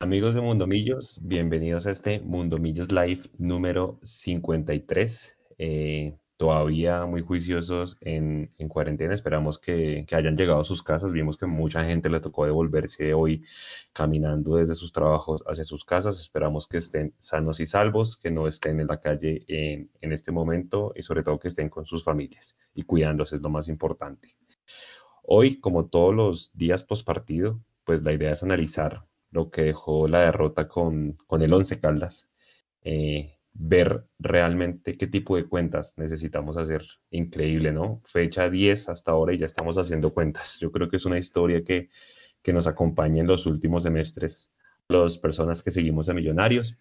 Amigos de Mundomillos, bienvenidos a este Mundomillos Live número 53. Eh, todavía muy juiciosos en, en cuarentena, esperamos que, que, hayan llegado a sus casas. Vimos que mucha gente le tocó devolverse hoy caminando desde sus trabajos hacia sus casas. Esperamos que estén sanos y salvos, que no estén en la calle en, en este momento y sobre todo que estén con sus familias y cuidándose es lo más importante. Hoy, como todos los días post partido, pues la idea es analizar lo que dejó la derrota con, con el Once Caldas, eh, ver realmente qué tipo de cuentas necesitamos hacer. Increíble, ¿no? Fecha 10 hasta ahora y ya estamos haciendo cuentas. Yo creo que es una historia que, que nos acompaña en los últimos semestres, las personas que seguimos a Millonarios.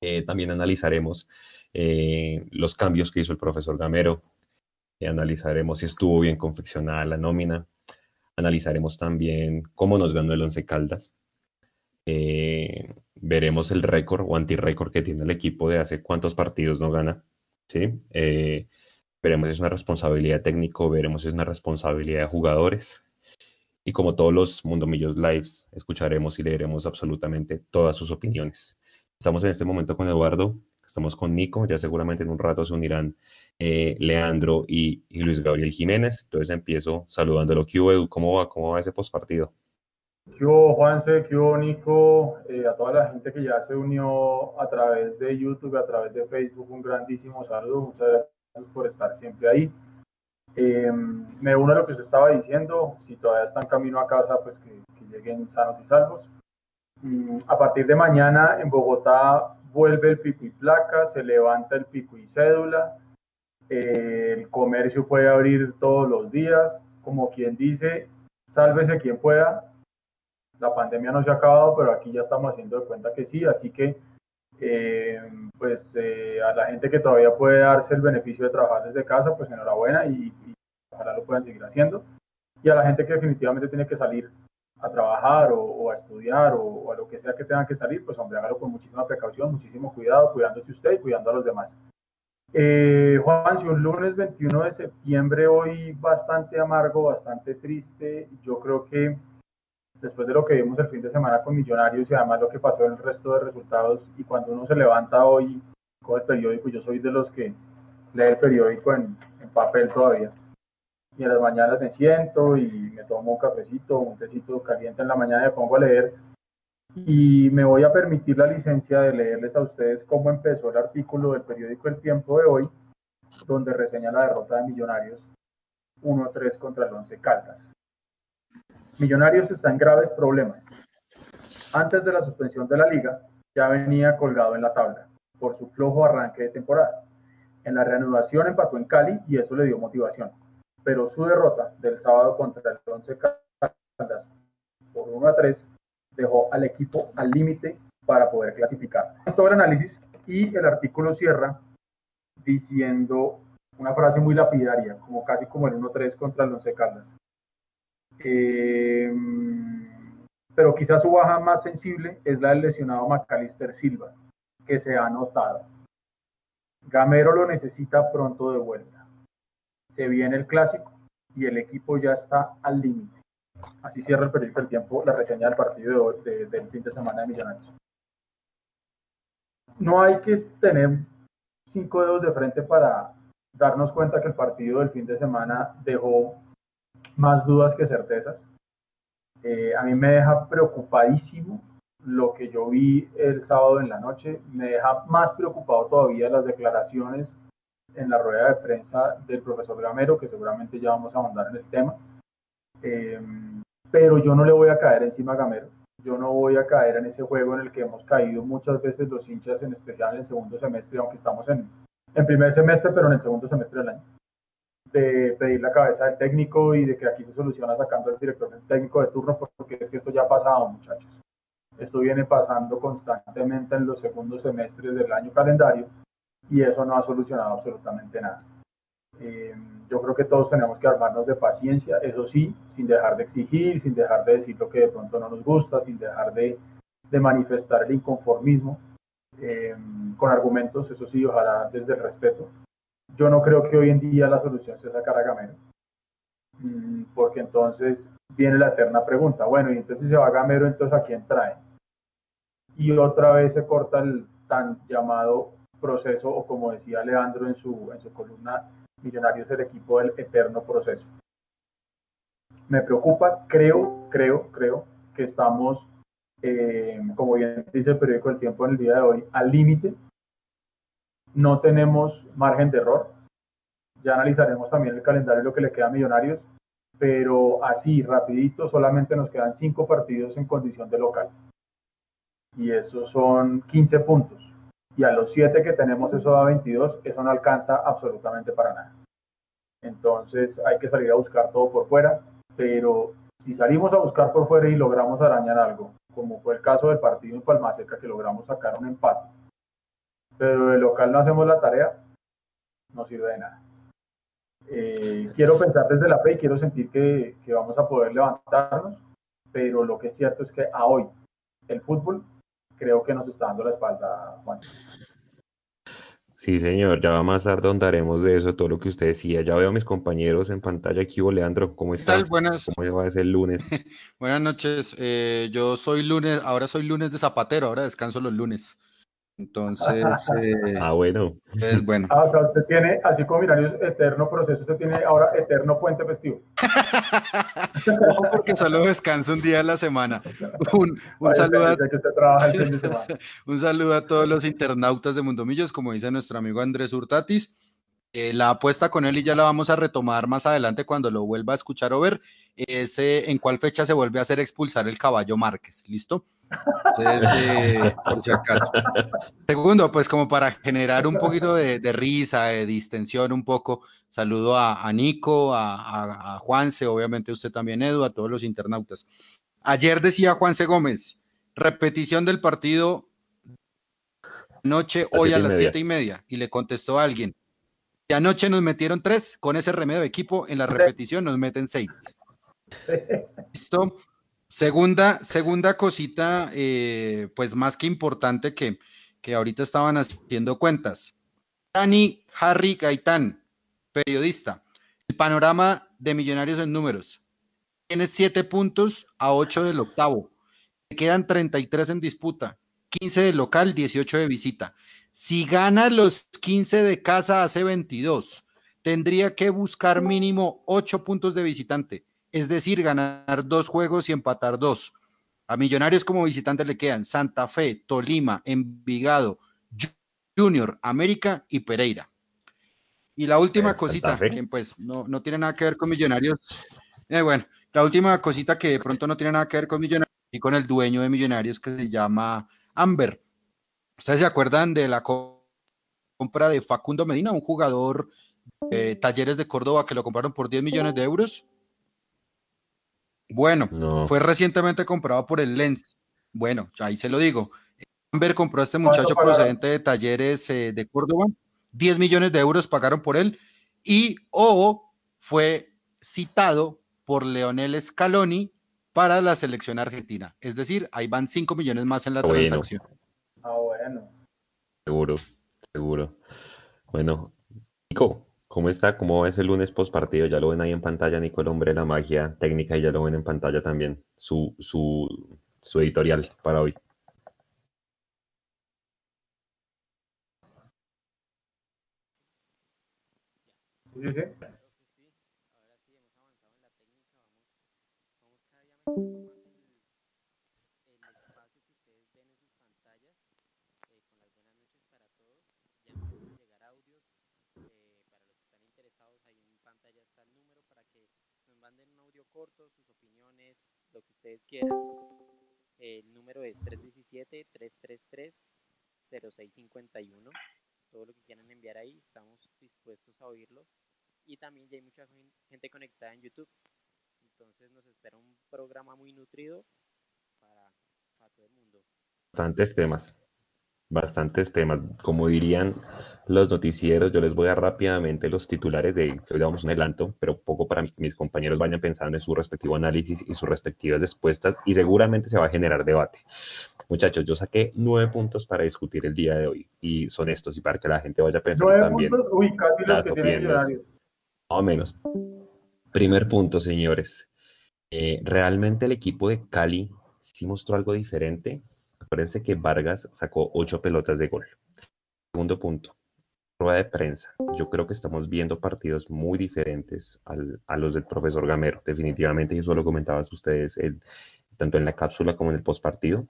Eh, también analizaremos eh, los cambios que hizo el profesor Gamero, analizaremos si estuvo bien confeccionada la nómina, analizaremos también cómo nos ganó el Once Caldas, eh, veremos el récord o anti-récord que tiene el equipo de hace cuántos partidos no gana. ¿sí? Eh, veremos si es una responsabilidad técnico, veremos si es una responsabilidad de jugadores. Y como todos los Mundomillos Lives, escucharemos y leeremos absolutamente todas sus opiniones. Estamos en este momento con Eduardo, estamos con Nico, ya seguramente en un rato se unirán eh, Leandro y, Luis Gabriel Jiménez. Entonces empiezo saludándolo. ¿Qué Edu? ¿Cómo va? ¿Cómo va ese postpartido? ¿Qué hubo, Juanse? ¿Qué hubo, Nico? Eh, a toda la gente que ya se unió a través de YouTube, a través de Facebook, un grandísimo saludo. Muchas gracias por estar siempre ahí. Eh, me uno a lo que usted estaba diciendo. Si todavía están camino a casa, pues que, que lleguen sanos y salvos. Mm, a partir de mañana en Bogotá vuelve el pico y placa, se levanta el pico y cédula. Eh, el comercio puede abrir todos los días. Como quien dice, sálvese quien pueda la pandemia no se ha acabado, pero aquí ya estamos haciendo de cuenta que sí, así que eh, pues eh, a la gente que todavía puede darse el beneficio de trabajar desde casa, pues enhorabuena y, y, ojalá lo puedan seguir haciendo. Y a la gente que definitivamente tiene que salir a trabajar o, o a estudiar o, o, a lo que sea que tengan que salir, pues hombre, hágalo con muchísima precaución, muchísimo cuidado, cuidándose usted y cuidando a los demás. Eh, Juan, si un lunes 21 de septiembre hoy bastante amargo, bastante triste, yo creo que después de lo que vimos el fin de semana con Millonarios y además lo que pasó en el resto de resultados, y cuando uno se levanta hoy con el periódico, yo soy de los que lee el periódico en, papel todavía, y en las mañanas me siento y me tomo un cafecito, un tecito caliente en la mañana y me pongo a leer, y me voy a permitir la licencia de leerles a ustedes cómo empezó el artículo del periódico El Tiempo de hoy, donde reseña la derrota de Millonarios 1-3 contra el Once Caldas. Millonarios está en graves problemas. Antes de la suspensión de la liga, ya venía colgado en la tabla por su flojo arranque de temporada. En la reanudación empató en Cali y eso le dio motivación. Pero su derrota del sábado contra el 11 Caldas por 1 a 3 dejó al equipo al límite para poder clasificar. Todo el análisis y el artículo cierra diciendo una frase muy lapidaria, como casi como el 1-3 contra el 11 Caldas. Eh, pero quizás su baja más sensible es la del lesionado Macalister Silva, que se ha notado. Gamero lo necesita pronto de vuelta. Se viene el clásico y el equipo ya está al límite. Así cierra el periódico El Tiempo la reseña del partido de, de, del fin de semana de Millonarios. No hay que tener cinco dedos de frente para darnos cuenta que el partido del fin de semana dejó más dudas que certezas. Eh, a mí me deja preocupadísimo lo que yo vi el sábado en la noche, me deja más preocupado todavía las declaraciones en la rueda de prensa del profesor Gamero, que seguramente ya vamos a ahondar en el tema. Eh, pero yo no le voy a caer encima a Gamero, yo no voy a caer en ese juego en el que hemos caído muchas veces los hinchas, en especial en el segundo semestre, aunque estamos en, en primer semestre, pero en el segundo semestre del año de pedir la cabeza del técnico y de que aquí se soluciona sacando al director del técnico de turno, porque es que esto ya ha pasado, muchachos. Esto viene pasando constantemente en los segundos semestres del año calendario y eso no ha solucionado absolutamente nada. Eh, yo creo que todos tenemos que armarnos de paciencia, eso sí, sin dejar de exigir, sin dejar de decir lo que de pronto no nos gusta, sin dejar de, de manifestar el inconformismo eh, con argumentos, eso sí, ojalá desde el respeto, yo no creo que hoy en día la solución sea sacar a Gamero. Mm, porque entonces viene la eterna pregunta, bueno, y entonces si se va Gamero, entonces ¿a quién trae? y otra vez se corta el tan llamado proceso, o como decía Leandro en su, en su columna, Millonarios el equipo del eterno proceso. Me preocupa, creo, creo, creo que estamos, eh, como bien dice el periódico El Tiempo en el día de hoy, al límite. No tenemos margen de error. Ya analizaremos también el calendario lo que le queda a Millonarios, pero así, rapidito, solamente nos quedan cinco partidos en condición de local. Y esos son 15 puntos y a los 7 que tenemos eso da 22, eso no alcanza absolutamente para nada. Entonces hay que salir a buscar todo por fuera, pero si salimos a buscar por fuera y logramos arañar algo, como fue el caso del partido en Palmaseca que logramos sacar un empate, pero de local no hacemos la tarea, no sirve de nada. Eh, quiero pensar desde la fe y quiero sentir que, que vamos a poder levantarnos, pero lo que es cierto es que a hoy el fútbol creo que nos está dando la espalda, Juan. Sí, señor, ya más tarde ahondaremos de eso, todo lo que usted decía. Ya veo a mis compañeros en pantalla aquí, Leandro, ¿cómo está? tal? Buenas. ¿Cómo va a ser lunes? Buenas noches, eh, yo soy lunes, ahora soy lunes de zapatero, ahora descanso los lunes. Entonces, eh, ah, bueno. Pues, bueno. Ah, o sea, usted tiene, así como Mirarios, eterno proceso, usted tiene ahora eterno puente festivo. no, porque solo descanso un día a la semana. Un, un saludo a, un saludo a todos los internautas de Mundomillos, como dice nuestro amigo Andrés Hurtatis. Eh, la apuesta con él y ya la vamos a retomar más adelante cuando lo vuelva a escuchar o ver, es en cuál fecha se vuelve a hacer expulsar el caballo Márquez, ¿listo? por si acaso. Segundo, pues como para generar un poquito de, risa, de distensión un poco, saludo a, Nico, a, Juanse, obviamente usted también, Edu, a todos los internautas. Ayer decía Juanse Gómez, repetición del partido anoche, hoy a las siete y media, y le contestó a alguien, y anoche nos metieron tres, con ese remedio de equipo, en la repetición nos meten seis. ¿Listo? Segunda, segunda cosita, eh, pues más que importante que, que ahorita estaban haciendo cuentas. Dani Harry Gaitán, periodista. El panorama de Millonarios en números. Tiene siete puntos a ocho del octavo. Quedan 33 en disputa. 15 de local, 18 de visita. Si gana los 15 de casa, hace 22. Tendría que buscar mínimo 8 puntos de visitante es decir, ganar dos juegos y empatar dos. A Millonarios como visitante le quedan Santa Fe, Tolima, Envigado, Junior, América y Pereira. Y la última eh, cosita, que pues no, no, tiene nada que ver con Millonarios. Eh, bueno, la última cosita que de pronto no tiene nada que ver con Millonarios y con el dueño de Millonarios que se llama Amber. ¿Ustedes se acuerdan de la compra de Facundo Medina, un jugador de Talleres de Córdoba que lo compraron por 10 millones de euros? Bueno, fue recientemente comprado por el Lens. Bueno, ahí se lo digo. Amber compró a este muchacho procedente de talleres eh, de Córdoba. 10 millones de euros pagaron por él. Y O fue citado por Leonel Scaloni para la selección argentina. Es decir, ahí van 5 millones más en la transacción. Ah, bueno. Seguro, seguro. Bueno, Nico, ¿Cómo está? ¿Cómo es el lunes post partido? Ya lo ven ahí en pantalla, Nico, el hombre de la magia técnica, y ya lo ven en pantalla también, su, su, su editorial para hoy. Sí, sí. sus opiniones, lo que ustedes quieran. El número es 317-333-0651. Todo lo que quieran enviar ahí, estamos dispuestos a oírlos. Y también ya hay mucha gente conectada en YouTube. Entonces nos espera un programa muy nutrido para, para todo el mundo. Bastantes temas bastantes temas. Como dirían los noticieros, yo les voy a dar rápidamente los titulares de hoy damos un adelanto, pero poco para que mis compañeros vayan pensando en su respectivo análisis y sus respectivas respuestas y seguramente se va a generar debate. Muchachos, yo saqué nueve puntos para discutir el día de hoy y son estos y para que la gente vaya pensando también. Puntos? Uy, casi los que tienen Más o menos. Primer punto, señores. Eh, realmente el equipo de Cali sí mostró algo diferente Acuérdense que Vargas sacó ocho pelotas de gol. Segundo punto, rueda de prensa. Yo creo que estamos viendo partidos muy diferentes a los del profesor Gamero. Definitivamente, y eso lo comentaban ustedes tanto en la cápsula como en el postpartido.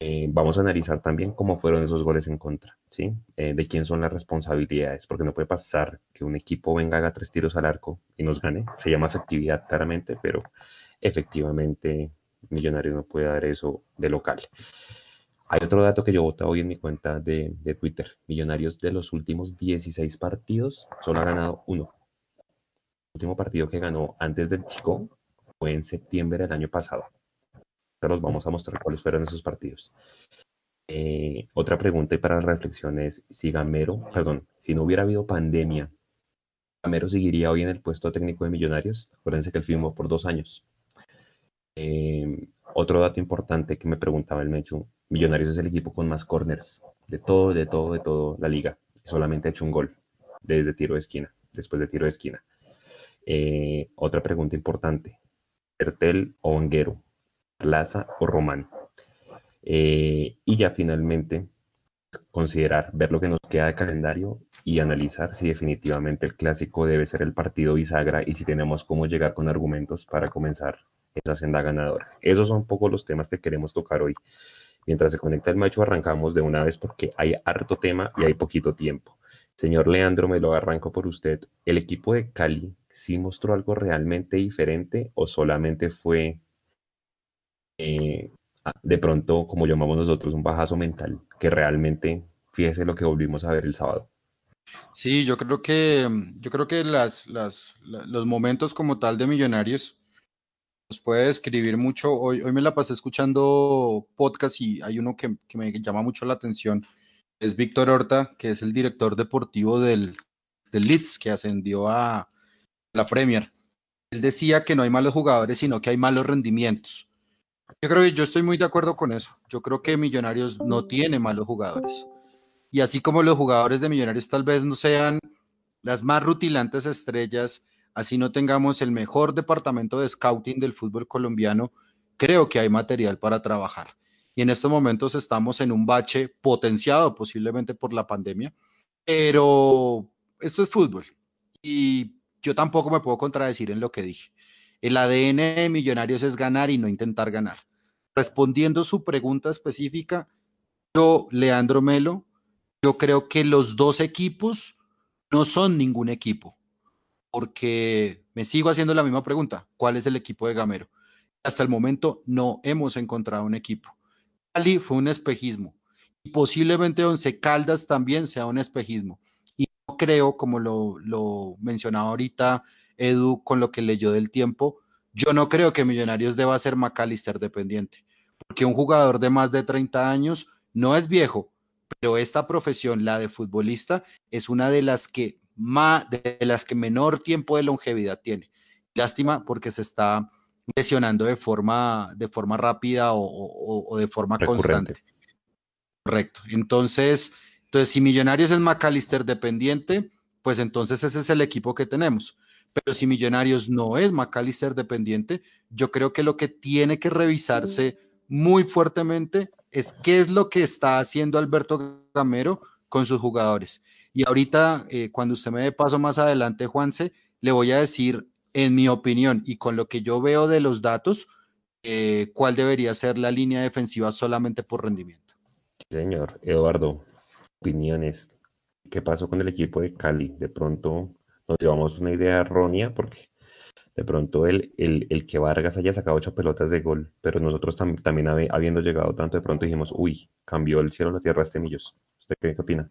Eh, vamos a analizar también cómo fueron esos goles en contra, ¿sí? Eh, de quién son las responsabilidades, porque no puede pasar que un equipo venga, haga tres tiros al arco y nos gane. Se llama efectividad claramente, pero efectivamente Millonario no puede dar eso de local. Hay otro dato que yo voté hoy en mi cuenta de, Twitter. Millonarios de los últimos 16 partidos solo ha ganado uno. El último partido que ganó antes del Chico fue en septiembre del año pasado. Pero los vamos a mostrar cuáles fueron esos partidos. Eh, otra pregunta y para la reflexión es si Gamero, perdón, si no hubiera habido pandemia, Gamero seguiría hoy en el puesto técnico de Millonarios. Acuérdense que él firmó por dos años. Eh, otro dato importante que me preguntaba el Mechu, Millonarios es el equipo con más corners de todo, de todo, de todo la liga. Solamente ha hecho un gol desde tiro de esquina, después de tiro de esquina. Eh, otra pregunta importante, Ertel o Onguero, Plaza o Román. Eh, y ya finalmente considerar, ver lo que nos queda de calendario y analizar si definitivamente el clásico debe ser el partido bisagra y si tenemos cómo llegar con argumentos para comenzar esa senda ganadora. Esos son un poco los temas que queremos tocar hoy. Mientras se conecta el macho, arrancamos de una vez porque hay harto tema y hay poquito tiempo. Señor Leandro, me lo arranco por usted. ¿El equipo de Cali sí mostró algo realmente diferente o solamente fue eh, de pronto, como llamamos nosotros, un bajazo mental? Que realmente, fíjese lo que volvimos a ver el sábado. Sí, yo creo que, yo creo que las, las, los momentos como tal de Millonarios puede describir mucho. Hoy, hoy me la pasé escuchando podcast y hay uno que, que me llama mucho la atención. Es Víctor Horta, que es el director deportivo del, del Leeds, que ascendió a la Premier. Él decía que no hay malos jugadores, sino que hay malos rendimientos. Yo creo que yo estoy muy de acuerdo con eso. Yo creo que Millonarios no tiene malos jugadores. Y así como los jugadores de Millonarios tal vez no sean las más rutilantes estrellas, así no tengamos el mejor departamento de scouting del fútbol colombiano, creo que hay material para trabajar. Y en estos momentos estamos en un bache potenciado posiblemente por la pandemia, pero esto es fútbol y yo tampoco me puedo contradecir en lo que dije. El ADN de Millonarios es ganar y no intentar ganar. Respondiendo su pregunta específica, yo, Leandro Melo, yo creo que los dos equipos no son ningún equipo porque me sigo haciendo la misma pregunta, ¿cuál es el equipo de Gamero? Hasta el momento no hemos encontrado un equipo. Cali fue un espejismo y posiblemente Once Caldas también sea un espejismo. Y no creo, como lo, lo mencionaba ahorita Edu con lo que leyó del tiempo, yo no creo que Millonarios deba ser McAllister dependiente, porque un jugador de más de 30 años no es viejo, pero esta profesión, la de futbolista, es una de las que más, de las que menor tiempo de longevidad tiene. Lástima porque se está lesionando de forma, de forma rápida o, de forma constante. Correcto. Entonces, entonces, si Millonarios es McAllister dependiente, pues entonces ese es el equipo que tenemos. Pero si Millonarios no es McAllister dependiente, yo creo que lo que tiene que revisarse muy fuertemente es qué es lo que está haciendo Alberto Gamero con sus jugadores. Y ahorita, eh, cuando usted me dé paso más adelante, Juanse, le voy a decir, en mi opinión y con lo que yo veo de los datos, eh, cuál debería ser la línea defensiva solamente por rendimiento. señor. Eduardo, opiniones. ¿Qué pasó con el equipo de Cali? De pronto nos llevamos una idea errónea porque de pronto el, el, que Vargas haya sacado ocho pelotas de gol, pero nosotros también habiendo llegado tanto, de pronto dijimos, uy, cambió el cielo la tierra este Millos. ¿Usted qué opina?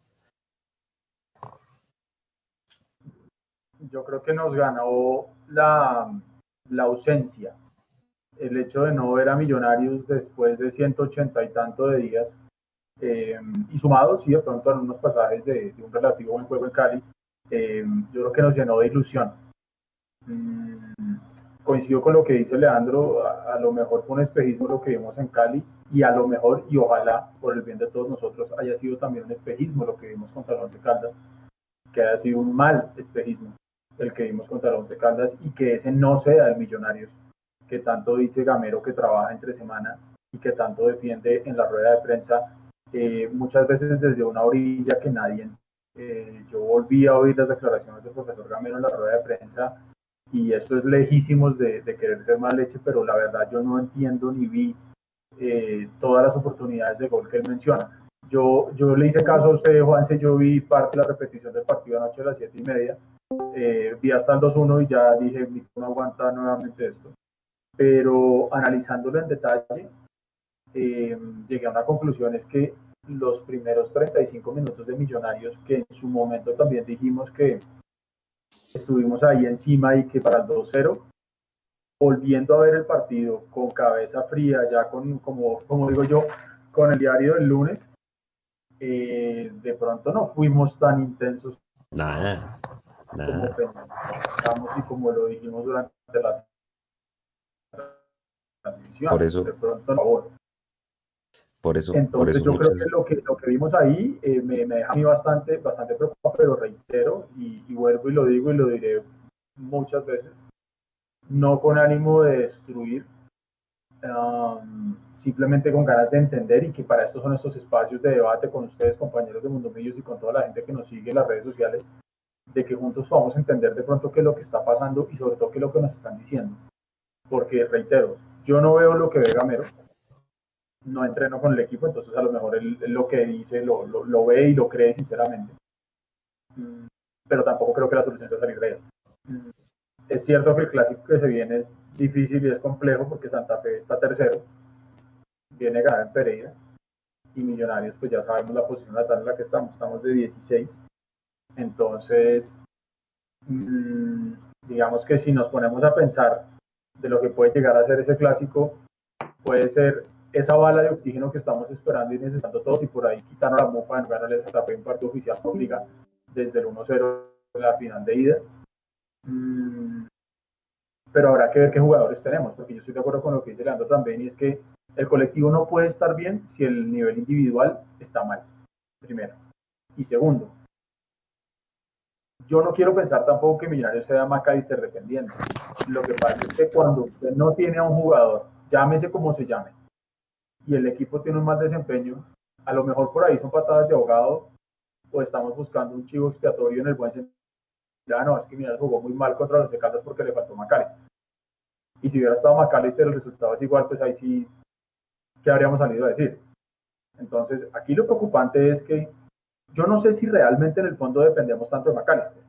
Yo creo que nos ganó la, la ausencia. El hecho de no ver a Millonarios después de 180 y tanto de días, eh, y sumados, sí, de pronto en unos pasajes de, un relativo buen juego en Cali, eh, yo creo que nos llenó de ilusión. Mm, coincido con lo que dice Leandro, a, lo mejor fue un espejismo lo que vimos en Cali, y a lo mejor, y ojalá, por el bien de todos nosotros, haya sido también un espejismo lo que vimos contra el Once Caldas, que haya sido un mal espejismo el que vimos contra Once Caldas y que ese no sea el Millonarios, que tanto dice Gamero que trabaja entre semana y que tanto defiende en la rueda de prensa, eh, muchas veces desde una orilla que nadie. Eh, yo volví a oír las declaraciones del profesor Gamero en la rueda de prensa y eso es lejísimos de, querer ser más leche, pero la verdad yo no entiendo ni vi eh, todas las oportunidades de gol que él menciona. Yo, yo le hice caso a usted, Juanse, yo vi parte de la repetición del partido anoche a las siete y media, eh, vi hasta el 2-1 y ya dije, no aguanta nuevamente esto. Pero analizándolo en detalle, eh, llegué a una conclusión, es que los primeros 35 minutos de Millonarios, que en su momento también dijimos que estuvimos ahí encima y que para el 2-0, volviendo a ver el partido con cabeza fría, ya con, como, como digo yo, con el diario del lunes, eh, de pronto no fuimos tan intensos. Nada, Como y como lo dijimos durante la transmisión. Por eso. De pronto, favor. Por eso, Entonces yo creo que lo, que lo que vimos ahí eh, me, me, deja a mí bastante, bastante preocupado, pero reitero y, vuelvo y lo digo y lo diré muchas veces, no con ánimo de destruir, um, simplemente con ganas de entender y que para esto son estos espacios de debate con ustedes, compañeros de Mundo Millos y con toda la gente que nos sigue en las redes sociales, de que juntos podamos entender de pronto qué es lo que está pasando y sobre todo qué es lo que nos están diciendo. Porque reitero, yo no veo lo que ve Gamero, no entreno con el equipo, entonces a lo mejor él, lo que dice lo, lo, ve y lo cree sinceramente. Mm, pero tampoco creo que la solución sea salir de él. Mm, es cierto que el clásico que se viene es difícil y es complejo porque Santa Fe está tercero, viene a ganar en Pereira y Millonarios, pues ya sabemos la posición en la que estamos, estamos de 16. Entonces, mm, digamos que si nos ponemos a pensar de lo que puede llegar a ser ese clásico, puede ser esa bala de oxígeno que estamos esperando y necesitando todos y por ahí quitaron la mofa en ganarle esa etapa en partido oficial obliga desde el 1-0 de la final de ida. Mm, pero habrá que ver qué jugadores tenemos, porque yo estoy de acuerdo con lo que dice Leandro también, y es que el colectivo no puede estar bien si el nivel individual está mal, primero. Y segundo, yo no quiero pensar tampoco que Millonarios sea McAllister dependiente. Lo que pasa es que cuando usted no tiene a un jugador, llámese como se llame, y el equipo tiene un mal desempeño, a lo mejor por ahí son patadas de ahogado o estamos buscando un chivo expiatorio en el buen sentido. Ya no, es que mira, jugó muy mal contra los Caldas porque le faltó Macalister. Y si hubiera estado Macalister, el resultado es igual, pues ahí sí, ¿qué habríamos salido a decir? Entonces, aquí lo preocupante es que yo no sé si realmente en el fondo dependemos tanto de Macalister.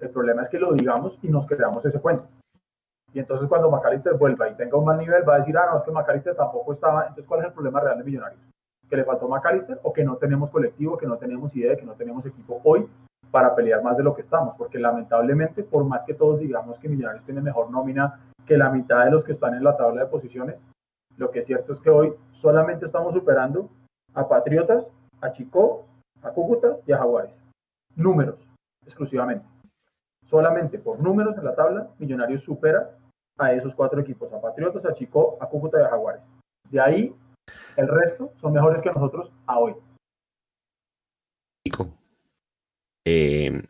El problema es que lo digamos y nos creamos ese cuento. Y entonces cuando McAllister vuelva y tenga un mal nivel, va a decir, ah, no, es que McAllister tampoco estaba. Entonces, ¿cuál es el problema real de Millonarios? ¿Que le faltó McAllister o que no tenemos colectivo, que no tenemos idea, que no tenemos equipo hoy para pelear más de lo que estamos? Porque lamentablemente, por más que todos digamos que Millonarios tiene mejor nómina que la mitad de los que están en la tabla de posiciones, lo que es cierto es que hoy solamente estamos superando a Patriotas, a Chico, a Cúcuta y a Jaguares. Números, exclusivamente. Solamente por números en la tabla, Millonarios supera a esos cuatro equipos, a Patriotas, a Chico, a Cúcuta y a Jaguares. De ahí, el resto son mejores que nosotros a hoy. Nico, eh,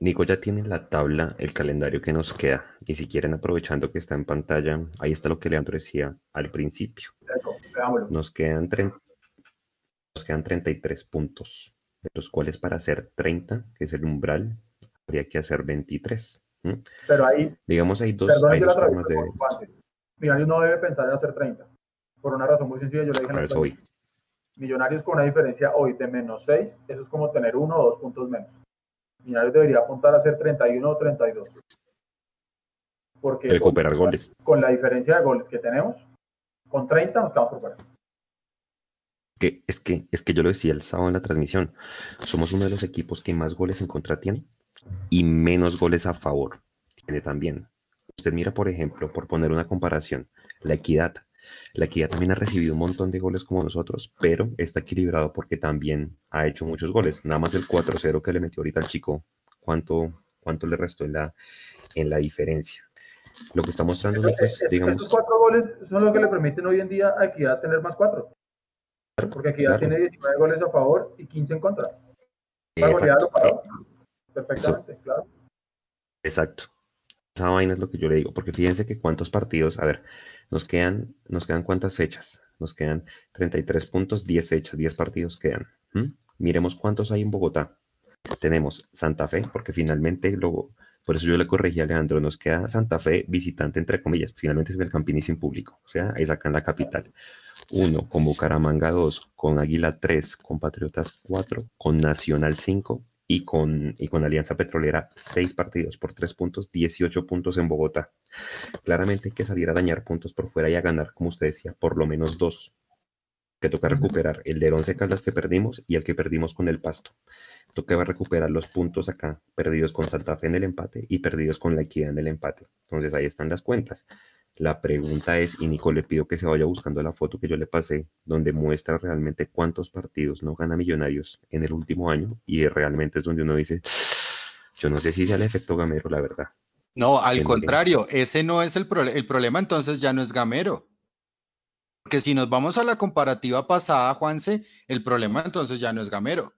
Nico ya tiene la tabla, el calendario que nos queda. Y si quieren, aprovechando que está en pantalla, ahí está lo que Leandro decía al principio. nos quedan, nos quedan 33 puntos, de los cuales para hacer 30, que es el umbral, habría que hacer 23. Pero ahí, digamos, hay dos, hay dos formas de... Millonarios no debe pensar en hacer 30, por una razón muy sencilla, yo le dije en hoy. Millonarios con una diferencia hoy de menos 6, eso es como tener uno o dos puntos menos. Millonarios debería apuntar a hacer 31 o 32. Porque recuperar goles. Con la diferencia de goles que tenemos, con 30 nos quedamos por fuera. Que, es, que, es que yo lo decía el sábado en la transmisión. Somos uno de los equipos que más goles en contra tiene y menos goles a favor tiene también. Usted mira, por ejemplo, por poner una comparación, la equidad. La equidad también ha recibido un montón de goles como nosotros, pero está equilibrado porque también ha hecho muchos goles. Nada más el 4-0 que le metió ahorita al chico, ¿cuánto, cuánto le restó en la, en la diferencia? Lo que está mostrando, es, digamos... Estos cuatro goles son los que le permiten hoy en día a Equidad tener más cuatro. Porque Equidad tiene 19 goles a favor y 15 en contra. Perfectamente, claro. Exacto. Esa vaina es lo que yo le digo, porque fíjense que cuántos partidos, a ver, Nos quedan, nos quedan cuántas fechas? Nos quedan 33 puntos, 10 fechas, 10 partidos quedan. Miremos cuántos hay en Bogotá. Tenemos Santa Fe, porque finalmente luego, por eso yo le corregí a Leandro, nos queda Santa Fe visitante entre comillas, finalmente es del Campini sin público, o sea, es acá en la capital. Uno, con Bucaramanga 2, con Águila 3, con Patriotas 4, con Nacional 5 y con, y con Alianza Petrolera 6 partidos por 3 puntos, 18 puntos en Bogotá. Claramente hay que salir a dañar puntos por fuera y a ganar, como usted decía, por lo menos dos. Que toca recuperar el de 11 Caldas que perdimos y el que perdimos con el Pasto. Toca recuperar los puntos acá, perdidos con Santa Fe en el empate y perdidos con la Equidad en el empate. Entonces ahí están las cuentas. La pregunta es, y Nico le pido que se vaya buscando la foto que yo le pasé, donde muestra realmente cuántos partidos no gana Millonarios en el último año, y realmente es donde uno dice, yo no sé si sea el efecto gamero, la verdad. No, al contrario, ese no es el problema. El problema entonces ya no es gamero. Porque si nos vamos a la comparativa pasada, Juanse, el problema entonces ya no es gamero.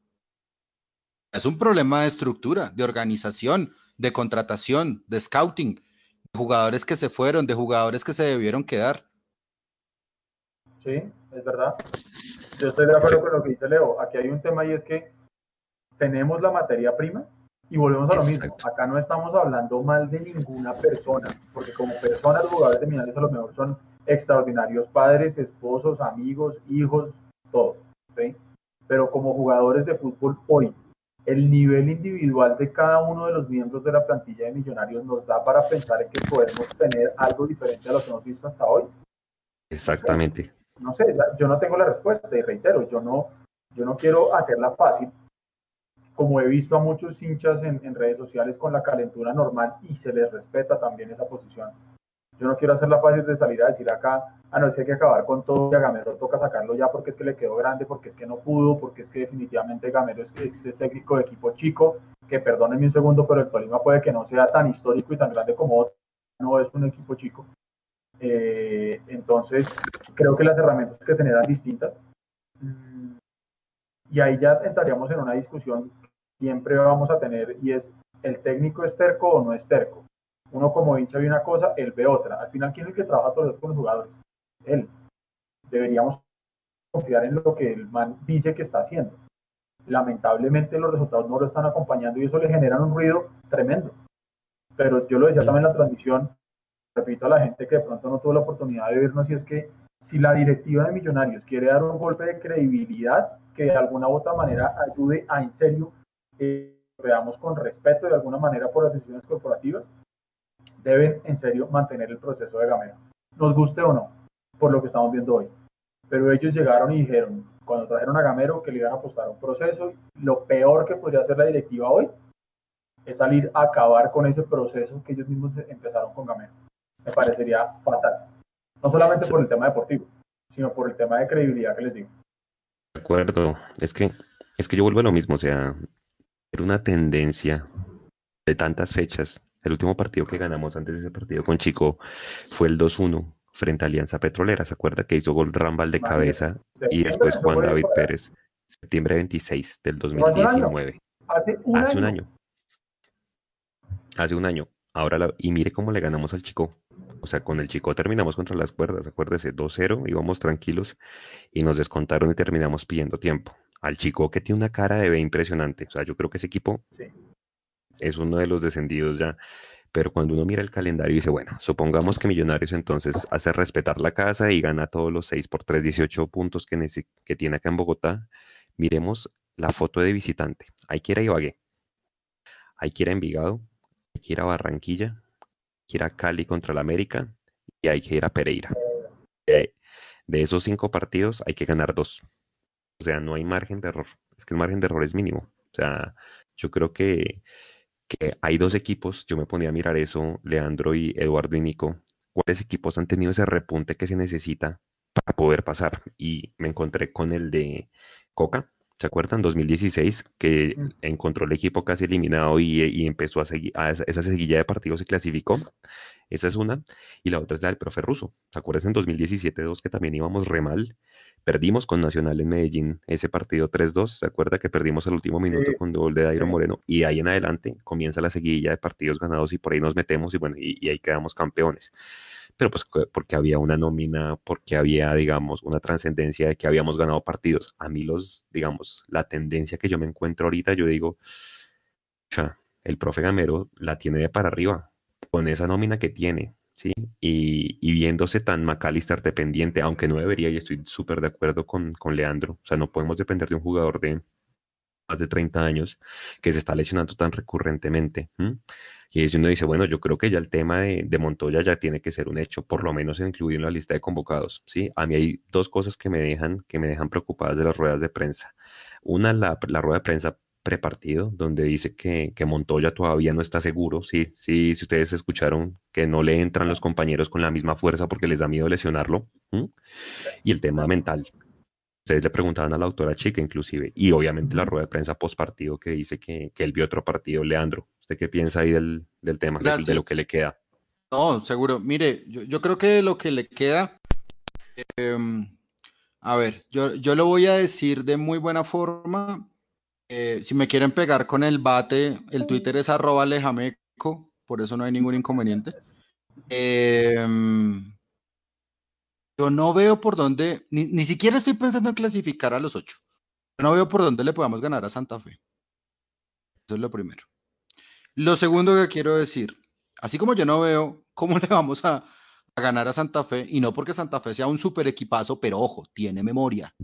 Es un problema de estructura, de organización, de contratación, de scouting jugadores que se fueron, de jugadores que se debieron quedar. Sí, es verdad. Yo estoy de acuerdo con lo que dice Leo. Aquí hay un tema y es que tenemos la materia prima y volvemos a lo mismo. Acá no estamos hablando mal de ninguna persona, porque como personas, los jugadores de Milanés a lo mejor son extraordinarios padres, esposos, amigos, hijos, todo. Pero como jugadores de fútbol hoy, el nivel individual de cada uno de los miembros de la plantilla de Millonarios nos da para pensar en que podemos tener algo diferente a lo que hemos visto hasta hoy. Exactamente. No sé, yo no tengo la respuesta y reitero, yo no, yo no quiero hacerla fácil, como he visto a muchos hinchas en, en redes sociales con la calentura normal y se les respeta también esa posición. Yo no quiero hacerla fácil de salir a decir acá, ah, no, es que hay que acabar con todo y a Gamero toca sacarlo ya porque es que le quedó grande, porque es que no pudo, porque es que definitivamente Gamero es, es técnico de equipo chico, que perdónenme un segundo, pero el Tolima puede que no sea tan histórico y tan grande como otro, no es un equipo chico. Eh, entonces, creo que las herramientas que tener distintas. Mm, y ahí ya entraríamos en una discusión que siempre vamos a tener y es, ¿el técnico es terco o no es terco? Uno como hincha ve una cosa, él ve otra. Al final, ¿quién es el que trabaja todos los con los jugadores? Él. Deberíamos confiar en lo que el man dice que está haciendo. Lamentablemente los resultados no lo están acompañando y eso le genera un ruido tremendo. Pero yo lo decía también en la transmisión, repito a la gente que de pronto no tuvo la oportunidad de vernos, y es que si la directiva de Millonarios quiere dar un golpe de credibilidad que de alguna u otra manera ayude a en serio eh, veamos con respeto de alguna manera por las decisiones corporativas, deben en serio mantener el proceso de Gamero. Nos guste o no, por lo que estamos viendo hoy. Pero ellos llegaron y dijeron, cuando trajeron a Gamero, que le iban a apostar un proceso. Lo peor que podría hacer la directiva hoy es salir a acabar con ese proceso que ellos mismos empezaron con Gamero. Me parecería fatal. No solamente por el tema deportivo, sino por el tema de credibilidad que les digo. De acuerdo. Es que, es que yo vuelvo a lo mismo. O sea, era una tendencia de tantas fechas el último partido que ganamos antes de ese partido con Chico fue el 2-1 frente a Alianza Petrolera. ¿Se acuerda que hizo gol Rambal de cabeza y después Juan David Pérez? Septiembre 26 del 2019. Hace un, Hace un año. Hace un año. Ahora y mire cómo le ganamos al Chico. O sea, con el Chico terminamos contra las cuerdas, acuérdese, 2-0, íbamos tranquilos y nos descontaron y terminamos pidiendo tiempo. Al Chico que tiene una cara de B impresionante. O sea, yo creo que ese equipo es uno de los descendidos ya. Pero cuando uno mira el calendario y dice, bueno, supongamos que Millonarios entonces hace respetar la casa y gana todos los 6 por 3, 18 puntos que, tiene acá en Bogotá, miremos la foto de visitante. Hay que ir a Ibagué, hay que ir a Envigado, hay que ir a Barranquilla, hay que ir a Cali contra el América y hay que ir a Pereira. de esos cinco partidos hay que ganar dos. O sea, no hay margen de error. Es que el margen de error es mínimo. O sea, yo creo que que hay dos equipos, yo me ponía a mirar eso, Leandro y Eduardo y Nico, cuáles equipos han tenido ese repunte que se necesita para poder pasar. Y me encontré con el de Coca, ¿se acuerdan? 2016, que mm. encontró el equipo casi eliminado y, empezó a seguir, a esa, esa, seguilla de partidos se clasificó. Esa es una. Y la otra es la del profe ruso. ¿Se acuerdan en 2017-2 que también íbamos re mal? Perdimos con Nacional en Medellín ese partido 3-2. ¿Se acuerda que perdimos al último minuto con gol de Dairo Moreno? Y ahí en adelante comienza la seguidilla de partidos ganados y por ahí nos metemos y bueno, y, ahí quedamos campeones. Pero pues porque había una nómina, porque había, digamos, una trascendencia de que habíamos ganado partidos. A mí los, digamos, la tendencia que yo me encuentro ahorita, yo digo, el profe Gamero la tiene de para arriba, con esa nómina que tiene, ¿sí? Y, viéndose tan McAllister dependiente, aunque no debería, y estoy súper de acuerdo con, con Leandro, o sea, no podemos depender de un jugador de más de 30 años que se está lesionando tan recurrentemente. Y es uno dice, bueno, yo creo que ya el tema de, Montoya ya tiene que ser un hecho, por lo menos incluido en la lista de convocados. ¿sí? A mí hay dos cosas que me dejan, que me dejan preocupadas de las ruedas de prensa. Una, la, la rueda de prensa prepartido, donde dice que, Montoya todavía no está seguro. Sí, sí, si ustedes escucharon que no le entran los compañeros con la misma fuerza porque les da miedo lesionarlo. Y el tema mental, Ustedes le preguntaban a la autora chica inclusive, y obviamente la rueda de prensa post partido que dice que, él vio otro partido. Leandro, ¿usted qué piensa ahí del, tema, de, lo que le queda? No, seguro. Mire, yo, creo que lo que le queda, em, a ver, yo, yo lo voy a decir de muy buena forma. Eh, si me quieren pegar con el bate, el Twitter es arroba lejameco, por eso no hay ningún inconveniente. Eh, yo no veo por dónde, ni, siquiera estoy pensando en clasificar a los ocho. No veo por dónde le podamos ganar a Santa Fe. Eso es lo primero. Lo segundo que quiero decir, así como yo no veo cómo le vamos a, ganar a Santa Fe, y no porque Santa Fe sea un super equipazo, pero ojo, tiene memoria,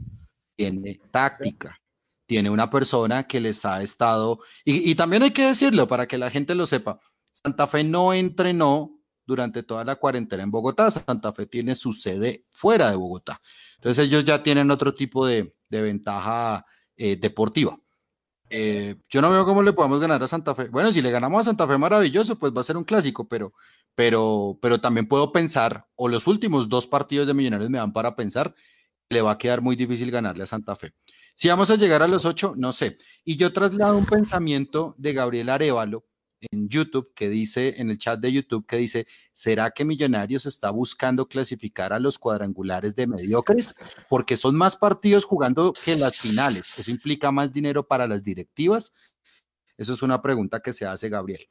tiene táctica, tiene una persona que les ha estado, y, y también hay que decirlo para que la gente lo sepa, Santa Fe no entrenó durante toda la cuarentena en Bogotá. Santa Fe tiene su sede fuera de Bogotá. Entonces ellos ya tienen otro tipo de, ventaja eh, deportiva. Eh, yo no veo cómo le podemos ganar a Santa Fe. Bueno, si le ganamos a Santa Fe maravilloso, pues va a ser un clásico, pero, pero, pero también puedo pensar, o los últimos dos partidos de Millonarios me dan para pensar, le va a quedar muy difícil ganarle a Santa Fe. Si vamos a llegar a los ocho, no sé. Y yo traslado un pensamiento de Gabriel Arevalo, en YouTube que dice, en el chat de YouTube que dice, ¿será que Millonarios está buscando clasificar a los cuadrangulares de mediocres? Porque son más partidos jugando que las finales. ¿Eso implica más dinero para las directivas? Eso es una pregunta que se hace Gabriel.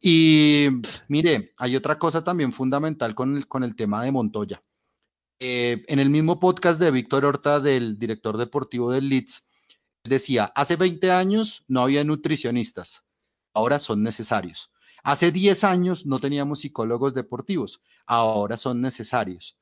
Y mire, hay otra cosa también fundamental con el, con el tema de Montoya. Eh, en el mismo podcast de Víctor Horta, del director deportivo del Leeds, decía, hace 20 años no había nutricionistas ahora son necesarios. Hace 10 años no teníamos psicólogos deportivos, ahora son necesarios.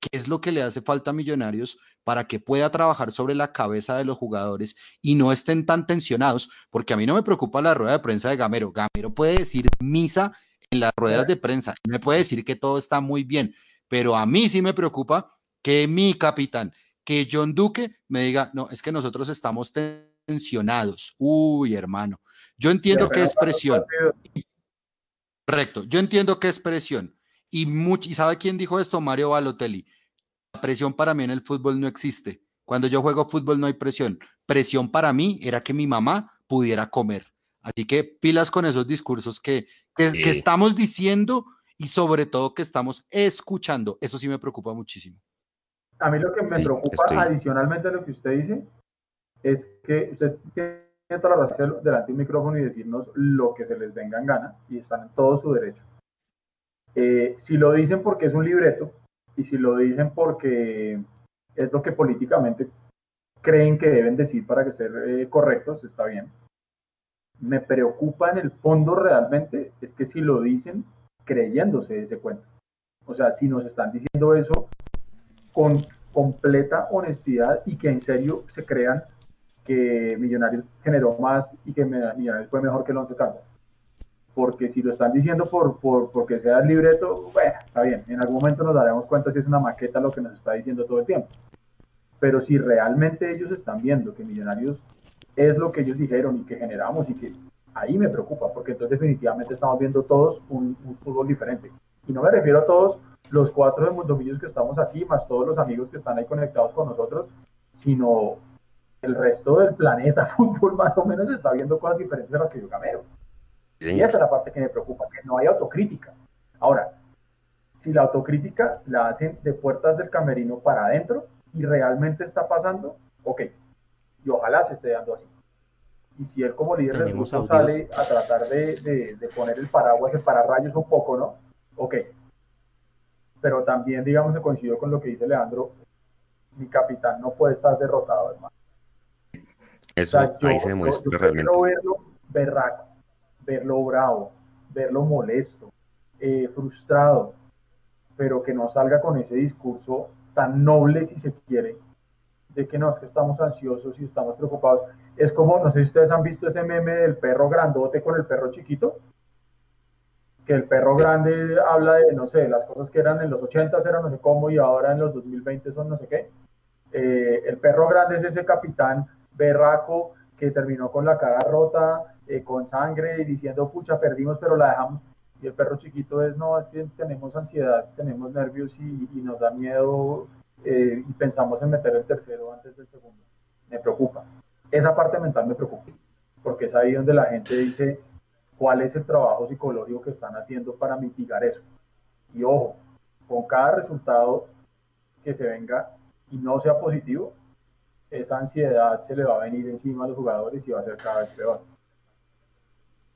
¿Qué es lo que le hace falta a Millonarios para que pueda trabajar sobre la cabeza de los jugadores y no estén tan tensionados? Porque a mí no me preocupa la rueda de prensa de Gamero. Gamero puede decir misa en las ruedas de prensa, me puede decir que todo está muy bien, pero a mí sí me preocupa que mi capitán, que John Duque me diga, no, es que nosotros estamos tensionados. Uy, hermano, yo entiendo que es presión. Correcto, yo entiendo que es presión. Y, ¿Y sabe quién dijo esto? Mario Balotelli. La presión para mí en el fútbol no existe. Cuando yo juego fútbol no hay presión. Presión para mí era que mi mamá pudiera comer. Así que pilas con esos discursos que, que, estamos diciendo y sobre todo que estamos escuchando. Eso sí me preocupa muchísimo. A mí lo que me preocupa adicionalmente a lo que usted dice es que usted tiene toda la razón delante de un micrófono y decirnos lo que se les venga en gana y están en todo su derecho. Eh, si lo dicen porque es un libreto y si lo dicen porque es lo que políticamente creen que deben decir para que ser eh, correctos, está bien. Me preocupa en el fondo realmente es que si lo dicen creyéndose ese cuento. O sea, si nos están diciendo eso con completa honestidad y que en serio se crean que Millonarios generó más y que Millonarios fue mejor que el Once Caldas. Porque si lo están diciendo por, por, porque sea el libreto, bueno, está bien. En algún momento nos daremos cuenta si es una maqueta lo que nos está diciendo todo el tiempo. Pero si realmente ellos están viendo que Millonarios es lo que ellos dijeron y que generamos y que ahí me preocupa, porque entonces definitivamente estamos viendo todos un, fútbol diferente. Y no me refiero a todos los cuatro de Mundomillos que estamos aquí, más todos los amigos que están ahí conectados con nosotros, sino el resto del planeta fútbol más o menos está viendo cosas diferentes a las que yo camero. Y esa es la parte que me preocupa, que no hay autocrítica. Ahora, si la autocrítica la hacen de puertas del camerino para adentro y realmente está pasando, ok, y ojalá se esté dando así. Y si él como líder del grupo sale a tratar de, de, poner el paraguas, el pararrayos un poco, ¿no? Ok. pero también, digamos, se coincidió con lo que dice Leandro, mi capitán no puede estar derrotado, hermano. Eso ahí se demuestra realmente. Quiero verlo berraco, verlo bravo, verlo molesto, eh, frustrado, pero que no salga con ese discurso tan noble, si se quiere, de que no, es que estamos ansiosos y estamos preocupados. Es como, no sé si ustedes han visto ese meme del perro grandote con el perro chiquito, que el perro grande habla de, no sé, las cosas que eran en los 80 eran no sé cómo y ahora en los 2020 son no sé qué. Eh, el perro grande es ese capitán berraco que terminó con la cara rota, eh, con sangre y diciendo, pucha, perdimos, pero la dejamos. Y el perro chiquito es, no, es que tenemos ansiedad, tenemos nervios y, nos da miedo eh, y pensamos en meter el tercero antes del segundo. Me preocupa. Esa parte mental me preocupa, porque es ahí donde la gente dice, cuál es el trabajo psicológico que están haciendo para mitigar eso. Y ojo, con cada resultado que se venga y no sea positivo, esa ansiedad se le va a venir encima a los jugadores y va a ser cada vez peor.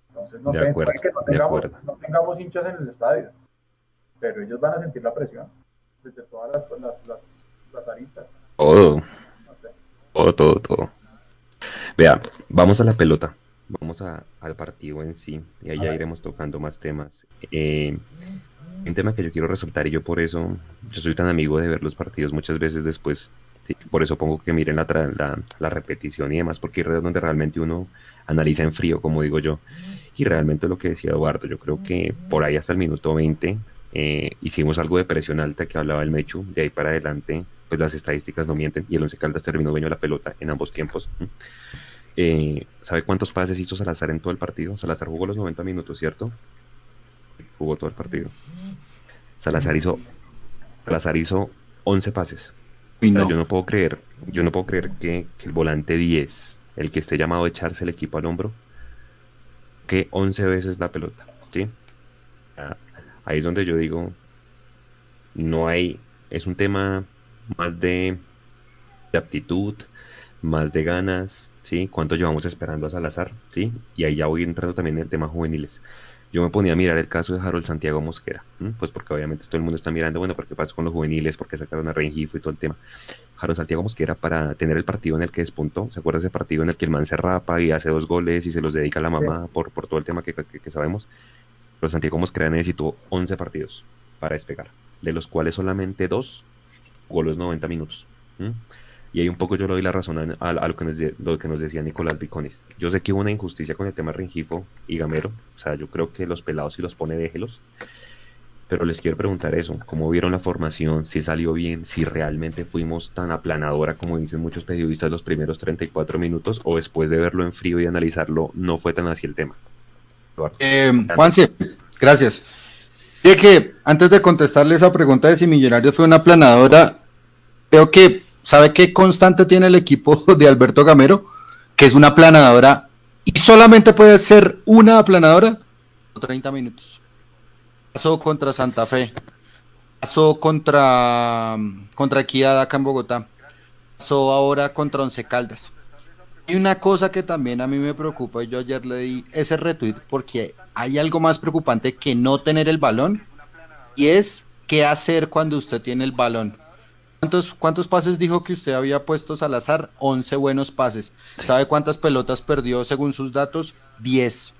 Entonces, no sé, que no tengamos, no tengamos, hinchas en el estadio, pero ellos van a sentir la presión desde todas las, las, aristas. Todo. Todo, todo, todo. Vea, vamos a la pelota vamos al partido en sí y allá iremos tocando más temas. Eh, un tema que yo quiero resaltar y yo por eso, yo soy tan amigo de ver los partidos muchas veces después, por eso pongo que miren la, la, repetición y demás, porque es donde realmente uno analiza en frío, como digo yo. Y realmente lo que decía Eduardo, yo creo que por ahí hasta el minuto 20 eh, hicimos algo de presión alta que hablaba el Mechu, de ahí para adelante, pues las estadísticas no mienten y el Once Caldas terminó dueño la pelota en ambos tiempos. Eh, ¿Sabe cuántos pases hizo Salazar en todo el partido? Salazar jugó los 90 minutos, ¿cierto? Jugó todo el partido. Salazar hizo, Salazar hizo 11 pases. Yo no puedo creer, yo no puedo creer que, el volante 10, el que esté llamado a echarse el equipo al hombro, que 11 veces la pelota, ¿sí? Ah, ahí es donde yo digo, no hay, es un tema más de, de aptitud, más de ganas, ¿sí? ¿Cuánto llevamos esperando a Salazar? ¿sí? Y ahí ya voy entrando también en el tema juveniles. Yo me ponía a mirar el caso de Harold Santiago Mosquera, pues porque obviamente todo el mundo está mirando, bueno, ¿por qué pasa con los juveniles? ¿Por qué sacaron a Rengifo y todo el tema? Harold Santiago Mosquera para tener el partido en el que despuntó, ¿se acuerda ese partido en el que el man se rapa y hace dos goles y se los dedica a la mamá por, por todo el tema que, que, sabemos? Harold Santiago Mosquera necesitó 11 partidos para despegar, de los cuales solamente dos los 90 minutos. Y ahí un poco yo le doy la razón a, lo, que nos, lo, que nos, decía Nicolás Viconis. Yo sé que hubo una injusticia con el tema Rengifo y Gamero. O sea, yo creo que los pelados si los pone, déjelos. Pero les quiero preguntar eso, ¿cómo vieron la formación? Si salió bien, si realmente fuimos tan aplanadora como dicen muchos periodistas los primeros 34 minutos, o después de verlo en frío y analizarlo, no fue tan así el tema. Eh, Juanse, gracias. Y que antes de contestarle esa pregunta de si Millonarios fue una aplanadora, creo que ¿sabe qué constante tiene el equipo de Alberto Gamero? Que es una aplanadora y solamente puede ser una aplanadora 30 minutos. Pasó contra Santa Fe, pasó contra, contra Equidad en Bogotá, pasó ahora contra Once Caldas. Y una cosa que también a mí me preocupa, y yo ayer le di ese retweet porque hay algo más preocupante que no tener el balón, y es qué hacer cuando usted tiene el balón ¿Cuántos, pases dijo que usted había puesto Salazar? 11 buenos pases. ¿Sabe cuántas pelotas perdió según sus datos? 10.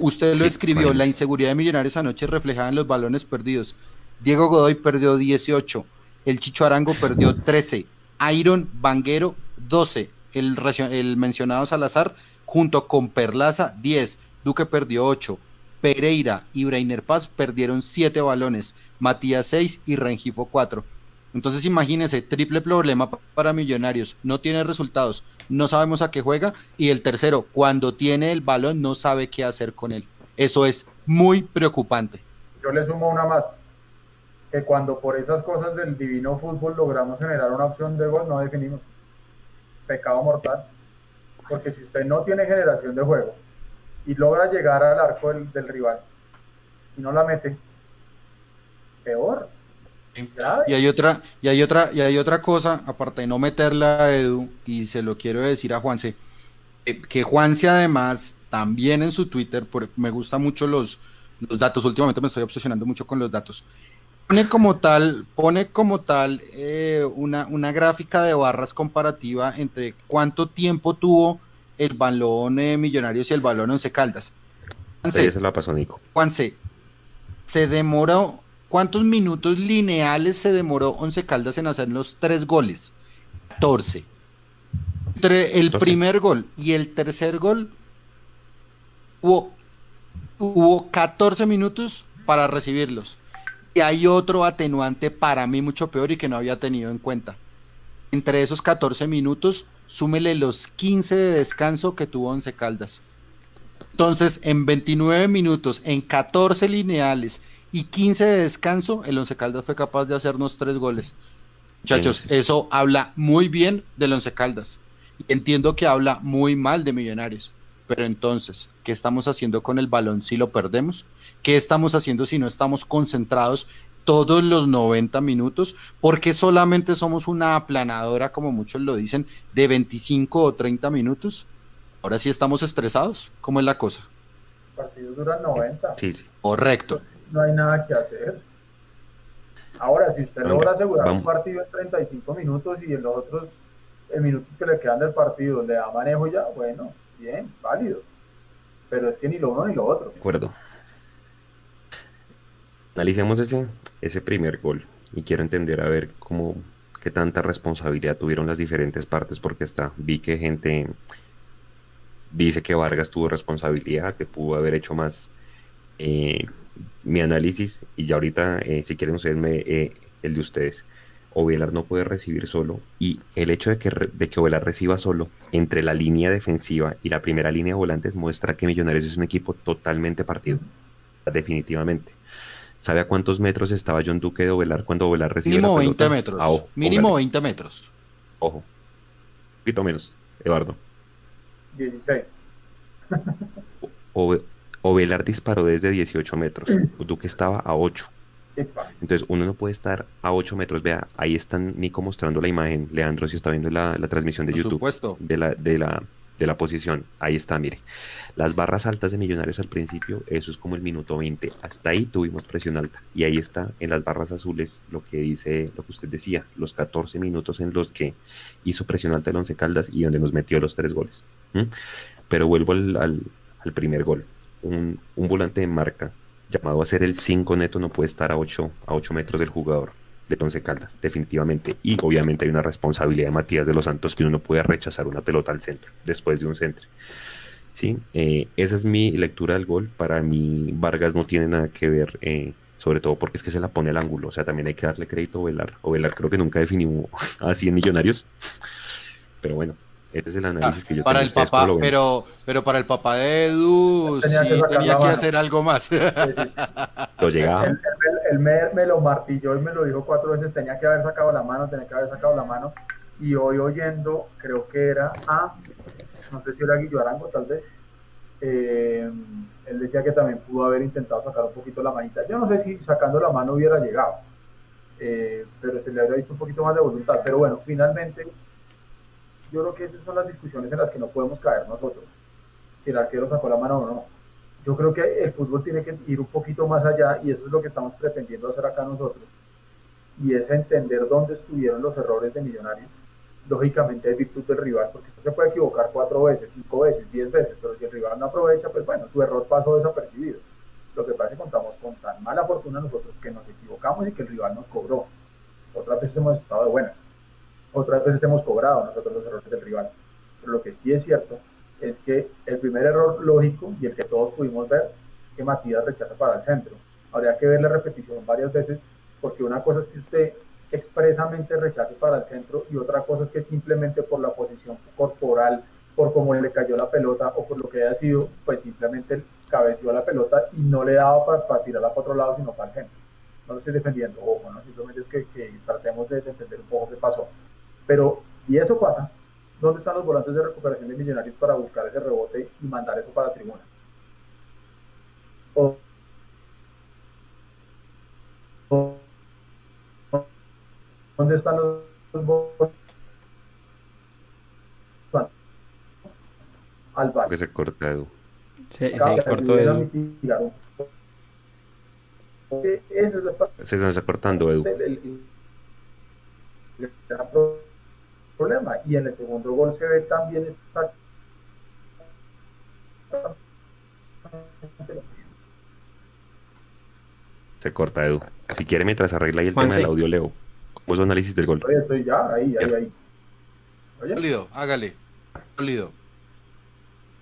usted lo escribió, la inseguridad de Millonarios anoche reflejada en los balones perdidos. Diego Godoy perdió 18, el Chicho Arango perdió 13, Iron Banguero 12, el, el mencionado Salazar junto con Perlaza 10, Duque perdió 8, Pereira y Brainer Paz perdieron 7 balones, Matías 6 y Rengifo 4. Entonces imagínense, triple problema para Millonarios, no tiene resultados, no sabemos a qué juega y el tercero, cuando tiene el balón no sabe qué hacer con él. Eso es muy preocupante. Yo le sumo una más, que cuando por esas cosas del divino fútbol logramos generar una opción de gol, no definimos. Pecado mortal. Porque si usted no tiene generación de juego y logra llegar al arco del, del rival y no la mete, peor y hay otra, y hay otra, y hay otra cosa, aparte de no meterla a Edu, y se lo quiero decir a Juanse, que Juanse además también en su Twitter, me gustan mucho los, los datos, últimamente me estoy obsesionando mucho con los datos. pone como tal, pone como tal eh, una, una, gráfica de barras comparativa entre cuánto tiempo tuvo el balón eh, Millonarios y el balón Once Caldas. Juanse, se la pasó Nico. Juanse, se demoró, ¿cuántos minutos lineales se demoró Once Caldas en hacer los tres goles? 14. Entre el primer gol y el tercer gol hubo, hubo 14 minutos para recibirlos. Y hay otro atenuante para mí mucho peor y que no había tenido en cuenta. Entre esos 14 minutos, súmele los 15 de descanso que tuvo Once Caldas. Entonces, en 29 minutos, en 14 lineales y 15 de descanso, el Once Caldas fue capaz de hacernos tres goles. Muchachos, eso habla muy bien del Once Caldas. Entiendo que habla muy mal de Millonarios. Pero entonces, ¿qué estamos haciendo con el balón si lo perdemos? ¿Qué estamos haciendo si no estamos concentrados todos los 90 minutos? Porque solamente somos una aplanadora, como muchos lo dicen, de 25 o 30 minutos. Ahora sí estamos estresados. ¿Cómo es la cosa? Los partidos duran 90. Sí, sí. Correcto. No hay nada que hacer. Ahora, si usted logra asegurar un partido en 35 minutos y en los otros el minutos que le quedan del partido le da manejo ya, bueno, bien, válido. Pero es que ni lo uno ni lo otro. De acuerdo. Analicemos ese, ese primer gol y quiero entender a ver cómo qué tanta responsabilidad tuvieron las diferentes partes porque está vi que gente dice que Vargas tuvo responsabilidad que pudo haber hecho más eh, mi análisis y ya ahorita eh, si quieren ustedes eh, el de ustedes Ovelar no puede recibir solo y el hecho de que, de que Ovelar reciba solo entre la línea defensiva y la primera línea de volantes muestra que Millonarios es un equipo totalmente partido, definitivamente. ¿Sabe a cuántos metros estaba John Duque de Ovelar cuando Ovelar recibe Mínimo 20 metros. Ah, Mínimo 20 metros. Ojo. Un poquito menos, Eduardo. 16. Ovelar disparó desde 18 metros. Duque estaba a 8. Entonces uno no puede estar a 8 metros. Vea, ahí están Nico mostrando la imagen. Leandro, si está viendo la, transmisión de YouTube de la, de la de la posición. Ahí está, mire. Las barras altas de Millonarios al principio, eso es como el minuto 20. Hasta ahí tuvimos presión alta. Y ahí está en las barras azules lo que dice, lo que usted decía, los 14 minutos en los que hizo presión alta el Once Caldas y donde nos metió los tres goles. Pero vuelvo al, al, primer gol. Un, volante de marca llamado a ser el 5 neto no puede estar a 8, a 8 metros del jugador de Once Caldas, definitivamente. Y obviamente hay una responsabilidad de Matías de los Santos que uno no puede rechazar una pelota al centro, después de un centro. ¿Sí? Eh, esa es mi lectura del gol. Para mí, Vargas no tiene nada que ver, eh, sobre todo porque es que se la pone al ángulo. O sea, también hay que darle crédito a Velar. O Velar creo que nunca definió así en Millonarios. Pero bueno, este es el análisis que yo para el papá, pero, pero para el papá de Edu tenía sí que tenía que hacer algo más. Lo llegaba. Él, me, lo martilló y me lo dijo cuatro veces, tenía que haber sacado la mano, tenía que haber sacado la mano. Y hoy oyendo, creo que era a, no sé si era Guillo Arango tal vez, eh, él decía que también pudo haber intentado sacar un poquito la manita. Yo no sé si sacando la mano hubiera llegado, eh, pero se le habría visto un poquito más de voluntad. Pero bueno, finalmente yo creo que esas son las discusiones en las que no podemos caer nosotros, si el arquero sacó la mano o no. Yo creo que el fútbol tiene que ir un poquito más allá y eso es lo que estamos pretendiendo hacer acá nosotros. Y es entender dónde estuvieron los errores de Millonarios. Lógicamente es virtud del rival, porque se puede equivocar cuatro veces, cinco veces, diez veces, pero si el rival no aprovecha, pues bueno, su error pasó desapercibido. Lo que pasa es que contamos con tan mala fortuna nosotros que nos equivocamos y que el rival nos cobró. Otras veces hemos estado de buenas otras veces hemos cobrado nosotros los errores del rival. Pero lo que sí es cierto es que el primer error lógico y el que todos pudimos ver es que Matías rechaza para el centro. Habría que ver la repetición varias veces porque una cosa es que usted expresamente rechace para el centro y otra cosa es que simplemente por la posición corporal, por cómo le cayó la pelota o por lo que haya sido, pues simplemente cabeció la pelota y no le daba para, tirarla para otro lado, sino para el centro. No lo estoy defendiendo, ojo, ¿no? simplemente es que, que tratemos de entender un poco qué pasó. Pero si eso pasa, ¿dónde están los volantes de recuperación de Millonarios para buscar ese rebote y mandar eso para la tribuna? ¿Dónde están los, volantes? Al Que se corta Edu. Se, se cortó Edu. Se está cortando, Edu. El, problema. Y en el segundo gol se ve también está se corta, Edu. Si quiere, mientras arregla ahí el tema del audio, Leo. ¿Cómo es su análisis del gol? estoy ya, ahí, ahí, ahí. Sólido, hágale. Sólido.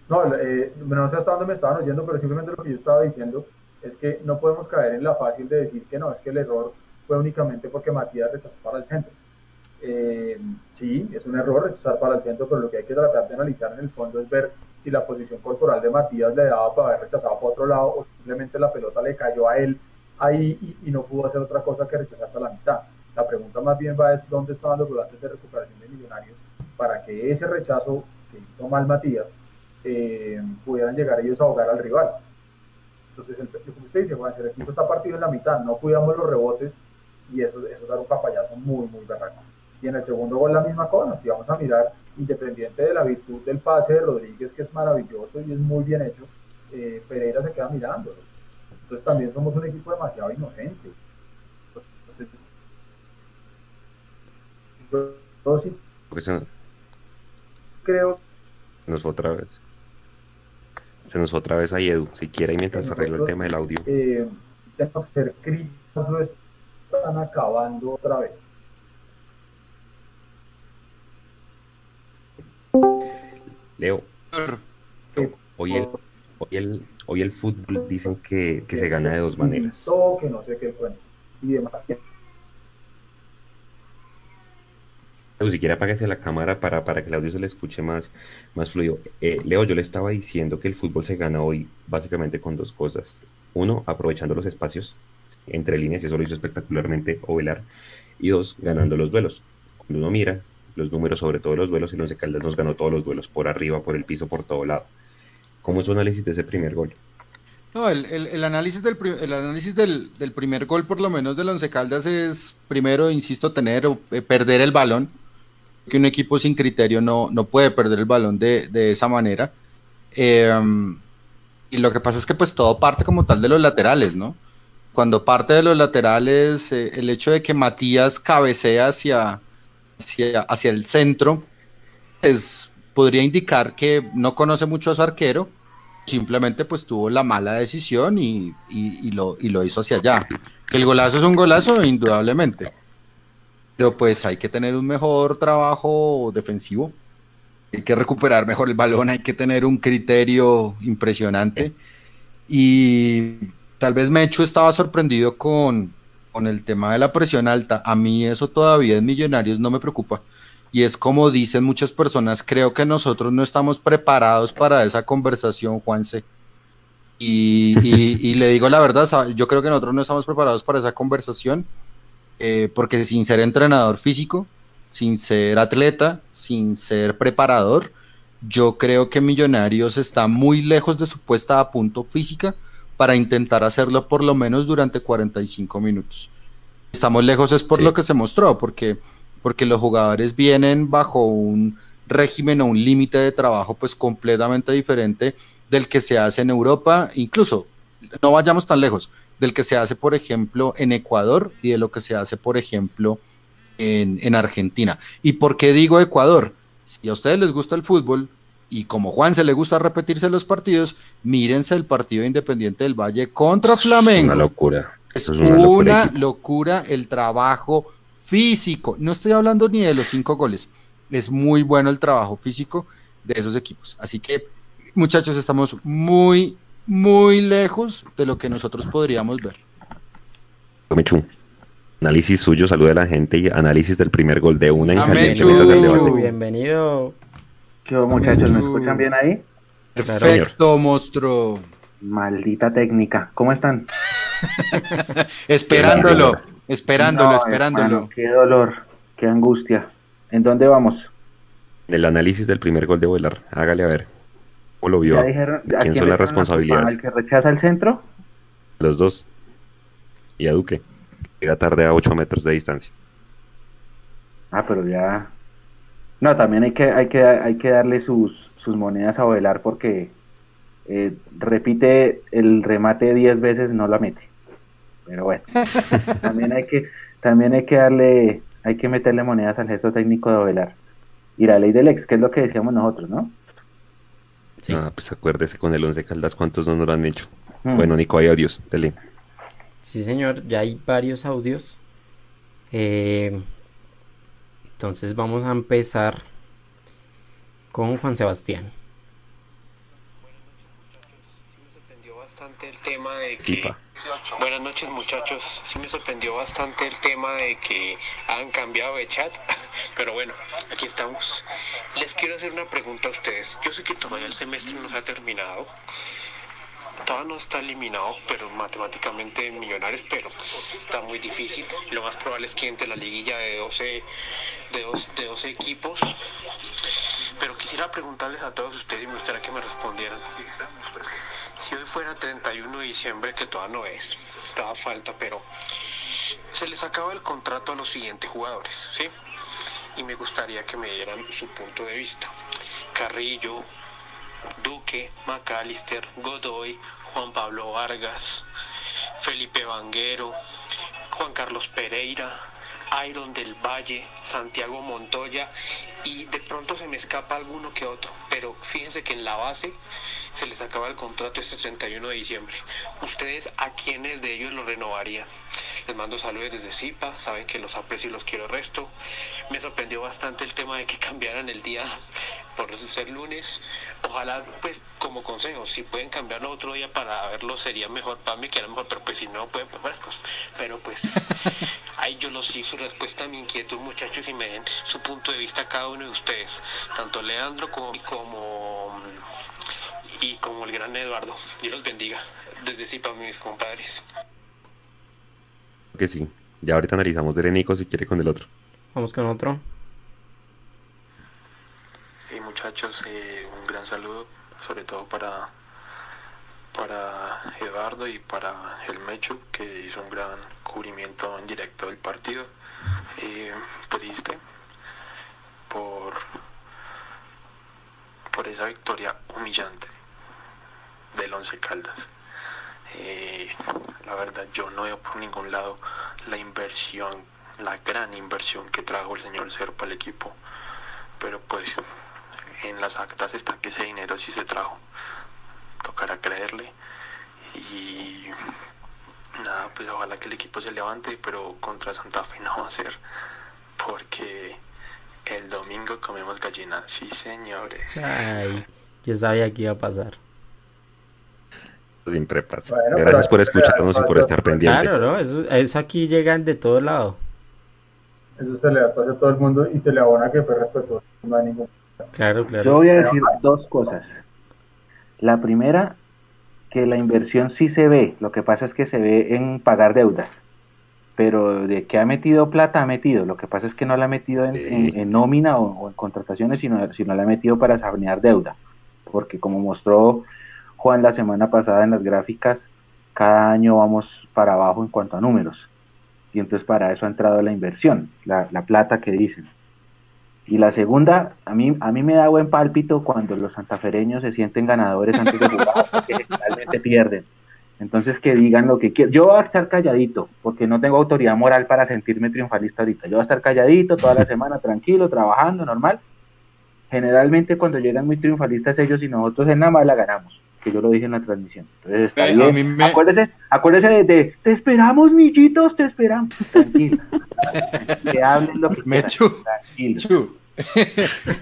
No, eh, no sé hasta dónde me estaban oyendo, pero simplemente lo que yo estaba diciendo es que no podemos caer en la fácil de decir que no, es que el error fue únicamente porque Matías rechazó para el centro. Eh, sí, es un error rechazar para el centro, pero lo que hay que tratar de analizar en el fondo es ver si la posición corporal de Matías le daba para haber rechazado para otro lado o simplemente la pelota le cayó a él ahí y, no pudo hacer otra cosa que rechazar hasta la mitad. La pregunta más bien va es dónde estaban los volantes de recuperación de Millonarios para que ese rechazo que hizo mal Matías eh, pudieran llegar ellos a ahogar al rival. Entonces, el, como usted dice, el equipo está partido en la mitad, no cuidamos los rebotes y eso, eso da un papayazo muy, muy berraco. Y en el segundo gol la misma cosa, si vamos a mirar, independiente de la virtud del pase de Rodríguez, que es maravilloso y es muy bien hecho, eh, Pereira se queda mirándolo entonces también somos un equipo demasiado inocente. Entonces, creo. Se nos fue otra vez. Se nos otra vez ahí, Edu. Si quiere, mientras arregla el tema del audio. Eh, tenemos que ser críticos, lo están acabando otra vez. Leo. Hoy el, hoy el, hoy el fútbol dicen que, se gana de dos maneras. Que no sé qué Y demás. si quiere apáguese la cámara para, para que el audio se le escuche más, más fluido. Eh, Leo, yo le estaba diciendo que el fútbol se gana hoy básicamente con dos cosas. Uno, aprovechando los espacios entre líneas, y eso lo hizo espectacularmente Ovelar. Y dos, ganando los duelos. Cuando uno mira los números, sobre todo los duelos, el Once Caldas nos ganó todos los duelos, por arriba, por el piso, por todo lado. ¿Cómo es su análisis de ese primer gol? No, el, el, análisis, del, el análisis del, del, primer gol, por lo menos del Once Caldas, es primero, insisto, tener o eh, perder el balón. Que un equipo sin criterio no, no puede perder el balón de, de esa manera. Em, y lo que pasa es que pues todo parte como tal de los laterales, ¿no? Cuando parte de los laterales, eh, el hecho de que Matías cabecea hacia, hacia, hacia el centro, es podría indicar que no conoce mucho a su arquero, simplemente pues tuvo la mala decisión y, lo, lo hizo hacia allá. Que el golazo es un golazo, indudablemente. Pero pues hay que tener un mejor trabajo defensivo. Hay que recuperar mejor el balón, hay que tener un criterio impresionante. Y tal vez Mecho estaba sorprendido con, con el tema de la presión alta. A mí eso todavía en Millonarios no me preocupa y es como dicen muchas personas, creo que nosotros no estamos preparados para esa conversación, Juanse. Y, y, le digo la verdad, yo creo que nosotros no estamos preparados para esa conversación, eh, porque sin ser entrenador físico, sin ser atleta, sin ser preparador, yo creo que Millonarios está muy lejos de su puesta a punto física para intentar hacerlo por lo menos durante 45 minutos. Estamos lejos es por lo que se mostró, porque porque los jugadores vienen bajo un régimen o un límite de trabajo pues completamente diferente del que se hace en Europa, incluso no vayamos tan lejos, del que se hace por ejemplo en Ecuador y de lo que se hace por ejemplo en, en Argentina. ¿Y por qué digo Ecuador? Si a ustedes les gusta el fútbol, y como Juan se le gusta repetirse los partidos, mírense el partido Independiente del Valle contra Flamengo. Una locura. Es, una, locura el trabajo físico. No estoy hablando ni de los cinco goles. Es muy bueno el trabajo físico de esos equipos. Así que, muchachos, estamos muy, muy lejos de lo que nosotros podríamos ver. Mechu, análisis suyo, saluda a la gente y análisis del primer gol de una en ah, Bienvenido. ¿Qué muchachos? ¿Me escuchan bien ahí? Perfecto, monstruo. Maldita técnica. ¿Cómo están? Esperándolo. Esperándolo, esperándolo. qué dolor, qué angustia. ¿En dónde vamos? El análisis del primer gol de Volar. Hágale a ver. ¿Cómo lo vio? ¿Quién son las responsabilidades? ¿El que rechaza el centro? Los dos. Y a Duque. Llega tarde a 8 metros de distancia. Ah, pero ya. No, también hay que, hay que, hay que darle sus, sus monedas a Velar porque eh, repite el remate 10 veces, no la mete. Pero bueno, también hay que, también hay que darle, hay que meterle monedas al gesto técnico de Ovelar. Y la ley del ex, que es lo que decíamos nosotros, ¿no? Sí. Ah, pues acuérdese con el Once Caldas cuántos no nos lo han hecho. Hmm. Bueno, Nico, hay audios, dele. Sí, señor, ya hay varios audios. Eh, entonces vamos a empezar con Juan Sebastián. bastante el tema de que... Buenas noches muchachos, sí me sorprendió bastante el tema de que han cambiado de chat, pero bueno, aquí estamos. Les quiero hacer una pregunta a ustedes. Yo sé que todavía el semestre no se ha terminado, todavía no está eliminado, pero matemáticamente millonarios, pero pues, está muy difícil. lo más probable es que entre la liguilla de 12, de 12, de 12 equipos. Pero quisiera preguntarles a todos ustedes y me gustaría que me respondieran. Si hoy fuera 31 de diciembre, que todavía no es, todavía falta, pero se les acaba el contrato a los siguientes jugadores, ¿sí? Y me gustaría que me dieran su punto de vista. Carrillo, Duque, Macalister, Godoy, Juan Pablo Vargas, Felipe Vanguero, Juan Carlos Pereira, Iron del Valle, Santiago Montoya y de pronto se me escapa alguno que otro, pero fíjense que en la base se les acaba el contrato este 31 de diciembre. ¿Ustedes a quiénes de ellos lo renovarían? Les mando saludos desde Zipa, saben que los aprecio y los quiero resto. Me sorprendió bastante el tema de que cambiaran el día por ser lunes. Ojalá, pues, como consejo, si pueden cambiarlo otro día para verlo sería mejor para mí, que era mejor, pero pues si no, pueden pues frescos. Pero pues, ahí yo los hice su respuesta mi inquietud, muchachos, y me den su punto de vista cada uno de ustedes, tanto Leandro como, como y como el gran Eduardo. Dios los bendiga. Desde Zipa, mis compadres que sí. Ya ahorita analizamos de Nico si quiere con el otro. Vamos con otro. y muchachos, eh, un gran saludo, sobre todo para, para Eduardo y para el Mechu, que hizo un gran cubrimiento en directo del partido. Eh, triste por, por esa victoria humillante del Once Caldas. Eh, la verdad yo no veo por ningún lado la inversión, la gran inversión que trajo el señor Serpa al equipo. Pero pues en las actas está que ese dinero sí se trajo. Tocará creerle. Y nada, pues ojalá que el equipo se levante, pero contra Santa Fe no va a ser. Porque el domingo comemos gallina. Sí, señores. Ay, yo sabía que iba a pasar. Siempre pasa. Gracias por escucharnos y por estar pendiente. Claro, ¿no? Eso, aquí llegan de todo lado. Eso se le da a todo el mundo y se le abona que fue respetuoso. No hay ningún... Claro, claro. Yo voy a decir dos cosas. La primera, que la inversión sí se ve. Lo que pasa es que se ve en pagar deudas. Pero de que ha metido plata, ha metido. Lo que pasa es que no la ha metido en, nómina o, en contrataciones, sino, sino la ha metido para sanear deuda. Porque como mostró Juan la semana pasada en las gráficas, cada año vamos para abajo en cuanto a números. Y entonces para eso ha entrado la inversión, la, plata que dicen. Y la segunda, a mí, a mí me da buen pálpito cuando los santafereños se sienten ganadores antes de jugar, porque generalmente pierden. Entonces que digan lo que quieran. Yo voy a estar calladito, porque no tengo autoridad moral para sentirme triunfalista ahorita. Yo voy a estar calladito toda la semana, tranquilo, trabajando, normal. Generalmente cuando llegan muy triunfalistas ellos y nosotros en nada más la ganamos que yo lo dije en la transmisión. Entonces está eh, bien. Acuérdese, acuérdese de, te esperamos, millitos, te esperamos. Tranquilo. que hablen lo que Mechu, Mechu,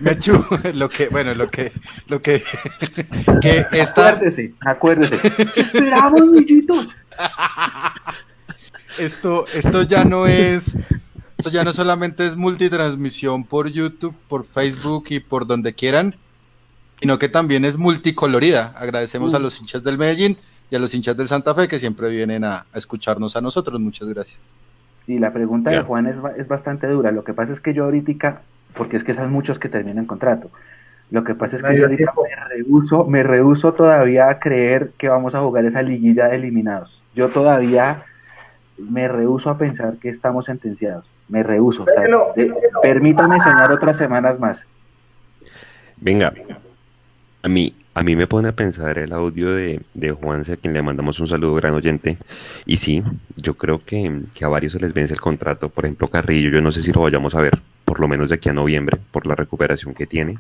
Mechu, lo que, bueno, lo que, lo que, que está... Acuérdese, acuérdese. Te esperamos, millitos. Esto, esto ya no es, esto ya no solamente es multitransmisión por YouTube, por Facebook y por donde quieran, sino que también es multicolorida. Agradecemos a mm. los hinchas del Medellín y a los hinchas del Santa Fe que siempre vienen a, escucharnos a nosotros. Muchas gracias. Sí, la pregunta de Juan es, bastante dura. Lo que pasa es que yo ahorita, porque es que son muchos que terminan contrato, lo que pasa es que yo ahorita me rehuso, me rehuso todavía a creer que vamos a jugar esa liguilla de eliminados. Yo todavía me rehuso a pensar que estamos sentenciados. Me rehuso. permítame soñar otras semanas más. Venga, venga A mí, a mí me pone a pensar el audio de, de Juanse, a quien le mandamos un saludo gran oyente. Y sí, yo creo que, que a varios se les vence el contrato. Por ejemplo, Carrillo, yo no sé si lo vayamos a ver, por lo menos de aquí a noviembre, por la recuperación que tiene.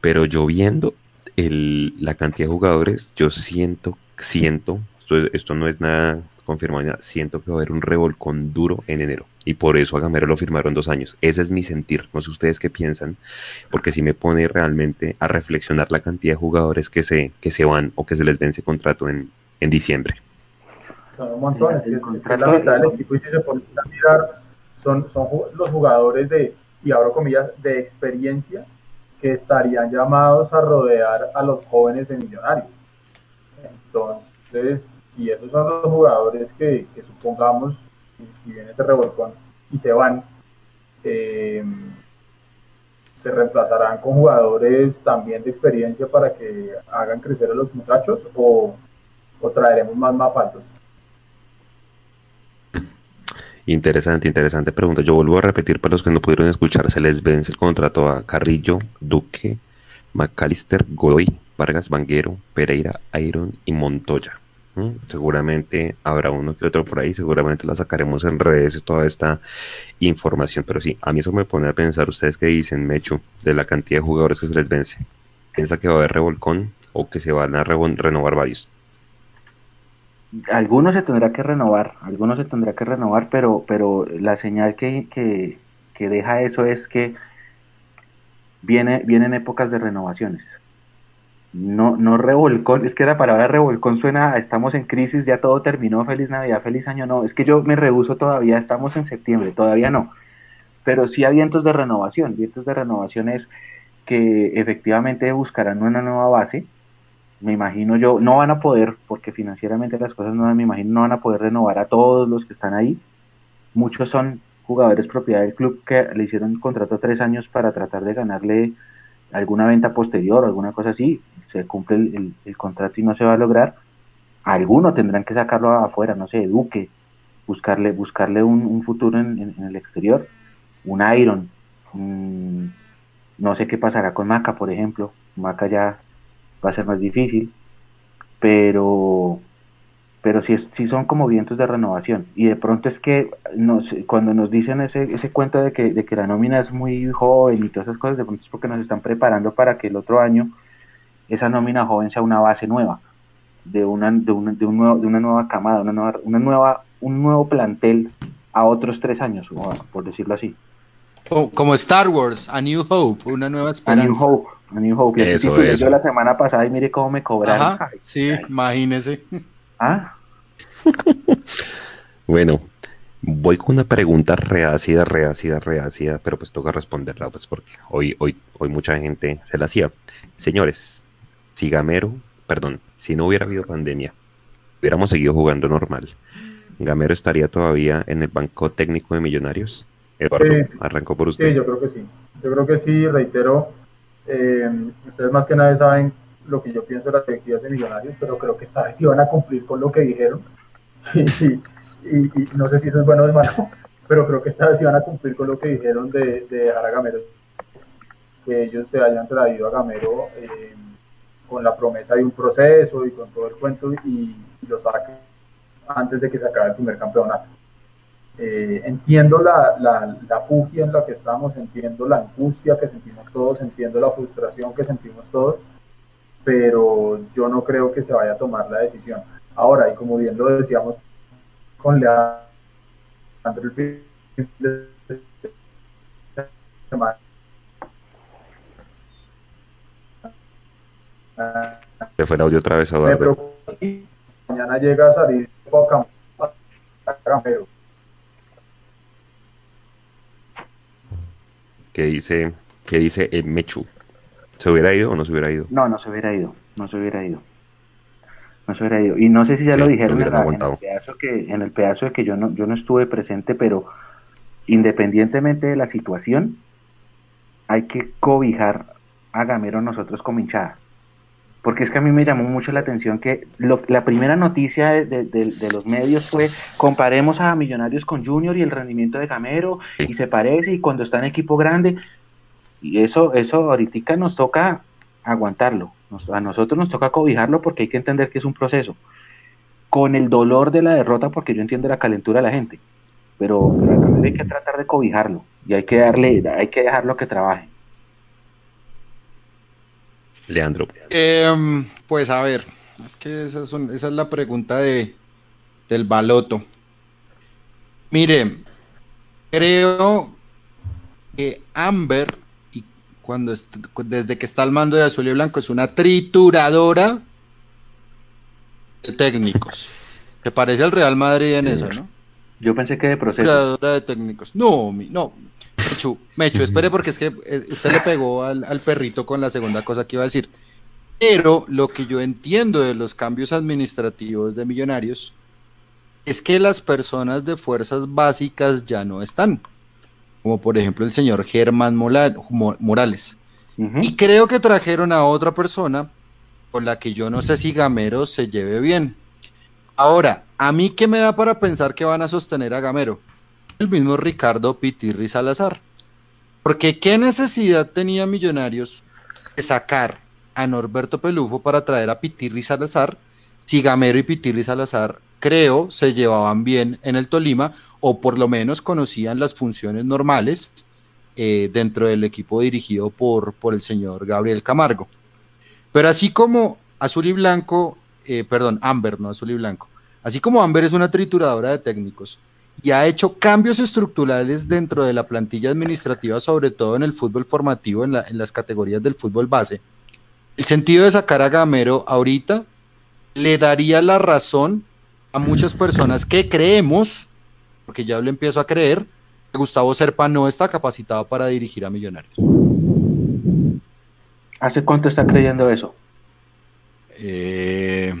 Pero yo viendo el, la cantidad de jugadores, yo siento, siento, esto, esto no es nada confirmado, siento que va a haber un revolcón duro en enero. Y por eso a Gamero lo firmaron dos años. Ese es mi sentir. No sé ustedes qué piensan, porque si me pone realmente a reflexionar la cantidad de jugadores que se, que se van o que se les vence contrato en, en diciembre. Son un montón, es, es, es la mitad del equipo y si se ponen a mirar, son, son los jugadores de, y abro comillas, de experiencia que estarían llamados a rodear a los jóvenes de millonarios. Entonces, si esos son los jugadores que, supongamos, si viene ese revolcón y se van, eh, se reemplazarán con jugadores también de experiencia para que hagan crecer a los muchachos o, o traeremos más mapatos. Interesante, interesante pregunta. Yo vuelvo a repetir para los que no pudieron escuchar, se les vence el contrato a Carrillo, Duque, McAllister, Godoy, Vargas, Vanguero, Pereira, Iron y Montoya. Seguramente habrá uno que otro por ahí, seguramente la sacaremos en redes toda esta información, pero sí, a mí eso me pone a pensar, ustedes que dicen, Mechu, de la cantidad de jugadores que se les vence, ¿piensa que va a haber revolcón o que se van a renovar varios? algunos se tendrá que renovar, algunos se tendrá que renovar, pero, pero la señal que, que, que deja eso es que viene, vienen épocas de renovaciones. No, no revolcón, es que la palabra revolcón suena, estamos en crisis, ya todo terminó, feliz Navidad, feliz año, no, es que yo me rehuso todavía, estamos en septiembre, todavía no, pero sí hay vientos de renovación, vientos de renovación es que efectivamente buscarán una nueva base, me imagino yo, no van a poder, porque financieramente las cosas no me imagino, no van a poder renovar a todos los que están ahí. Muchos son jugadores propiedad del club que le hicieron contrato a tres años para tratar de ganarle alguna venta posterior o alguna cosa así. Se cumple el, el, contrato y no se va a lograr. Algunos tendrán que sacarlo afuera, no sé, Duque, buscarle, buscarle un, un futuro en, en, el exterior. Un Iron. Un, no sé qué pasará con Maca, por ejemplo. Maca ya va a ser más difícil, pero pero sí, sí son como vientos de renovación y de pronto es que nos, cuando nos dicen ese, ese cuento de que, de que la nómina es muy joven y todas esas cosas, de pronto es porque nos están preparando para que el otro año esa nómina joven sea una base nueva, de una, de una, de un nuevo, de una nueva camada, una nueva, una nueva, un nuevo plantel a otros tres años, por decirlo así. Oh, como Star Wars, A New Hope, una nueva esperanza. A New Hope, A New Hope. Eso, eso. Yo la semana pasada y mire cómo me cobraron. Ajá, sí, imagínese. ¿Ah? bueno, voy con una pregunta reácida, reácida, reácida, pero pues toca responderla, pues porque hoy, hoy, hoy mucha gente se la hacía. Señores, si Gamero, perdón, si no hubiera habido pandemia, hubiéramos seguido jugando normal, ¿Gamero estaría todavía en el banco técnico de Millonarios? Eduardo, Sí. arrancó por usted. Sí, yo creo que sí. Yo creo que sí, reitero, eh, ustedes más que nadie saben lo que yo pienso de las directivas de Millonarios, pero creo que esta vez van a cumplir con lo que dijeron. Y, y- y- no sé si eso es bueno o es malo, pero creo que esta vez van a cumplir con lo que dijeron de, de dejar a Gamero. Que ellos se hayan traído a Gamero eh, con la promesa de un proceso y con todo el cuento y, y lo saquen antes de que se acabe el primer campeonato. Eh, entiendo la, la, la fugia en la que estamos, entiendo la angustia que sentimos todos, entiendo la frustración que sentimos todos, pero yo no creo que se vaya a tomar la decisión. Ahora, y como bien lo decíamos con Leandro el fin de semana, Se fue el audio otra vez, me preocupa si mañana llega a salir Boca Gamero. ¿Qué dice, qué dice el Mechu? ¿Se hubiera ido o no se hubiera ido? No, no se hubiera ido, no se hubiera ido. No se hubiera ido. Y no sé si ya Sí, lo dijeron en, la- en el pedazo que, en el pedazo de que yo no, yo no estuve presente, pero independientemente de la situación, hay que cobijar a Gamero nosotros como hinchada. Porque es que a mí me llamó mucho la atención que lo- la primera noticia de, de- de- de los medios fue comparemos a Millonarios con Junior y el rendimiento de Gamero Sí. y se parece y cuando está en equipo grande y eso eso ahorita nos toca aguantarlo a nosotros nos toca cobijarlo porque hay que entender que es un proceso. Con el dolor de la derrota, porque yo entiendo la calentura de la gente, pero, también hay que tratar de cobijarlo y hay que darle, hay que dejarlo que trabaje. Leandro. Em, pues a ver, es que esa es, esa es la pregunta de, del baloto. Mire, creo que Amber, cuando desde que está al mando de Azul y Blanco, es una trituradora de técnicos. Que parece el Real Madrid en eso, ¿no? Yo pensé que de proceso. Trituradora de técnicos. No, no. Mechu, Mechu, espere porque es que eh, usted le pegó al, al perrito con la segunda cosa que iba a decir. Pero lo que yo entiendo de los cambios administrativos de millonarios es que las personas de fuerzas básicas ya no están, como por ejemplo el señor Germán Morales. Y creo que trajeron a otra persona con la que yo no sé si Gamero se lleve bien. Ahora, ¿a mí qué me da para pensar que van a sostener a Gamero? El mismo Ricardo Pitirri Salazar. Porque ¿qué necesidad tenía Millonarios de sacar a Norberto Pelufo para traer a Pitirri Salazar si Gamero y Pitirri Salazar creo, se llevaban bien en el Tolima o por lo menos conocían las funciones normales eh, dentro del equipo dirigido por, por el señor Gabriel Camargo. Pero así como Azul y Blanco, eh, perdón, Amber, no Azul y Blanco, así como Amber es una trituradora de técnicos y ha hecho cambios estructurales dentro de la plantilla administrativa, sobre todo en el fútbol formativo, en, en las categorías del fútbol base, el sentido de sacar a Gamero ahorita le daría la razón a muchas personas que creemos, porque ya lo empiezo a creer, que Gustavo Serpa no está capacitado para dirigir a Millonarios. ¿Hace cuánto está creyendo eso? Eh,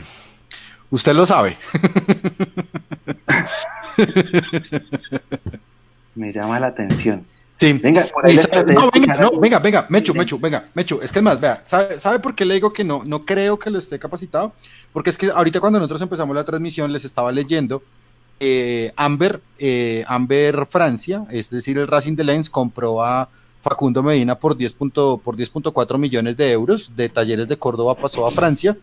usted lo sabe. Me llama la atención. Sí. Venga, no, venga, no, venga, venga, Mechu, Mechu, venga, Mechu, es que es más, vea, ¿sabe, ¿sabe, por qué le digo que no, no creo que lo esté capacitado? Porque es que ahorita cuando nosotros empezamos la transmisión les estaba leyendo, eh, Amber, eh, Amber Francia, es decir, el Racing de Lens compró a Facundo Medina por 10.4 por 10 millones de euros, de Talleres de Córdoba pasó a Francia,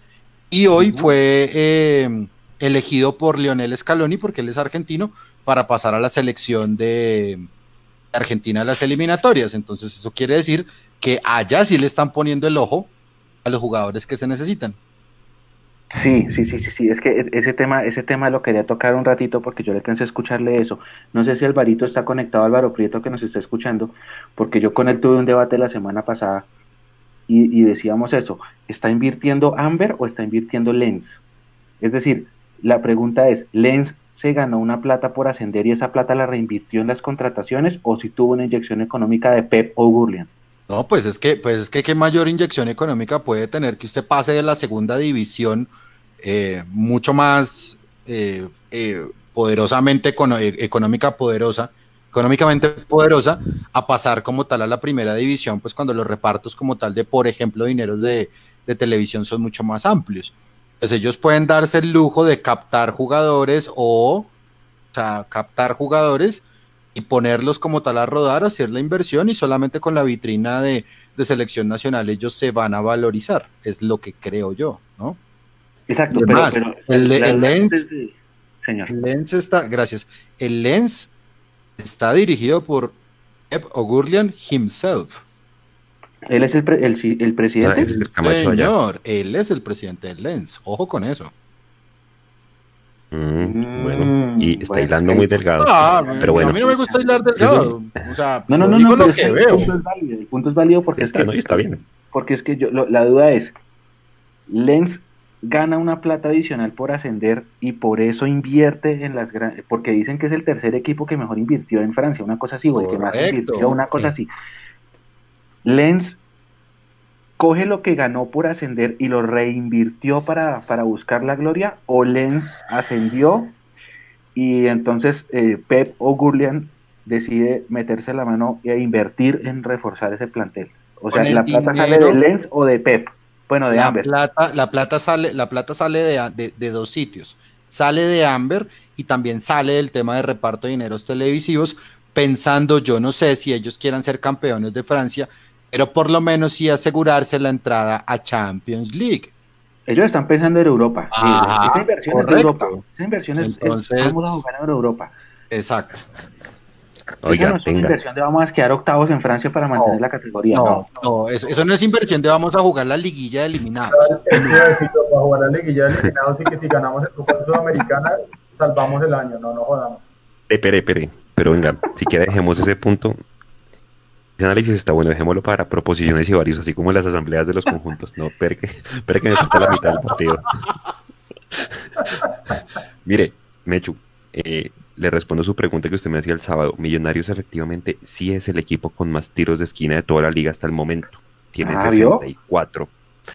y hoy fue eh, elegido por Lionel Scaloni, porque él es argentino, para pasar a la selección de Argentina las eliminatorias. Entonces eso quiere decir que allá sí le están poniendo el ojo a los jugadores que se necesitan. Sí, sí, sí, sí, sí, es que e-, ese tema, ese tema lo quería tocar un ratito porque yo le cansé a escucharle eso. No sé si Alvarito está conectado, Álvaro Prieto, que nos está escuchando, porque yo con él tuve un debate la semana pasada y, y decíamos eso, ¿está invirtiendo Amber o está invirtiendo Lens? Es decir, la pregunta es, ¿Lens se ganó una plata por ascender y esa plata la reinvirtió en las contrataciones o si tuvo una inyección económica de Pep o Gurlian? No, pues es que, pues es que qué mayor inyección económica puede tener que usted pase de la segunda división eh, mucho más eh, eh, poderosamente económica poderosa, económicamente poderosa, a pasar como tal a la primera división, pues cuando los repartos como tal de, por ejemplo, dineros de, de televisión son mucho más amplios pues ellos pueden darse el lujo de captar jugadores o, sea, captar jugadores y ponerlos como tal a rodar, hacer la inversión y solamente con la vitrina de, selección nacional ellos se van a valorizar, es lo que creo yo, ¿no? Exacto, pero, el, Lens, señor. el Lens está, gracias, el Lens está dirigido por Ep Ogurlian himself. ¿Él es el, el, el presidente? Señor, él es el presidente del Lens. Ojo con eso. Mm, bueno, y está hilando muy delgado. Ah, pero bueno. A mí no me gusta hilar delgado. O sea, no, no, no, no lo que veo. El punto es válido, el punto es válido porque es, que, no, está bien. Porque es que yo, la duda es, Lens gana una plata adicional por ascender y por eso invierte en las grandes, porque dicen que es el tercer equipo que mejor invirtió en Francia, una cosa así, o el que más invirtió, una cosa así. Lens coge lo que ganó por ascender y lo reinvirtió para, buscar la gloria, o Lens ascendió y entonces eh, Pep o Gurlian decide meterse la mano e invertir en reforzar ese plantel. O sea, ¿la plata sale de Lens o de Pep? Bueno, de la Amber. Plata, la plata sale, la plata sale de, de, dos sitios. Sale de Amber y también sale del tema de reparto de dineros televisivos, pensando, yo no sé si ellos quieran ser campeones de Francia, pero por lo menos sí asegurarse la entrada a Champions League. Ellos están pensando en Europa. Ajá, esa inversión es de. Europa. Esa inversión es, es- Entonces- vamos a jugar en Europa. Exacto. esa Oiga, no es una inversión de vamos a quedar octavos en Francia para mantener No, la categoría. No, no, eso, eso no es inversión de vamos a jugar la liguilla de eliminados. Eso decir, para jugar a la liguilla de eliminados y que si ganamos el Copa Sudamericana, salvamos el año. No, no jodamos. Espere, espere, pero venga, si quiere dejemos ese punto. Ese análisis está bueno, dejémoslo para proposiciones y varios, así como las asambleas de los conjuntos. No, espere que, espere que me falta la mitad del partido. Mire, Mechu, eh, le respondo su pregunta que usted me hacía el sábado. Millonarios efectivamente sí es el equipo con más tiros de esquina de toda la liga hasta el momento. Tiene Ah, ¿vio? 64.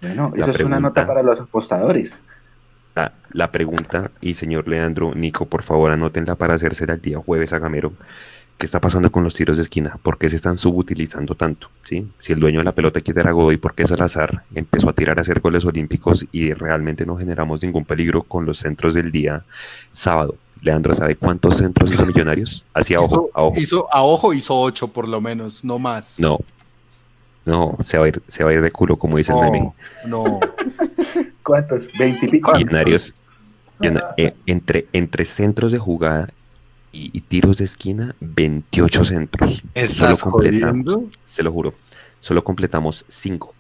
Bueno, La eso es una nota para los apostadores. La, la pregunta, y señor Leandro, Nico, por favor anótenla para hacérsela el día jueves a Gamero. ¿Qué está pasando con los tiros de esquina? ¿Por qué se están subutilizando tanto? ¿Sí? Si el dueño de la pelota quiere era Godoy, ¿por qué Salazar empezó a tirar a hacer goles olímpicos y realmente no generamos ningún peligro con los centros del día sábado? Leandro, ¿sabe cuántos centros hizo Millonarios? Hacia ojo, a ojo. hizo- a ojo hizo ocho por lo menos, no más. No, no, se va a ir, se va a ir de culo, como dice el meme. No, no. ¿Cuántos? ¿Veintipico? Millonarios, Millona- eh, entre, entre centros de jugada y, y tiros de esquina, 28 centros. Solo ¿Estás completamos, jodiendo? se lo juro, solo completamos 5.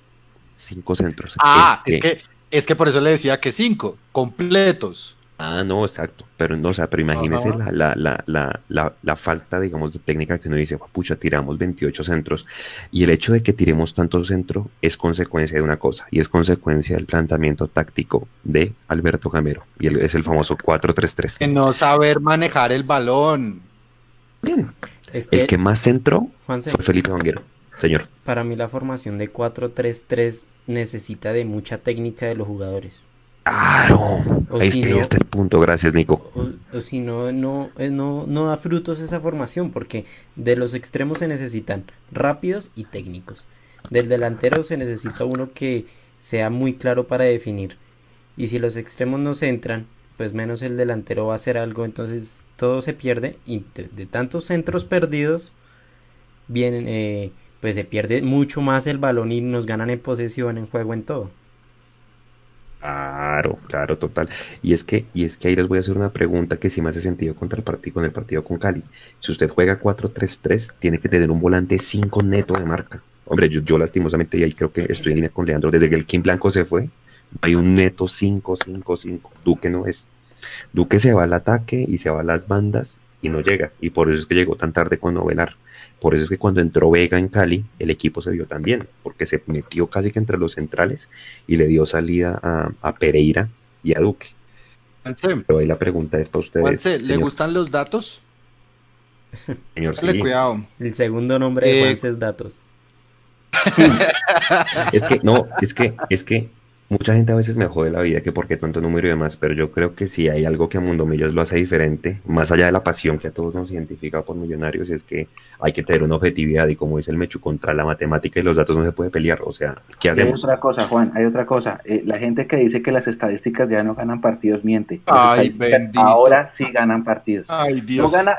5 centros. Ah, Eh, es que, es que por eso le decía que cinco, completos. Ah, no, exacto. Pero no, o sea, pero imagínese la, la, la, la, la, la falta, digamos, de técnica que uno dice, pucha, tiramos 28 centros. Y el hecho de que tiremos tanto centro es consecuencia de una cosa, y es consecuencia del planteamiento táctico de Alberto Gamero. Y el- es el famoso 4-3-3. Que no saber manejar el balón. Bien. Es que, El que más centró Juanse, fue Felipe Vanguero. Señor. para mí la formación de 4-3-3 necesita de mucha técnica de los jugadores. Claro. O Ahí si está, ahí no- está el punto. Gracias, Nico. O, o si no, no, eh, no, no da frutos esa formación, porque de los extremos se necesitan rápidos y técnicos. Del delantero se necesita uno que sea muy claro para definir. Y si los extremos no se entran, pues menos el delantero va a hacer algo, entonces todo se pierde. Y de, de tantos centros perdidos, vienen, eh, pues se pierde mucho más el balón y nos ganan en posesión, en juego, en todo. Claro, claro, total. Y es que, y es que ahí les voy a hacer una pregunta que sí me hace sentido contra el partido, con el partido con Cali. Si usted juega 4-3-3, tiene que tener un volante 5 neto de marca. Hombre, yo, lastimosamente, y ahí creo que estoy en línea con Leandro, desde que el Kim Blanco se fue, hay un neto 5-5-5. Duque no es. Duque se va al ataque y se va a las bandas y no llega. Y por eso es que llegó tan tarde con Novelar. Por eso es que cuando entró Vega en Cali, el equipo se vio tan bien, porque se metió casi que entre los centrales y le dio salida a, a Pereira y a Duque. Juanse, Pero ahí la pregunta es para ustedes. Juanse, ¿le señor- gustan los datos? señor, Dale sí. cuidado. El segundo nombre de Eh, Juanse es Datos. Es que, no, es que, es que mucha gente a veces me jode la vida que por qué tanto número y demás, pero yo creo que si hay algo que a Mundo Millos lo hace diferente, más allá de la pasión que a todos nos identifica por millonarios, es que hay que tener una objetividad y como dice el Mechu, contra la matemática y los datos no se puede pelear. O sea, ¿qué Y hay hacemos? otra cosa, Juan, hay otra cosa. Eh, la gente que dice que las estadísticas ya no ganan partidos miente. Ay, bendito. ahora sí ganan partidos. Ay, No Dios. gana,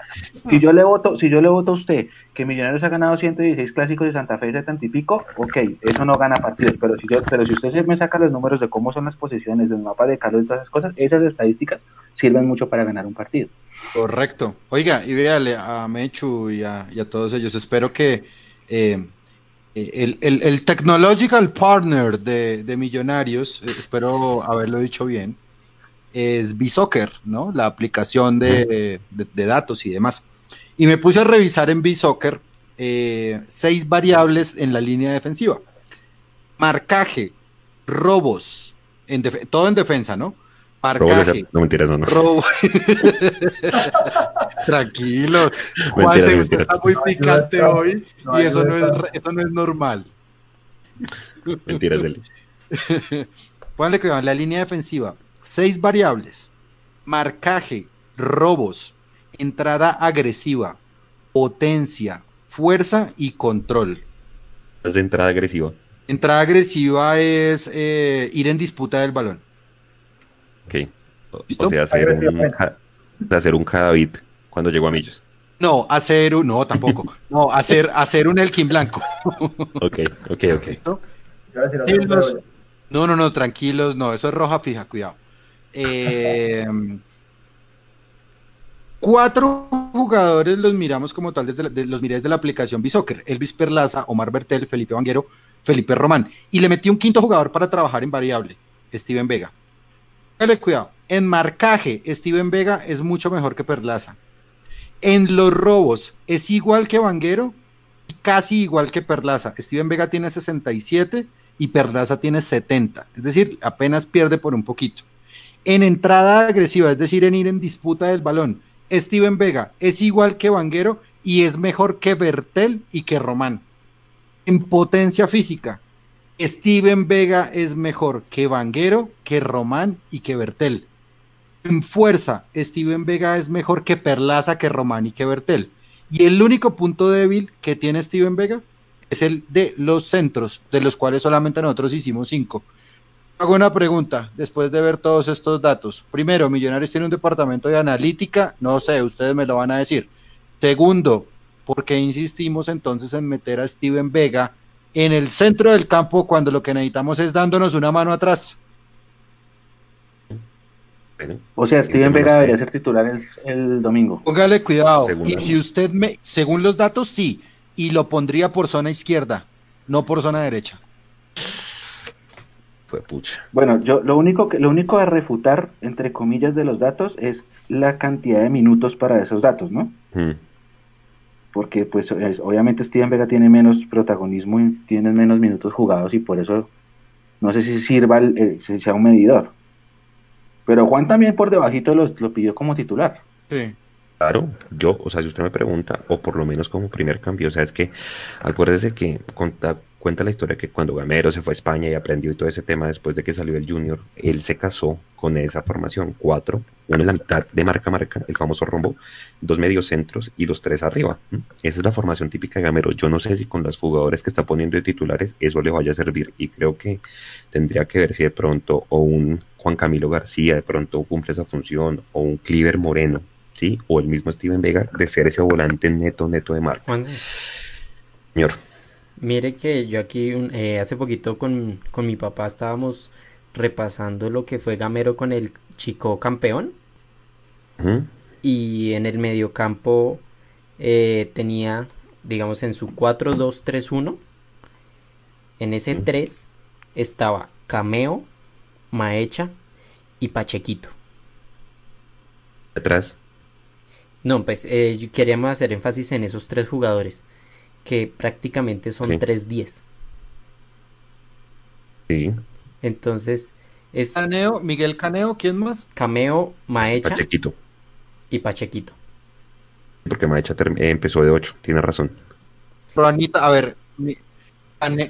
si yo le voto, si yo le voto a usted que Millonarios ha ganado 116 clásicos de Santa Fe y 70 y pico, ok, eso no gana partidos, pero si yo, pero si usted me saca los números de cómo son las posiciones del mapa de Carlos y todas esas cosas, esas estadísticas sirven mucho para ganar un partido. Correcto. Oiga, y véale a Mechu y a, todos ellos. Espero que eh, el, technological partner de, de Millonarios, eh, espero haberlo dicho bien, es Bisoccer, ¿no? La aplicación de, de- de datos y demás. Y me puse a revisar en Bisoccer eh, seis variables en la línea defensiva. Marcaje, robos, en todo en defensa, ¿no? Marcaje, No mentiras, no, no. Robo. Tranquilo. Mentiras, Juanse, usted mentiras. está muy picante No, hoy no, y eso no, es, eso no es normal. Mentiras, Eli. Póngale cuidado en la línea defensiva. Seis variables. Marcaje, robos, entrada agresiva, potencia, fuerza y control. Es de entrada agresiva. Entrada agresiva es eh, ir en disputa del balón. Ok. O, ¿Listo? o sea, hacer un, hacer un Cadavid cuando llegó a Millos. No, hacer un, no, tampoco. No, hacer, hacer un Elkin blanco. ok, ok, ok. no, no, no, tranquilos, no, eso es roja fija, cuidado. Eh, cuatro jugadores los miramos como tal desde los miré desde la aplicación Bisoccer, Elvis Perlaza, Omar Bertel, Felipe Vanguero, Felipe Román. Y le metí un quinto jugador para trabajar en variable, Steven Vega. Dale cuidado. En marcaje, Steven Vega es mucho mejor que Perlaza. En los robos, es igual que Vanguero casi igual que Perlaza. Steven Vega tiene 67 y Perlaza tiene 70. Es decir, apenas pierde por un poquito. En entrada agresiva, es decir, en ir en disputa del balón, Steven Vega es igual que Vanguero y es mejor que Bertel y que Román. En potencia física, Steven Vega es mejor que Vanguero, que Román y que Bertel. En fuerza, Steven Vega es mejor que Perlaza, que Román y que Bertel. Y el único punto débil que tiene Steven Vega es el de los centros, de los cuales solamente nosotros hicimos cinco. Hago una pregunta después de ver todos estos datos. Primero, Millonarios tiene un departamento de analítica, no sé, ustedes me lo van a decir. Segundo, ¿por qué insistimos entonces en meter a Steven Vega en el centro del campo cuando lo que necesitamos es dándonos una mano atrás? O sea, Steven Vega debería ser titular el, domingo. Póngale cuidado. y si usted me, según los datos, sí, y lo pondría por zona izquierda, no por zona derecha. Bueno, yo lo único que lo único a refutar entre comillas de los datos es la cantidad de minutos para esos datos, ¿no? Hmm. Porque pues obviamente Steven Vega tiene menos protagonismo y tiene menos minutos jugados y por eso no sé si sirva el, si sea un medidor. Pero Juan también por debajito lo, lo pidió como titular. Sí. Claro, yo, o sea, si usted me pregunta, o por lo menos como primer cambio, o sea, es que acuérdese que cuenta la historia que cuando Gamero se fue a España y aprendió y todo ese tema después de que salió el Junior, él se casó con esa formación, cuatro, uno en la mitad de marca marca, el famoso rombo, dos medios centros y los tres arriba. Esa es la formación típica de Gamero. Yo no sé si con los jugadores que está poniendo de titulares eso le vaya a servir y creo que tendría que ver si de pronto o un Juan Camilo García de pronto cumple esa función o un Cliver Moreno ¿sí? O el mismo Steven Vega de ser ese volante neto, neto de marca. Señor. Mire que yo aquí eh, hace poquito con, mi papá estábamos repasando lo que fue Gamero con el chico campeón. Y en el mediocampo eh, tenía, digamos, en su 4-2-3-1. En ese 3 estaba Cameo, Maecha y Pachequito. Atrás. No, pues eh, queríamos hacer énfasis en esos tres jugadores, que prácticamente son 3-10. Sí. Entonces, es... Caneo, Miguel Caneo, ¿quién más? Cameo, Maecha. Pachequito. Y Pachequito. Porque Maecha eh, empezó de 8, tiene razón. Ruanita, a ver,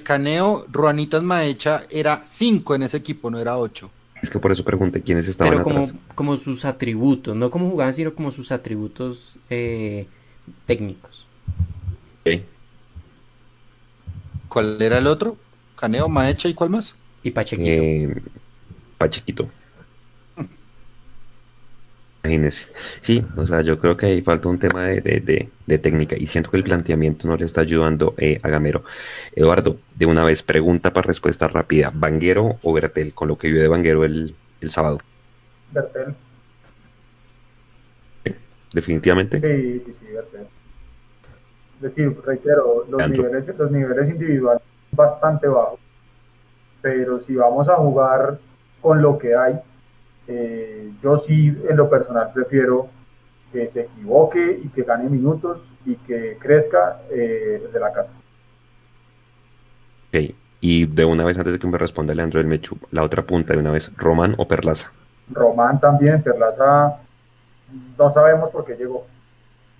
Caneo, Ruanitas Maecha era 5 en ese equipo, no era 8. Es que por eso pregunté quiénes estaban Pero como, como sus atributos, no como jugaban, sino como sus atributos eh, técnicos. ¿Cuál era el otro? Caneo, Maecha y cuál más? Y Pachequito. Eh, Pachequito. Imagínese. Sí, o sea, yo creo que ahí falta un tema de, técnica y siento que el planteamiento no le está ayudando eh, a Gamero. Eduardo, de una vez, pregunta para respuesta rápida. ¿Banguero o Bertel? Con lo que vio de Banguero el, sábado. Bertel. ¿Definitivamente? Sí, sí, sí, Bertel. Es decir, reitero, los niveles, los niveles individuales son bastante bajos. Pero si vamos a jugar con lo que hay, eh, yo sí, en lo personal, prefiero que se equivoque y que gane minutos y que crezca eh, de la casa. Ok, y de una vez antes de que me responda Leandro del Mechu, la otra punta de una vez, ¿Román o Perlaza? Román también, Perlaza no sabemos por qué llegó,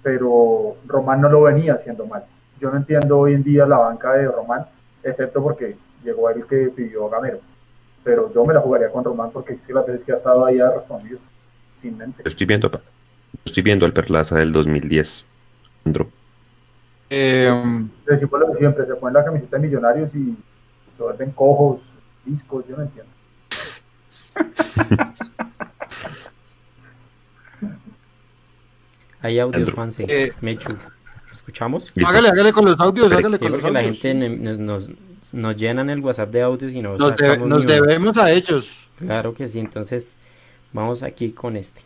pero Román no lo venía haciendo mal. Yo no entiendo hoy en día la banca de Román, excepto porque llegó el que pidió Gamero pero yo me la jugaría con Román porque es que las veces que ha estado ahí ha respondido sin mente. Estoy viendo, estoy viendo el Perlaza del 2010. Eh, siempre, se ponen la camiseta de millonarios y se vuelven cojos, discos, yo no entiendo. Hay audios, Juanse. Eh, Mechu. ¿Escuchamos? Hágale, hágale con los audios, hágale con los audios. la gente nos, nos, nos, llenan el WhatsApp de audios y nos, nos, nos debemos a ellos. Claro que sí, entonces vamos aquí con este.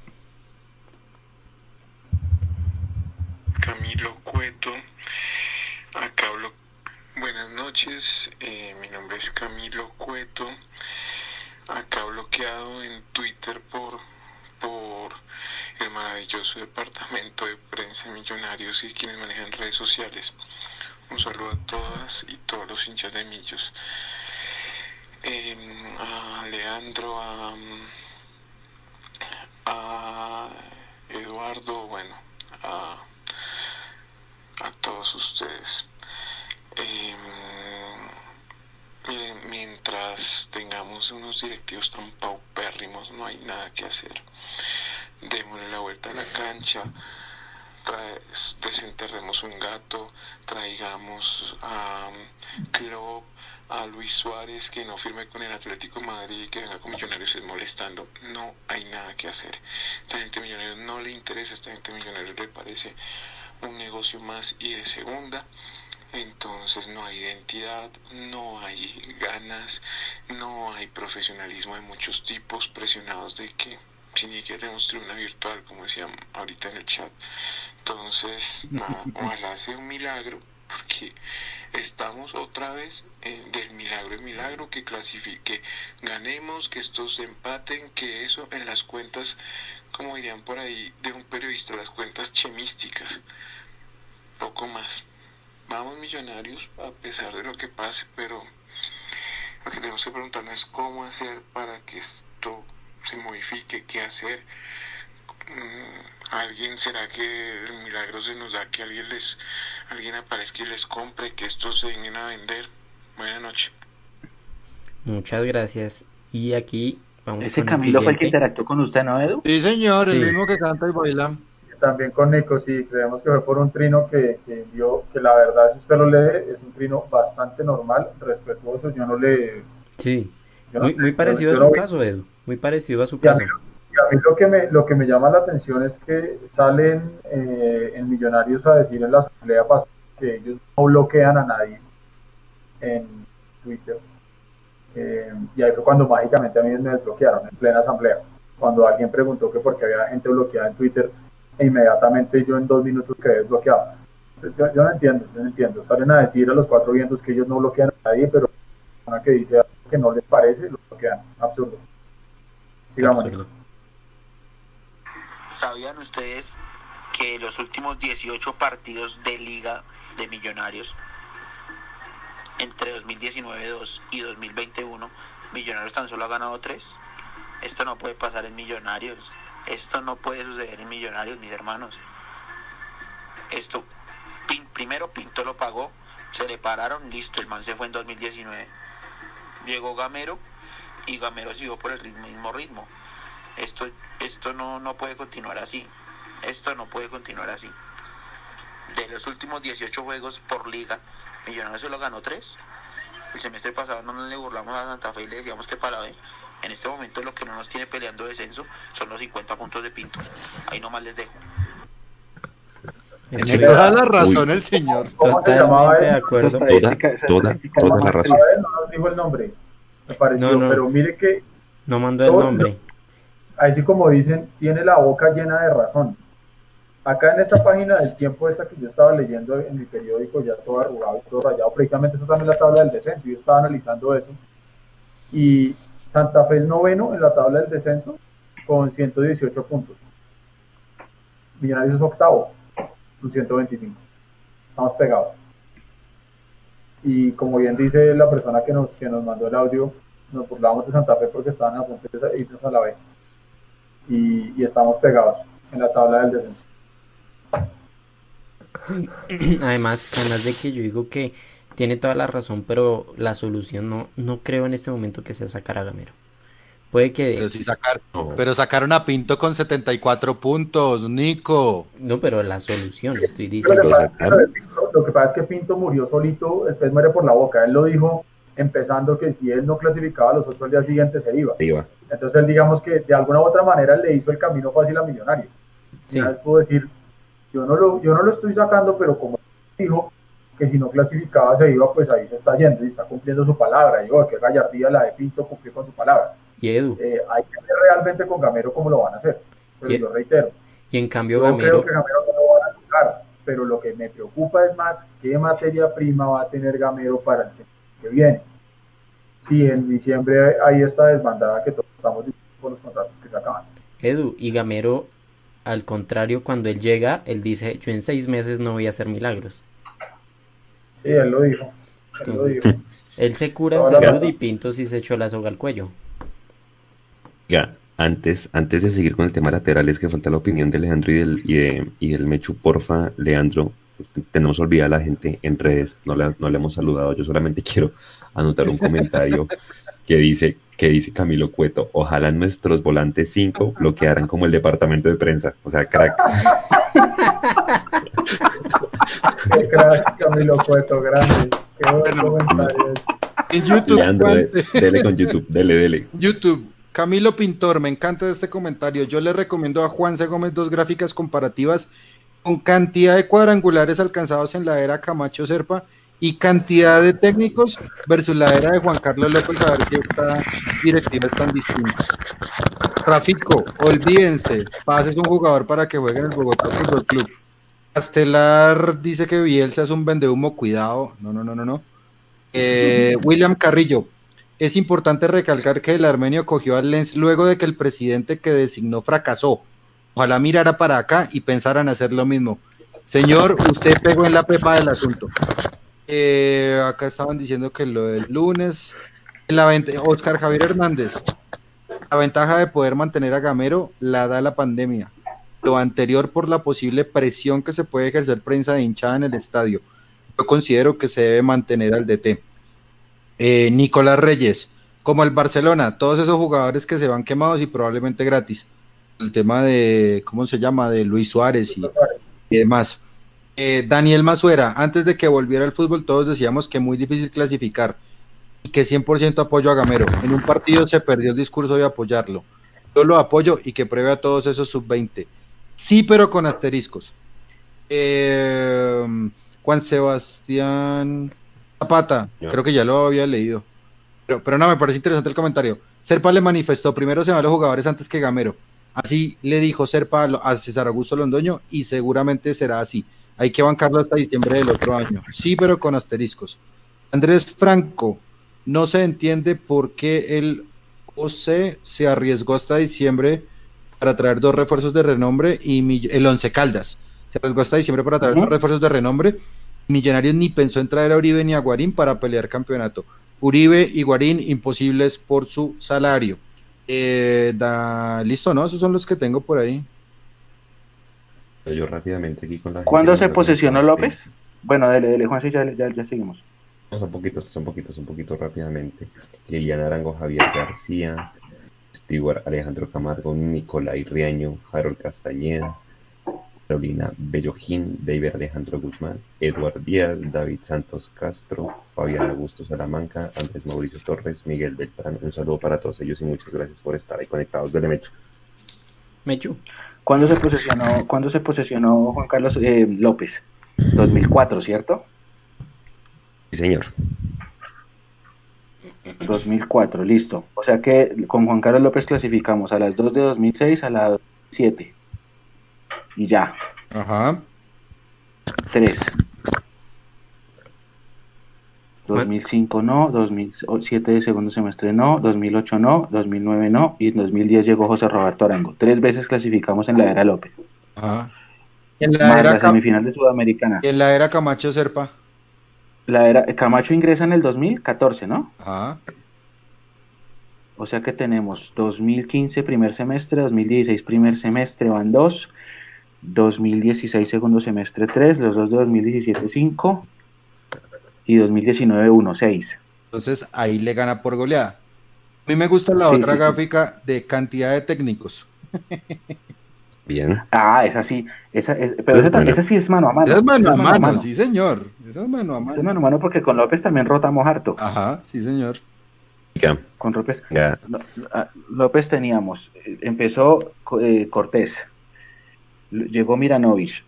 Camilo Cueto, acá hablo. Buenas noches, eh, mi nombre es Camilo Cueto, acá bloqueado en Twitter por, por el maravilloso departamento de prensa Millonarios y quienes manejan redes sociales. Un saludo a todas y todos los hinchas de Millos. Em, a Leandro, a, Eduardo, bueno, a, a todos ustedes. Em, miren, mientras tengamos unos directivos tan paupérrimos, no hay nada que hacer démosle la vuelta a la cancha, desenterremos un gato, traigamos a um, Club, a Luis Suárez que no firme con el Atlético Madrid y que venga con Millonarios molestando. No hay nada que hacer. Esta gente millonaria no le interesa, esta gente millonaria le parece un negocio más y de segunda. Entonces no hay identidad, no hay ganas, no hay profesionalismo de muchos tipos presionados de que sin ni siquiera tenemos tribuna virtual, como decían ahorita en el chat. Entonces, nada, ojalá sea un milagro, porque estamos otra vez eh, del milagro en milagro, que clasifique, ganemos, que estos empaten, que eso en las cuentas, como dirían por ahí de un periodista, las cuentas chemísticas, poco más. Vamos millonarios a pesar de lo que pase, pero lo que tenemos que preguntarnos es cómo hacer para que esto se modifique, qué hacer. Mm, alguien será que el milagro se nos da que alguien les alguien aparezca y les compre que estos se vengan a vender buenas noches muchas gracias. Y aquí vamos ese Camilo fue el que interactuó con usted no Edu sí señor el mismo que canta y baila también con Nico sí creemos que fue por un trino que, que vio que la verdad si usted lo lee es un trino bastante normal respetuoso yo no le sí muy, muy parecido a su caso Edu muy parecido a su caso. A mí, lo, que me, lo que me llama la atención es que salen eh, en Millonarios a decir en la asamblea pasada que ellos no bloquean a nadie en Twitter. Eh, y ahí fue cuando mágicamente a mí me desbloquearon en plena asamblea. Cuando alguien preguntó que por qué había gente bloqueada en Twitter, e inmediatamente yo en dos minutos quedé desbloqueado. Yo, yo no entiendo, yo no entiendo. Salen a decir a los cuatro vientos que ellos no bloquean a nadie, pero una que dice algo que no les parece, lo bloquean. Absurdo. ¿Sabían ustedes que los últimos 18 partidos de liga de millonarios entre 2019 2 y 2021 Millonarios tan solo ha ganado 3? Esto no puede pasar en Millonarios. Esto no puede suceder en Millonarios, mis hermanos. Esto, primero Pinto lo pagó, se le pararon, listo, el man se fue en 2019. Llegó Gamero, y Gamero siguió por el mismo ritmo. Esto, esto no, no puede continuar así. Esto no puede continuar así. De los últimos 18 juegos por liga, Millonarios solo ganó 3. El semestre pasado no le burlamos a Santa Fe y le decíamos que para ver. En este momento lo que no nos tiene peleando descenso son los 50 puntos de Pinto. Ahí nomás les dejo. Tiene toda la razón el señor. Totalmente de acuerdo. Toda, toda, la razón. No nos dijo el nombre me pareció, pero mire que... No mandó el nombre. Así como dicen, tiene la boca llena de razón. Acá en esta página del tiempo esta que yo estaba leyendo en mi periódico, ya todo arrugado, todo rayado, precisamente esta también la tabla del descenso, yo estaba analizando eso. Y Santa Fe es noveno en la tabla del descenso con 118 puntos. Millonarios es octavo con 125. Estamos pegados y como bien dice la persona que nos, que nos mandó el audio, nos burlamos de Santa Fe porque estaban a punto de irnos a la B. Y, y, estamos pegados en la tabla del descenso. Además, además de que yo digo que tiene toda la razón, pero la solución no, no creo en este momento que sea sacar a Gamero. Puede que. Pero, sí sacar, pero sacaron a Pinto con 74 puntos, Nico. No, pero la solución, estoy diciendo. Lo que, pasa, es que Pinto murió solito, el pez muere por la boca. Él lo dijo empezando que si él no clasificaba los otros días siguientes se iba. Entonces él digamos que de alguna u otra manera le hizo el camino fácil a Millonario. Sí. pudo decir, Yo no lo, yo no lo estoy sacando, pero como dijo que si no clasificaba se iba, pues ahí se está yendo y está cumpliendo su palabra. Digo, que gallardía la de Pinto cumplir con su palabra. Y Edu. Eh, hay que ver realmente con Gamero cómo lo van a hacer. Pero yo reitero. Y en cambio yo Gamero... creo que Gamero no lo van a tocar, pero lo que me preocupa es más qué materia prima va a tener Gamero para el semestre que viene. Si en diciembre hay esta desbandada que todos estamos con los contratos que se acaban. Edu, y Gamero, al contrario, cuando él llega, él dice, yo en seis meses no voy a hacer milagros. Sí, él lo dijo. Él, lo dijo. él se cura en salud y Pinto sí se echó la soga al cuello. Ya, antes, antes de seguir con el tema lateral, es que falta la opinión de Leandro y del, y, de, y del Mechu. Porfa, Leandro, tenemos olvidada a la gente en redes, no le, no le hemos saludado. Yo solamente quiero anotar un comentario que dice, que dice Camilo Cueto, ojalá nuestros volantes 5 lo quedaran como el departamento de prensa, o sea, crack. Qué crack, Camilo Cueto, grande. Qué buen comentario. En YouTube. Leandro, dele con YouTube, dele, dele. YouTube. Camilo Pintor, me encanta este comentario. Yo le recomiendo a Juan C. Gómez dos gráficas comparativas con cantidad de cuadrangulares alcanzados en la era Camacho Serpa y cantidad de técnicos versus la era de Juan Carlos López, a ver si esta directiva es tan distinta. Tráfico, olvídense, pases un jugador para que juegue en el Bogotá Fútbol Club. Castelar dice que Bielsa es un vendehumo, cuidado, no, no, no, no, no. Eh, William Carrillo, es importante recalcar que el armenio cogió al Lens luego de que el presidente que designó fracasó. Ojalá mirara para acá y pensara en hacer lo mismo. Señor, usted pegó en la pepa del asunto. Eh, acá estaban diciendo que lo del lunes. La Oscar Javier Hernández. La ventaja de poder mantener a Gamero la da la pandemia. Lo anterior por la posible presión que se puede ejercer prensa de hinchada en el estadio. Yo considero que se debe mantener al DT. Eh, Nicolás Reyes, como el Barcelona, todos esos jugadores que se van quemados y probablemente gratis. El tema de, ¿cómo se llama? De Luis Suárez y, demás. Eh, Daniel Mazuera, antes de que volviera al fútbol, todos decíamos que muy difícil clasificar y que 100% apoyo a Gamero. En un partido se perdió el discurso de apoyarlo. Yo lo apoyo y que pruebe a todos esos sub-20. Sí, pero con asteriscos. Eh, Juan Sebastián Zapata, creo que ya lo había leído. Pero, pero no, me parece interesante el comentario. Serpa le manifestó, primero se van los jugadores antes que Gamero. Así le dijo Serpa a César Augusto Londoño y seguramente será así. Hay que bancarlo hasta diciembre del otro año. Sí, pero con asteriscos. Andrés Franco, no se entiende por qué el OC se arriesgó hasta diciembre para traer dos refuerzos de renombre y el Once Caldas. Se arriesgó hasta diciembre para traer dos refuerzos de renombre. Millonarios ni pensó en traer a Uribe ni a Guarín para pelear campeonato. Uribe y Guarín imposibles por su salario. Eh, da, listo, ¿no? Esos son los que tengo por ahí. Yo rápidamente aquí con la ¿Cuándo se posesionó López? Bueno, dele, dele, Juan, sí, ya, ya, ya seguimos. Son poquitos, son poquitos, un poquito rápidamente. Liliana Arango, Javier García, Stewart Alejandro Camargo, Nicolai Riaño, Harold Castañeda, Carolina Bellojín, David Alejandro Guzmán, Eduard Díaz, David Santos Castro, Fabián Augusto Salamanca, Andrés Mauricio Torres, Miguel Beltrán. Un saludo para todos ellos y muchas gracias por estar ahí conectados. Dele Mechu. Mechu. ¿Cuándo se posesionó, ¿cuándo se posesionó Juan Carlos eh, López? 2004, ¿cierto? Sí, señor. 2004, listo. O sea que con Juan Carlos López clasificamos a las 2 de 2006 a las 7. Y ya. Ajá. 3. 2005 no, 2007 de segundo semestre no, 2008 no, 2009 no y en 2010 llegó José Roberto Arango. Tres veces clasificamos en la era López. Ajá. En la, era semifinal de Sudamericana. En la era Camacho Serpa. La era Camacho ingresa en el 2014, ¿no? Ajá. O sea que tenemos 2015 primer semestre, 2016 primer semestre van dos, 2016 segundo semestre 3, los dos de 2017 5 y 2019 1, 6. Entonces ahí le gana por goleada. A mí me gusta la Sí, otra sí, sí. gráfica de cantidad de técnicos. Bien. Ah, esa sí, esa, es- pero esa, Bueno. esa sí es mano a mano. Esa es mano a esa mano, sí señor. Esa es mano a Esa es mano. mano a mano porque con López también rotamos harto. Ajá, sí señor. Venga, Con López, López teníamos, eh, empezó eh, Cortés, llegó Miranovich,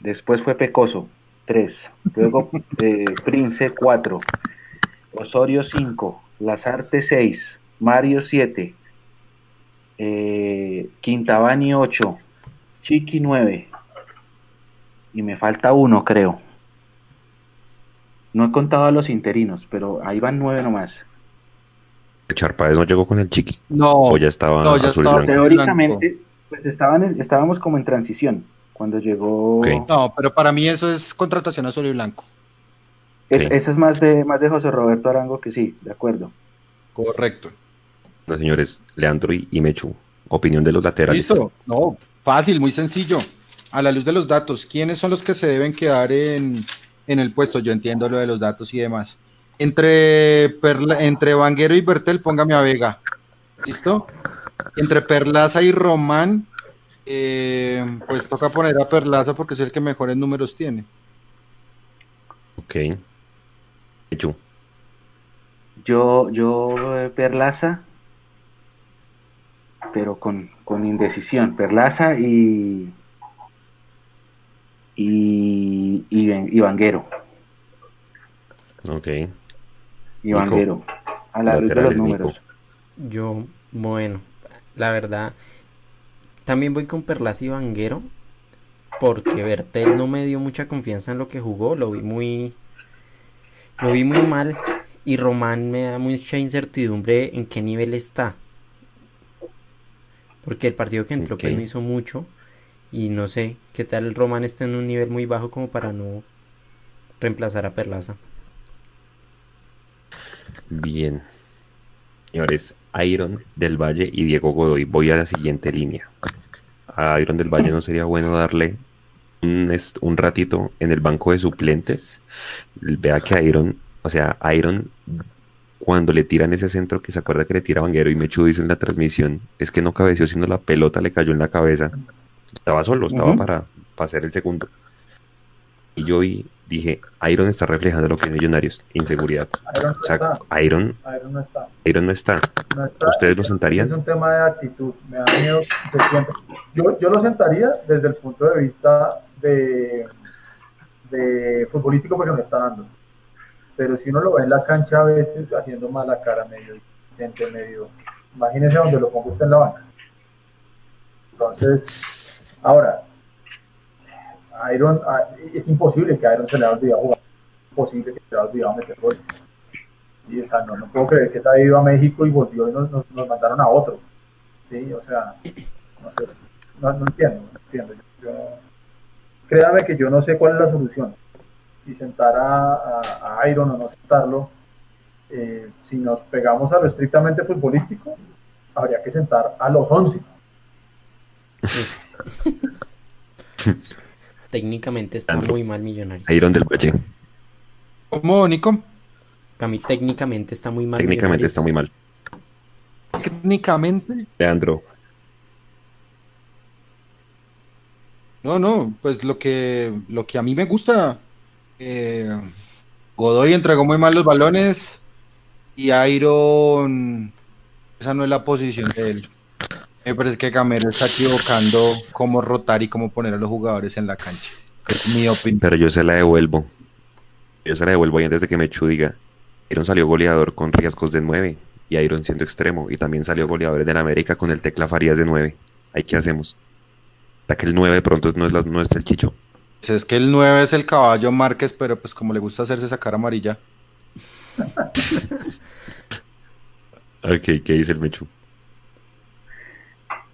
Después fue Pecoso, 3. Luego eh, Prince, 4. Osorio, 5. Lazarte, 6. Mario, 7. Eh, Quintabani, 8. Chiqui, 9. Y me falta uno, creo. No he contado a los interinos, pero ahí van nueve nomás. Charpáez no llegó con el chiqui. No, o ya estaba no, ya azul estaba blanco. Teóricamente, pues estaban en- estábamos como en transición cuando llegó. No, pero para mí eso es contratación azul y blanco. Es- es más de, más de José Roberto Arango que sí, de acuerdo. Correcto. No, señores, Leandro y, y Mechu. Opinión de los laterales. Listo. No, fácil, muy sencillo. A la luz de los datos, ¿quiénes son los que se deben quedar en, en el puesto? Yo entiendo lo de los datos y demás. Entre, Perla- entre Vanguero y Bertel, póngame a Vega. ¿Listo? Entre Perlaza y Román, eh, pues toca poner a Perlaza porque es el que mejores números tiene. Ok. Mechu. Yo, yo Perlaza, pero con, con indecisión. Perlaza y y, y, Vanguero. Ok. Y Nico. Vanguero. A la luz de los Nico. números. Yo, bueno, la verdad, también voy con Perlas y Vanguero, porque Bertel no me dio mucha confianza en lo que jugó, lo vi muy, lo vi muy mal, y Román me da mucha incertidumbre en qué nivel está, porque el partido que entró pues Ok. no hizo mucho, y no sé qué tal Román está en un nivel muy bajo como para no reemplazar a Perlaza. Bien. Señores, Iron del Valle y Diego Godoy. Voy a la siguiente línea. A Iron del Valle no sería bueno darle un, un ratito en el banco de suplentes. Vea que Iron, o sea, Iron, cuando le tiran ese centro que se acuerda que le tira Vanguero y Mechu dice en la transmisión, es que no cabeció, sino la pelota le cayó en la cabeza. Estaba solo, estaba para, para hacer el segundo. Y yo dije, Iron está reflejando lo que es Millonarios, inseguridad. Iron O no sea, está. Iron, Iron no está. Iron no está. No está. ¿Ustedes lo Es sentarían? un tema de actitud. Me da miedo. Yo, yo lo sentaría desde el punto de vista de, de futbolístico porque no está dando. Pero si uno lo ve en la cancha a veces haciendo mala cara, medio decente, medio. Imagínese donde lo ponga usted en la banca. Entonces, ahora, Iron, ah, es imposible que Iron se le haya olvidado jugar. Es imposible que se le haya olvidado meter gol. Y, o sea, no, no puedo creer que estaba ido a México y volvió y nos, nos, nos mandaron a otro. Sí, o sea, no no, entiendo, no entiendo. Créame que yo no sé cuál es la solución. Si sentar a Iron o no sentarlo, eh, si nos pegamos a lo estrictamente futbolístico, habría que sentar a los 11. Técnicamente está muy mal Millonarios. Iron del Valle. ¿Cómo, Nico? Para mí técnicamente está muy mal Técnicamente está muy mal. Técnicamente. Leandro, No, no, pues lo que, lo que a mí me gusta, eh, Godoy entregó muy mal los balones y Iron, esa no es la posición de él. Me parece que Gamero está equivocando cómo rotar y cómo poner a los jugadores en la cancha. Es mi opinión. pero yo se la devuelvo. Yo se la devuelvo y antes de que Mechu diga. Iron salió goleador con riesgos de 9 y Iron siendo extremo. Y también salió goleador en el América con el Tecla Farías de 9. ¿Ahí qué hacemos? ¿Para que el 9 de pronto no es, la- no es el chicho? Pues Es que el 9 es el caballo Márquez, pero pues como le gusta hacerse sacar amarilla. Ok, ¿qué dice el Mechu?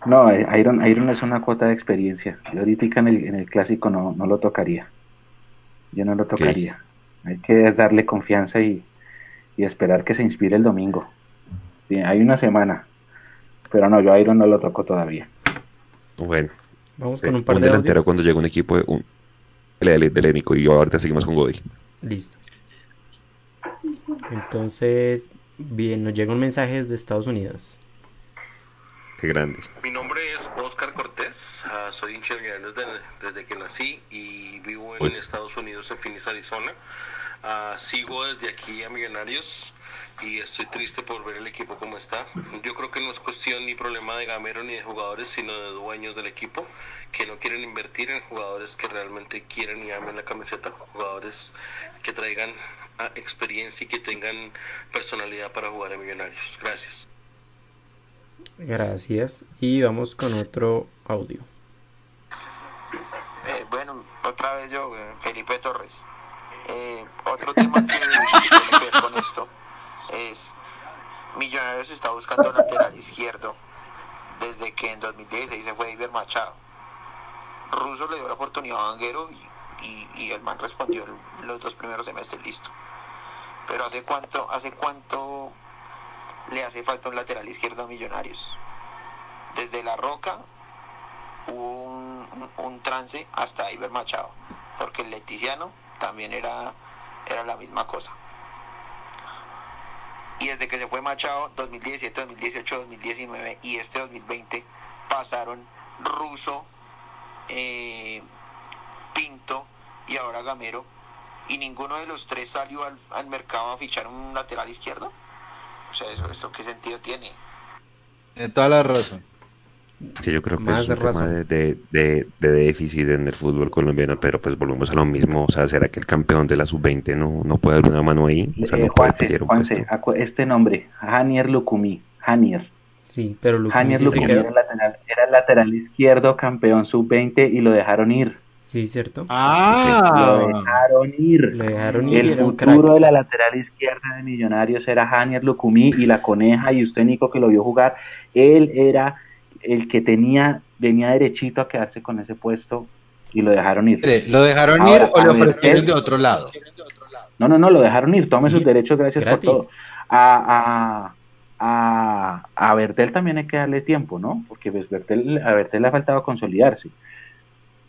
No, eh, Iron, Iron es una cuota de experiencia. Yo ahorita en el, en el clásico no, no lo tocaría. Yo no lo tocaría. Hay que darle confianza y, y esperar que se inspire el domingo. Bien, hay una semana. Pero no, yo a Iron no lo toco todavía. Bueno, Vamos con un par un de delantero audios. cuando llega un equipo de un del del y ahorita seguimos con Godoy. Listo. Entonces, bien, nos llega un mensaje desde Estados Unidos. Qué grande. Mi nombre es Oscar Cortés, ah, soy hincha de Millonarios de- desde que nací y vivo en Uy. Estados Unidos, en Phoenix, Arizona. Ah, sigo desde aquí a Millonarios y estoy triste por ver el equipo como está. Yo creo que no es cuestión ni problema de Gamero ni de jugadores, sino de dueños del equipo que no quieren invertir en jugadores que realmente quieren y amen la camiseta, jugadores que traigan ah, experiencia y que tengan personalidad para jugar en Millonarios. Gracias. Gracias. Y vamos con otro audio. Eh, bueno, otra vez yo, eh, Felipe Torres. Eh, otro tema que tiene que ver con esto es Millonarios está buscando lateral izquierdo desde que en 2016 se fue Iber Machado. Russo le dio la oportunidad a Vanguero y, y, el man respondió los dos primeros semestres, listo. Pero ¿hace cuánto, hace cuánto le hace falta un lateral izquierdo a Millonarios? Desde La Roca hubo un, trance hasta Iber Machado, porque el Leticiano también era, era la misma cosa. Y desde que se fue Machado, 2017, 2018, 2019 y este 2020, pasaron Russo, eh, Pinto y ahora Gamero. Y ninguno de los tres salió al, al mercado a fichar un lateral izquierdo. O sea, ¿eso, eso qué sentido tiene? De toda la razón. Que yo creo que es un tema de, de, de, déficit en el fútbol colombiano, pero pues volvemos a lo mismo. O sea, ¿será que el campeón de la sub-20 no, no puede dar una mano ahí? O sea, no eh, puede Juanse, este nombre, Janier Lukumi, Janier. Sí, pero Lukumi, sí Lukumi era, lateral, era lateral izquierdo, campeón sub-20 y lo dejaron ir. Sí, cierto. Ah, lo dejaron ir. Lo dejaron ir. El futuro de la lateral izquierda de Millonarios era Janier Lukumi y la coneja, y usted, Nico, que lo vio jugar, él era el que tenía, venía derechito a quedarse con ese puesto y lo dejaron ir. ¿Lo dejaron ir o lo ofrecieron de otro lado? No, no, no, lo dejaron ir, tome sus derechos, gracias por todo. A, a, a, Bertel también hay que darle tiempo, ¿no? Porque pues, Bertel, a Bertel le ha faltado consolidarse.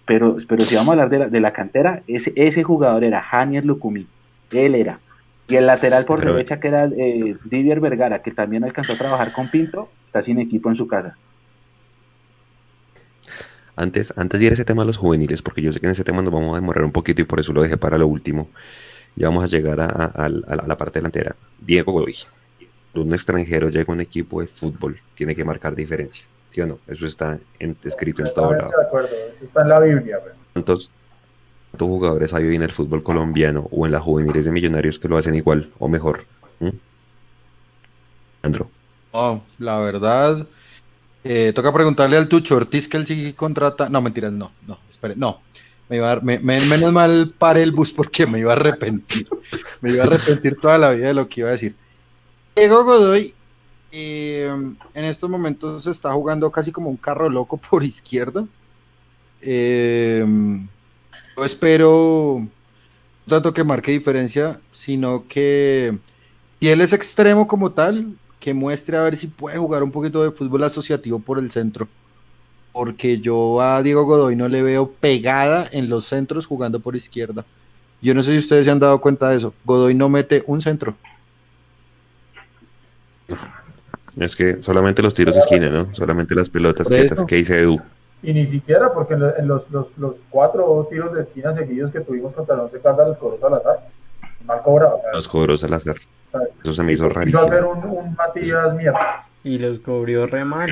Pero, pero si vamos a hablar de la, de la cantera, ese, ese jugador era Janier Lucumí, él era. Y el lateral por derecha, que era eh, Didier Vergara, que también alcanzó a trabajar con Pinto, está sin equipo en su casa. Antes, antes de ir a ese tema de los juveniles, porque yo sé que en ese tema nos vamos a demorar un poquito y por eso lo dejé para lo último, ya vamos a llegar a, la parte delantera. Diego Godoy, un extranjero llega a un equipo de fútbol, tiene que marcar diferencia, ¿sí o no? Eso está escrito en todo lado. De acuerdo, eso está en la Biblia. ¿Cuántos, jugadores hay hoy en el fútbol colombiano o en las juveniles de millonarios que lo hacen igual o mejor? ¿Mm? Andro. Oh, la verdad, eh, toca preguntarle al Tucho Ortiz que él sí contrata. No, mentiras, no, no, espere, no. Me iba a, menos mal para el bus porque me iba a arrepentir. me iba a arrepentir toda la vida de lo que iba a decir. Diego Godoy eh, en estos momentos está jugando casi como un carro loco por izquierda. Eh, yo espero tanto que marque diferencia, sino que si él es extremo como tal, que muestre a ver si puede jugar un poquito de fútbol asociativo por el centro. Porque yo a Diego Godoy no le veo pegada en los centros jugando por izquierda. Yo no sé si ustedes se han dado cuenta de eso. Godoy no mete un centro. Es que solamente los tiros de esquina, ¿no? Solamente las pelotas quietas que dice Edu. Y ni siquiera, porque en los, los, los, cuatro tiros de esquina seguidos que tuvimos contra el Once Caldas los cobró Salazar. Mal cobrado. Los cobró Salazar. Eso se me hizo rarísimo. Iba a ser un, Matías mierda. Y los cubrió re mal.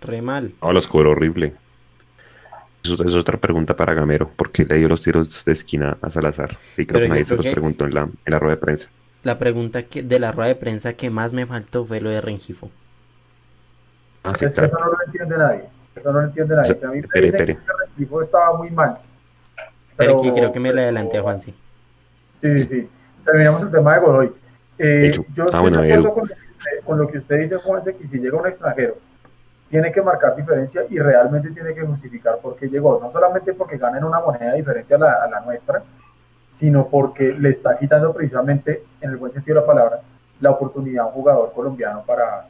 Re mal. No, los cobró horrible. Eso es otra pregunta para Gamero. ¿Por qué le dio los tiros de esquina a Salazar? Sí, creo que nadie se los preguntó en la, en la rueda de prensa. La pregunta que, de la rueda de prensa que más me faltó fue lo de Rengifo. Ah, sí, es que eso no lo entiende nadie. Eso no lo entiende nadie. O sea, a mí me que Rengifo estaba muy mal. Pero, pero creo que me le adelanté a Juan, sí. Sí, sí terminamos el tema de Godoy. Eh, yo ah, estoy de acuerdo con, lo que usted dice, Juanse, que si llega un extranjero, tiene que marcar diferencia y realmente tiene que justificar por qué llegó. No solamente porque ganen una moneda diferente a la, a la nuestra, sino porque le está quitando precisamente, en el buen sentido de la palabra, la oportunidad a un jugador colombiano para,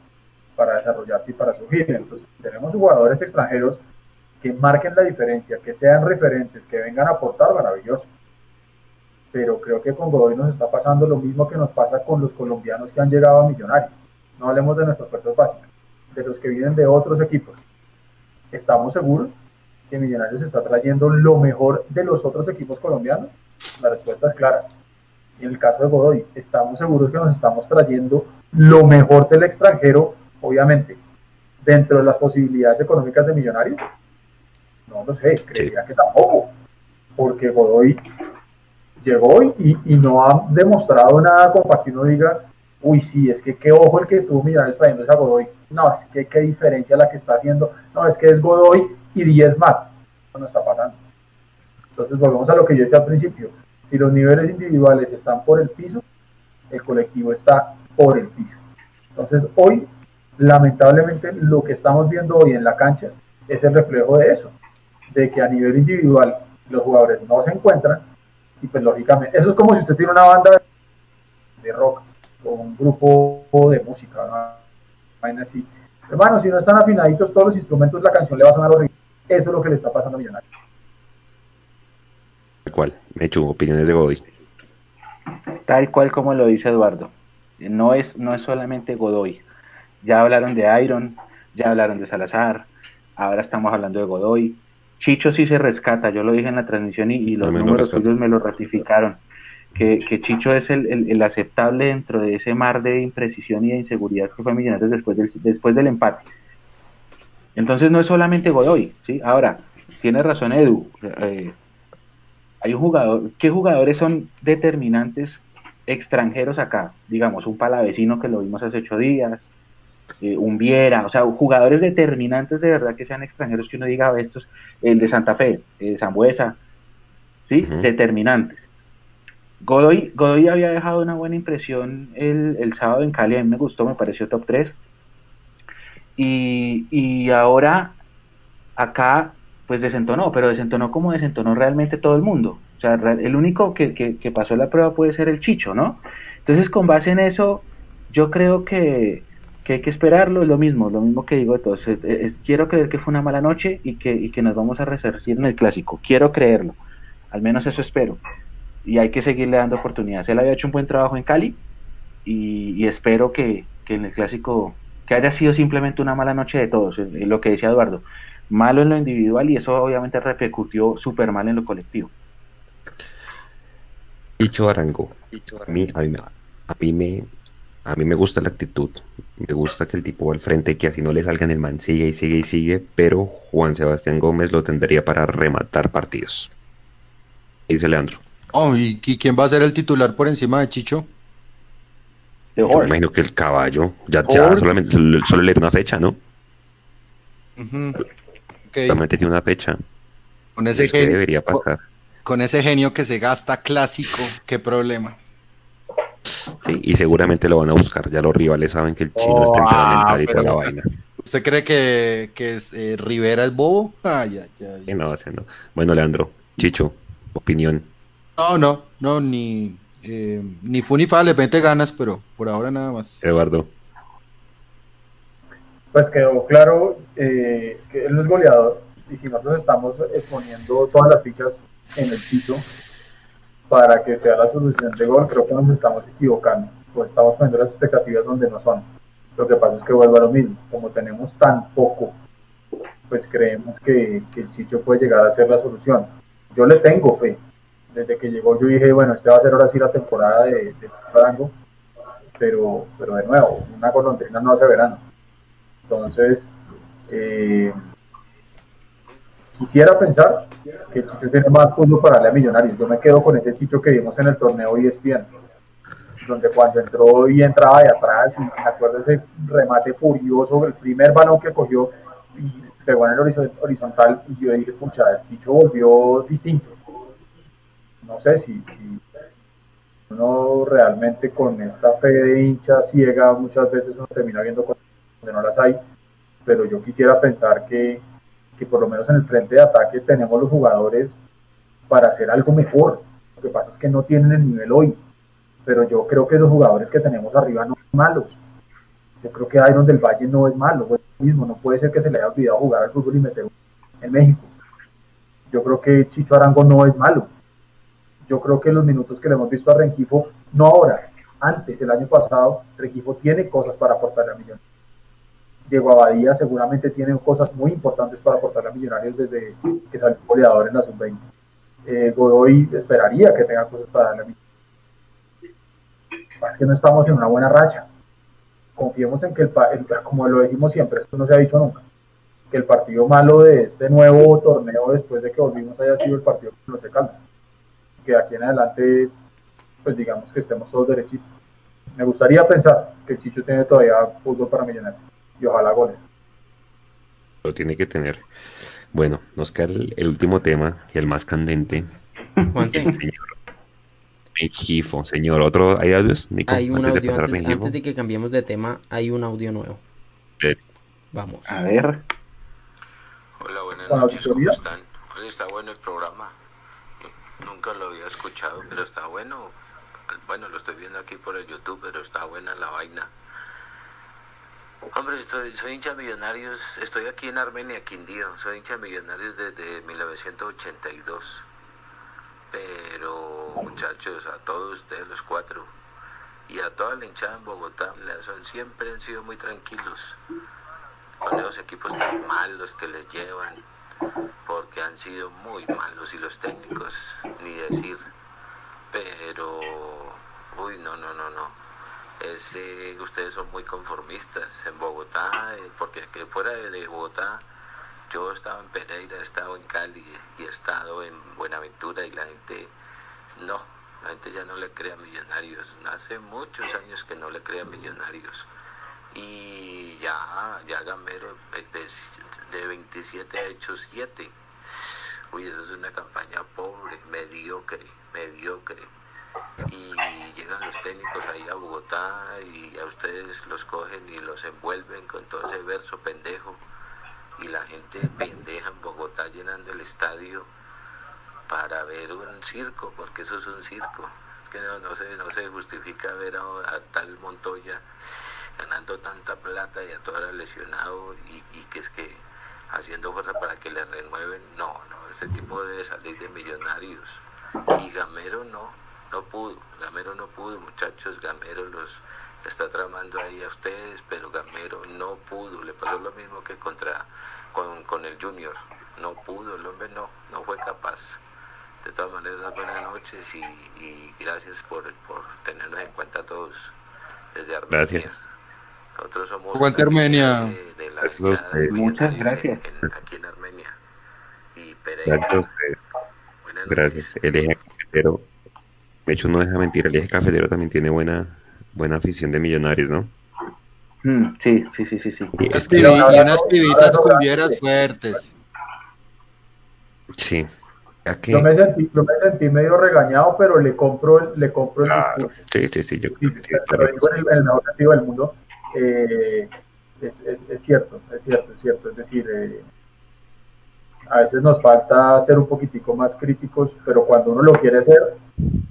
para desarrollarse y para surgir. Entonces, tenemos jugadores extranjeros que marquen la diferencia, que sean referentes, que vengan a aportar, maravilloso pero creo que con Godoy nos está pasando lo mismo que nos pasa con los colombianos que han llegado a Millonarios. No hablemos de nuestras fuerzas básicas, de los que vienen de otros equipos. ¿Estamos seguros que Millonarios está trayendo lo mejor de los otros equipos colombianos? La respuesta es clara. en el caso de Godoy, estamos seguros que nos estamos trayendo lo mejor del extranjero, obviamente, dentro de las posibilidades económicas de Millonarios. No lo sé, creería que tampoco, porque Godoy llegó y, y, no ha demostrado nada como para que uno diga, uy, sí, es que qué ojo el que tuvo Millonarios trayendo a Godoy. No, es que qué diferencia la que está haciendo. No, es que es Godoy y 10 más. Eso no está pasando. Entonces volvemos a lo que yo decía al principio. Si los niveles individuales están por el piso, el colectivo está por el piso. Entonces hoy, lamentablemente, lo que estamos viendo hoy en la cancha es el reflejo de eso, de que a nivel individual los jugadores no se encuentran y pues lógicamente, eso es como si usted tiene una banda de rock o un grupo de música, así. Hermano, si no están afinaditos todos los instrumentos, la canción le va a sonar horrible. Eso es lo que le está pasando a Millonarios. ¿Cuál? Me hecho opiniones de Godoy. Tal cual como lo dice Eduardo. No es, no es solamente Godoy. Ya hablaron de Iron, ya hablaron de Salazar, ahora estamos hablando de Godoy. Chicho sí se rescata, yo lo dije en la transmisión y, los números suyos me lo ratificaron. Que, Chicho es el, aceptable dentro de ese mar de imprecisión y de inseguridad que fue Millonarios después del, después del empate. Entonces no es solamente Godoy, ¿sí? Ahora, tiene razón Edu, eh, hay un jugador, ¿qué jugadores son determinantes extranjeros acá? Digamos, un palavecino que lo vimos hace ocho días, eh, un Viera, o sea, jugadores determinantes de verdad que sean extranjeros que uno diga, estos, el de Santa Fe, el Zambuesa, ¿sí? Determinantes. Godoy, Godoy había dejado una buena impresión el, el, sábado en Cali, a mí me gustó, me pareció top 3. Y, y ahora acá pues desentonó, pero desentonó como desentonó realmente todo el mundo. O sea, el único que, que, pasó la prueba puede ser el Chicho, ¿no? Entonces, con base en eso, yo creo que, hay que esperarlo, es lo mismo, lo mismo que digo de todos. quiero creer que fue una mala noche y que, y que nos vamos a resarcir en el clásico. Quiero creerlo, al menos eso espero. Y hay que seguirle dando oportunidades. Él había hecho un buen trabajo en Cali y, espero que, que en el clásico, que haya sido simplemente una mala noche de todos, lo que decía Eduardo malo en lo individual y eso obviamente repercutió súper mal en lo colectivo. Dicho Arango, a mí, a, mí, me, a mí me gusta la actitud, me gusta que el tipo va al frente, que así no le salga en el man, sigue y sigue y sigue, pero Juan Sebastián Gómez lo tendría para rematar partidos. Dice Leandro. Oh, ¿y, quién va a ser el titular por encima de Chicho? Yo me imagino que el caballo, ya, ya solamente solo le una fecha, ¿no? Solamente tiene una fecha. Con ese genio, debería pasar. Con ese genio que se gasta clásico, qué problema. Sí, y seguramente lo van a buscar. Ya los rivales saben que el chino es temperamental y toda la vaina. ¿Usted cree que, que es, eh, Rivera es bobo? Ay, No, Bueno, Leandro, Chicho, opinión. No, no, no, ni, eh, ni fu ni fa, le mete ganas, pero por ahora nada más. Eduardo pues quedó claro eh, que él no es goleador y si nosotros estamos exponiendo todas las fichas en el sitio para que sea la solución de gol, creo que nos estamos equivocando, pues estamos poniendo las expectativas donde no son. Lo que pasa es que vuelvo a lo mismo, como tenemos tan poco, pues creemos que, el Chicho puede llegar a ser la solución. Yo le tengo fe. Desde que llegó yo dije, bueno, este va a ser ahora sí la temporada de, de pero, pero de nuevo, una golondrina no hace verano entonces, eh, quisiera pensar que el Chicho tiene más fondo para darle a Millonarios. Yo me quedo con ese Chicho que vimos en el torneo ESPN, donde cuando entró y entraba de atrás, y me acuerdo ese remate furioso, el primer balón que cogió y pegó en el horizontal, y yo dije, pucha, el Chicho volvió distinto. No sé si, si uno realmente con esta fe de hincha ciega, muchas veces uno termina viendo cosas donde no las hay, pero yo quisiera pensar que, que por lo menos en el frente de ataque tenemos los jugadores para hacer algo mejor. Lo que pasa es que no tienen el nivel hoy, pero yo creo que los jugadores que tenemos arriba no son malos. Yo creo que Iron del Valle no es malo, mismo, no puede ser que se le haya olvidado jugar al fútbol y meter en México. Yo creo que Chicho Arango no es malo. Yo creo que los minutos que le hemos visto a Rengifo, no ahora, antes, el año pasado, Rengifo tiene cosas para aportarle a Millonarios. Diego Abadía seguramente tiene cosas muy importantes para aportar a Millonarios desde que salió goleador en la sub-20. Eh, Godoy esperaría que tenga cosas para darle a es que no estamos en una buena racha. Confiemos en que, el, como lo decimos siempre, esto no se ha dicho nunca, que el partido malo de este nuevo torneo después de que volvimos haya sido el partido con los Caldas. Que aquí en adelante, pues digamos que estemos todos derechitos. Me gustaría pensar que el Chicho tiene todavía fútbol para millonarios y ojalá goles. Lo tiene que tener. Bueno, nos queda el, último tema y el más candente. Juan señor Gifo, señor. ¿Otro, ¿Hay audios, Hay un antes audio, de antes, de que cambiemos de tema, hay un audio nuevo. Vamos. A ver. Hola, buenas noches, ¿cómo están? Hoy está bueno el programa. Nunca lo había escuchado, pero está bueno. Bueno, lo estoy viendo aquí por el YouTube, pero está buena la vaina. Hombre, estoy, soy hincha millonarios, estoy aquí en Armenia, Quindío, soy hincha millonarios desde 1982. Pero muchachos, a todos ustedes los cuatro y a toda la hinchada en Bogotá, son, siempre han sido muy tranquilos con esos equipos tan malos que les llevan, porque han sido muy malos y los técnicos, ni decir. Pero, uy, no, no, no, no es, eh, ustedes son muy conformistas en Bogotá, eh, porque aquí fuera de, Bogotá, yo he estado en Pereira, he estado en Cali y he estado en Buenaventura y la gente, no, la gente ya no le crea millonarios. Hace muchos años que no le crea millonarios. Y ya, ya Gamero de, de 27 ha hecho 7. Uy, eso es una campaña pobre, mediocre, mediocre y llegan los técnicos ahí a Bogotá y a ustedes los cogen y los envuelven con todo ese verso pendejo y la gente pendeja en Bogotá llenando el estadio para ver un circo, porque eso es un circo. Es que no, se, no se justifica ver a, tal Montoya ganando tanta plata y a todo lesionado y, y que es que haciendo fuerza para que le renueven. No, no, ese tipo debe salir de millonarios. Y Gamero no no pudo, Gamero no pudo, muchachos, Gamero los está tramando ahí a ustedes, pero Gamero no pudo, le pasó lo mismo que contra con, el Junior, no pudo, el hombre no, no fue capaz. De todas maneras, buenas noches y, gracias por, por tenernos en cuenta a todos desde Armenia. Gracias. Nosotros somos Armenia. De, la Muchas gracias. aquí en Armenia. Y Pereira. Gracias. Gracias. El de hecho, no deja mentir, el eje cafetero también tiene buena, buena afición de millonarios, ¿no? Mm, sí, sí, sí, sí, sí. Y, unas pibitas cumbieras fuertes. Sí. Yo, me sentí, yo me sentí medio regañado, pero le compro, le compro el discurso. Sí, sí, sí. Yo sí, pero digo en el, mejor sentido del mundo. Eh, es, es, es, cierto, es cierto, es cierto. Es decir, eh, a veces nos falta ser un poquitico más críticos, pero cuando uno lo quiere ser,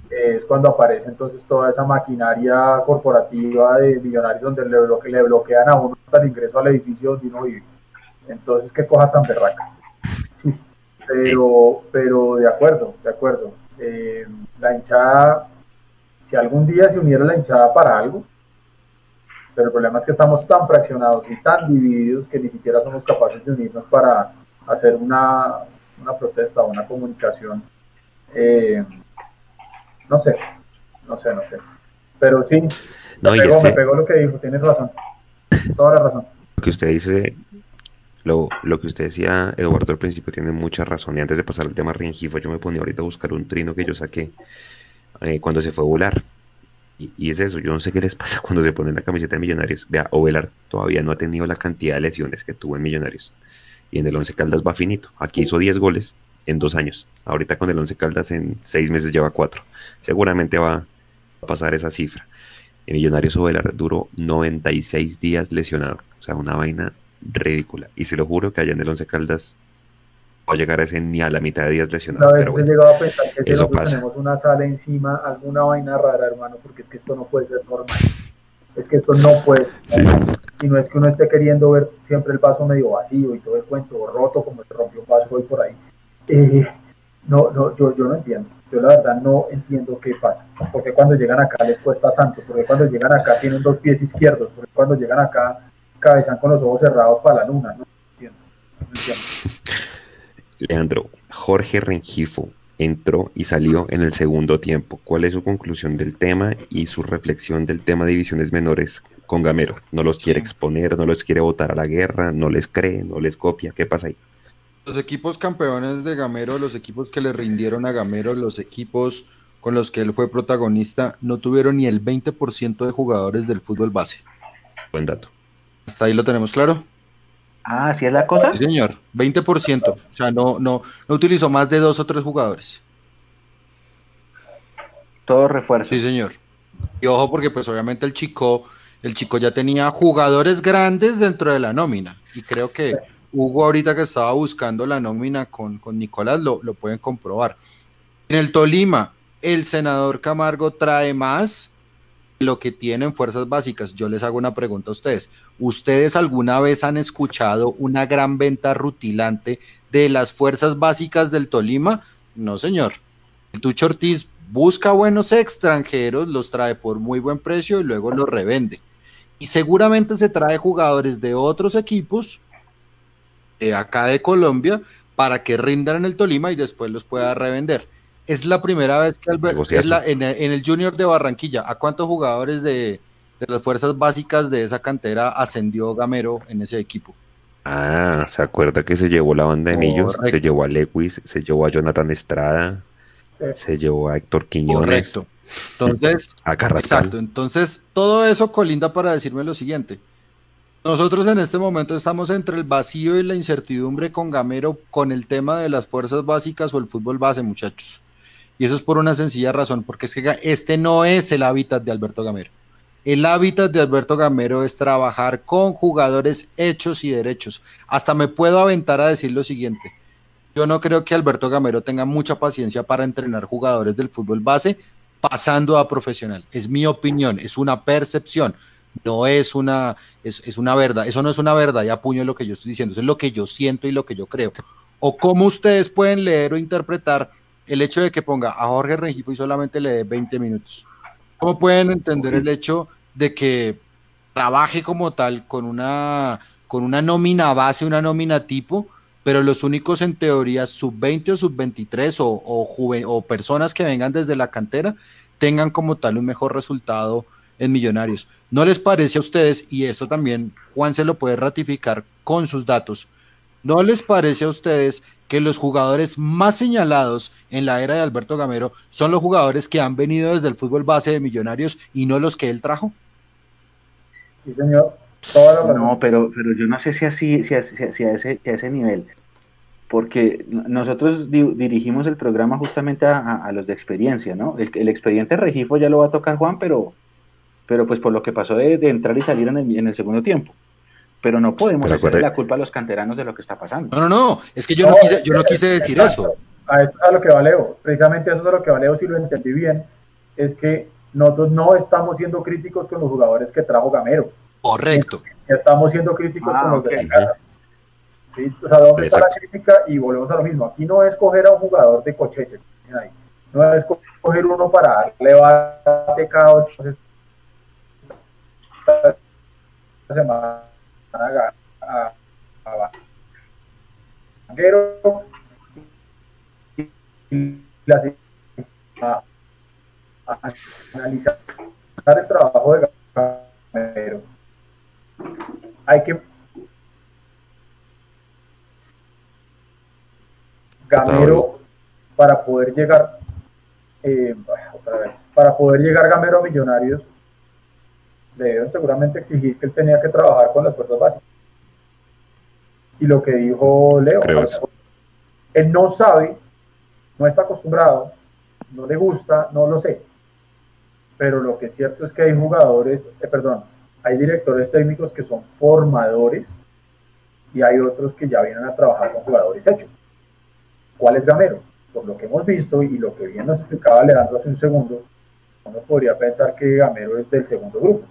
es cuando aparece entonces toda esa maquinaria corporativa de millonarios donde le, bloquean a uno hasta el ingreso al edificio donde uno vive. Entonces, qué cosa tan berraca. Pero, pero de acuerdo, de acuerdo. Eh, la hinchada, si algún día se uniera la hinchada para algo, pero el problema es que estamos tan fraccionados y tan divididos que ni siquiera somos capaces de unirnos para hacer una, una protesta o una comunicación. Eh, no sé, no sé, no sé. Pero sí, me, pegó, lo que dijo, tienes razón. Toda la razón. Lo que usted dice, lo, lo que usted decía, Eduardo, al principio tiene mucha razón. Y antes de pasar al tema Rengifo, yo me ponía ahorita a buscar un trino que yo saqué eh, cuando se fue a volar. Y, es eso, yo no sé qué les pasa cuando se ponen la camiseta de Millonarios. Vea, Ovelar todavía no ha tenido la cantidad de lesiones que tuvo en Millonarios. Y en el Once Caldas va finito. Aquí hizo 10 goles en dos años. Ahorita con el Once Caldas en seis meses lleva cuatro. Seguramente va a pasar esa cifra. El Millonarios Ovelar duró 96 días lesionado. O sea, una vaina ridícula. Y se lo juro que allá en el Once Caldas va a llegar a ese ni a la mitad de días lesionado. Una vez he llegado a pensar que eso pasa. tenemos una sala encima, alguna vaina rara, hermano, porque es que esto no puede ser normal. Es que esto no puede ser Y no es que uno esté queriendo ver siempre el vaso medio vacío y todo el cuento roto como se rompió un vaso hoy por ahí. Eh, no, no, yo, yo no entiendo. Yo la verdad no entiendo qué pasa. Porque cuando llegan acá les cuesta tanto. Porque cuando llegan acá tienen dos pies izquierdos. Porque cuando llegan acá cabezan con los ojos cerrados para la luna. No entiendo. Leandro, Jorge Rengifo entró y salió en el segundo tiempo. ¿Cuál es su conclusión del tema y su reflexión del tema de divisiones menores con Gamero? ¿No los quiere exponer, no los quiere votar a la guerra, no les cree, no les copia? ¿Qué pasa ahí? Los equipos campeones de Gamero, los equipos que le rindieron a Gamero, los equipos con los que él fue protagonista, no tuvieron ni el 20% de jugadores del fútbol base. Buen dato. ¿Hasta ahí lo tenemos claro? Ah, ¿sí es la cosa? Sí, señor, 20%. O sea, no, no, no utilizó más de dos o tres jugadores. Todo refuerzo. Sí, señor. Y ojo, porque pues obviamente el chico, el chico ya tenía jugadores grandes dentro de la nómina. Y creo que Hugo ahorita que estaba buscando la nómina con, con Nicolás lo, lo pueden comprobar. En el Tolima, el senador Camargo trae más lo que tienen fuerzas básicas. Yo les hago una pregunta a ustedes. ¿Ustedes alguna vez han escuchado una gran venta rutilante de las fuerzas básicas del Tolima? No, señor. El Tucho Ortiz busca buenos extranjeros, los trae por muy buen precio y luego los revende. Y seguramente se trae jugadores de otros equipos de acá de Colombia para que rindan en el Tolima y después los pueda revender. Es la primera vez que es la, en, el Junior de Barranquilla. ¿A cuántos jugadores de, las fuerzas básicas de esa cantera ascendió Gamero en ese equipo? Ah, ¿se acuerda que se llevó la banda de Millos? Se llevó a Lewis, se llevó a Jonathan Estrada, se llevó a Héctor Quiñones. Correcto. Entonces, a exacto. Entonces, todo eso colinda para decirme lo siguiente. Nosotros en este momento estamos entre el vacío y la incertidumbre con Gamero con el tema de las fuerzas básicas o el fútbol base, muchachos. Y eso es por una sencilla razón, porque es que este no es el hábitat de Alberto Gamero. El hábitat de Alberto Gamero es trabajar con jugadores hechos y derechos. Hasta me puedo aventar a decir lo siguiente. Yo no creo que Alberto Gamero tenga mucha paciencia para entrenar jugadores del fútbol base pasando a profesional. Es mi opinión, es una percepción no es una, es, una verdad, eso no es una verdad y apuño lo que yo estoy diciendo, es lo que yo siento y lo que yo creo. O cómo ustedes pueden leer o interpretar el hecho de que ponga a Jorge Rengifo y solamente le dé 20 minutos. ¿Cómo pueden entender el hecho de que trabaje como tal con una, con una nómina base, una nómina tipo, pero los únicos en teoría sub-20 o sub-23 o, o, o personas que vengan desde la cantera tengan como tal un mejor resultado en Millonarios. ¿No les parece a ustedes, y eso también Juan se lo puede ratificar con sus datos, ¿no les parece a ustedes que los jugadores más señalados en la era de Alberto Gamero son los jugadores que han venido desde el fútbol base de Millonarios y no los que él trajo? Sí, señor. no, pero, pero yo no sé si así, si, a, ese, ese nivel, porque nosotros dirigimos el programa justamente a, los de experiencia, ¿no? El, el expediente Regifo ya lo va a tocar Juan, pero pero pues por lo que pasó de, entrar y salir en el, segundo tiempo. Pero no podemos hacerle la culpa a los canteranos de lo que está pasando. No, no, no, es que yo no, quise, yo no quise decir eso. A eso es a lo que valeo, precisamente eso es a lo que valeo, si lo entendí bien, es que nosotros no estamos siendo críticos con los jugadores que trajo Gamero. Correcto. Estamos siendo críticos con los de la casa. O sea, ¿dónde está la crítica? Y volvemos a lo mismo. Aquí no es coger a un jugador de cochete. No es coger uno para darle bate cada ocho semana a, a, a y a, a, analizar el trabajo de Gamero. Hay que Gamero para poder llegar eh, otra vez, para poder llegar Gamero a Millonarios debieron seguramente exigir que él tenía que trabajar con las fuerzas básicas. Y lo que dijo Leo, él no sabe, no está acostumbrado, no le gusta, no lo sé. Pero lo que es cierto es que hay jugadores, eh, perdón, hay directores técnicos que son formadores y hay otros que ya vienen a trabajar con jugadores hechos. ¿Cuál es Gamero? Por lo que hemos visto y lo que bien nos explicaba Leandro hace un segundo, uno podría pensar que Gamero es del segundo grupo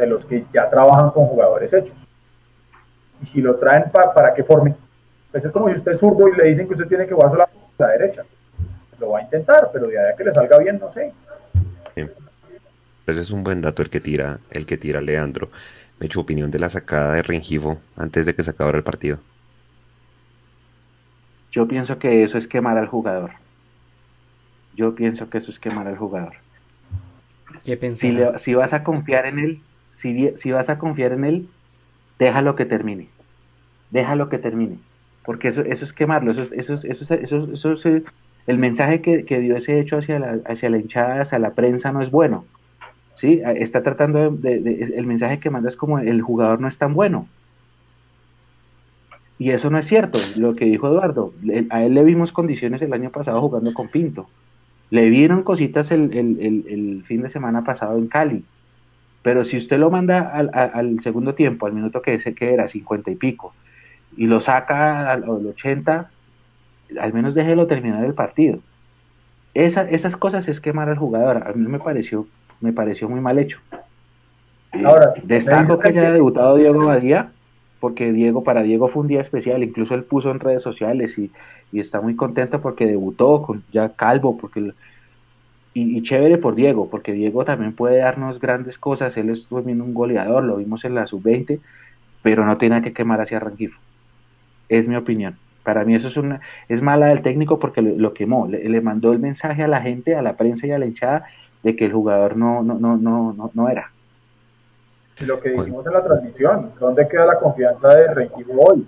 de los que ya trabajan con jugadores hechos. Y si lo traen para que forme, pues es como si usted es zurdo y le dicen que usted tiene que jugar solo a la derecha. Lo va a intentar, pero de ahí a que le salga bien, no sé. Pues es un buen dato el que tira, el que tira Leandro. Me hecho opinión de la sacada de Rengifo antes de que se acabara el partido. Yo pienso que eso es quemar al jugador. Yo pienso que eso es quemar al jugador. ¿Qué si, si, vas a confiar en él, si, vas a confiar en él, déjalo que termine. Déjalo que termine. Porque eso, eso es quemarlo. Eso, eso, eso, eso, eso, eso el mensaje que, dio ese hecho hacia la, hinchada, hacia la prensa, no es bueno. ¿sí? Está tratando de, el mensaje que manda es como el jugador no es tan bueno. Y eso no es cierto, lo que dijo Eduardo. A él le vimos condiciones el año pasado jugando con Pinto. Le vieron cositas el, el, fin de semana pasado en Cali. Pero si usted lo manda al, al segundo tiempo, al minuto que, que era, 50 y pico, y lo saca al, 80, al menos déjelo terminar el partido. Esa, esas cosas es quemar al jugador. A mí me pareció, me pareció muy mal hecho. Ahora, destaco que haya debutado Diego Badía, porque Diego, para Diego fue un día especial, incluso él puso en redes sociales y, y está muy contento porque debutó con ya calvo, porque y, chévere por Diego, porque Diego también puede darnos grandes cosas, él es también un goleador, lo vimos en la sub-20, pero no tiene que quemar hacia Rangifo. Es mi opinión. Para mí eso es una es mala del técnico porque lo, quemó, le, mandó el mensaje a la gente, a la prensa y a la hinchada de que el jugador no no no no no, era. Y lo que dijimos en la transmisión, ¿dónde queda la confianza de Rangifo hoy?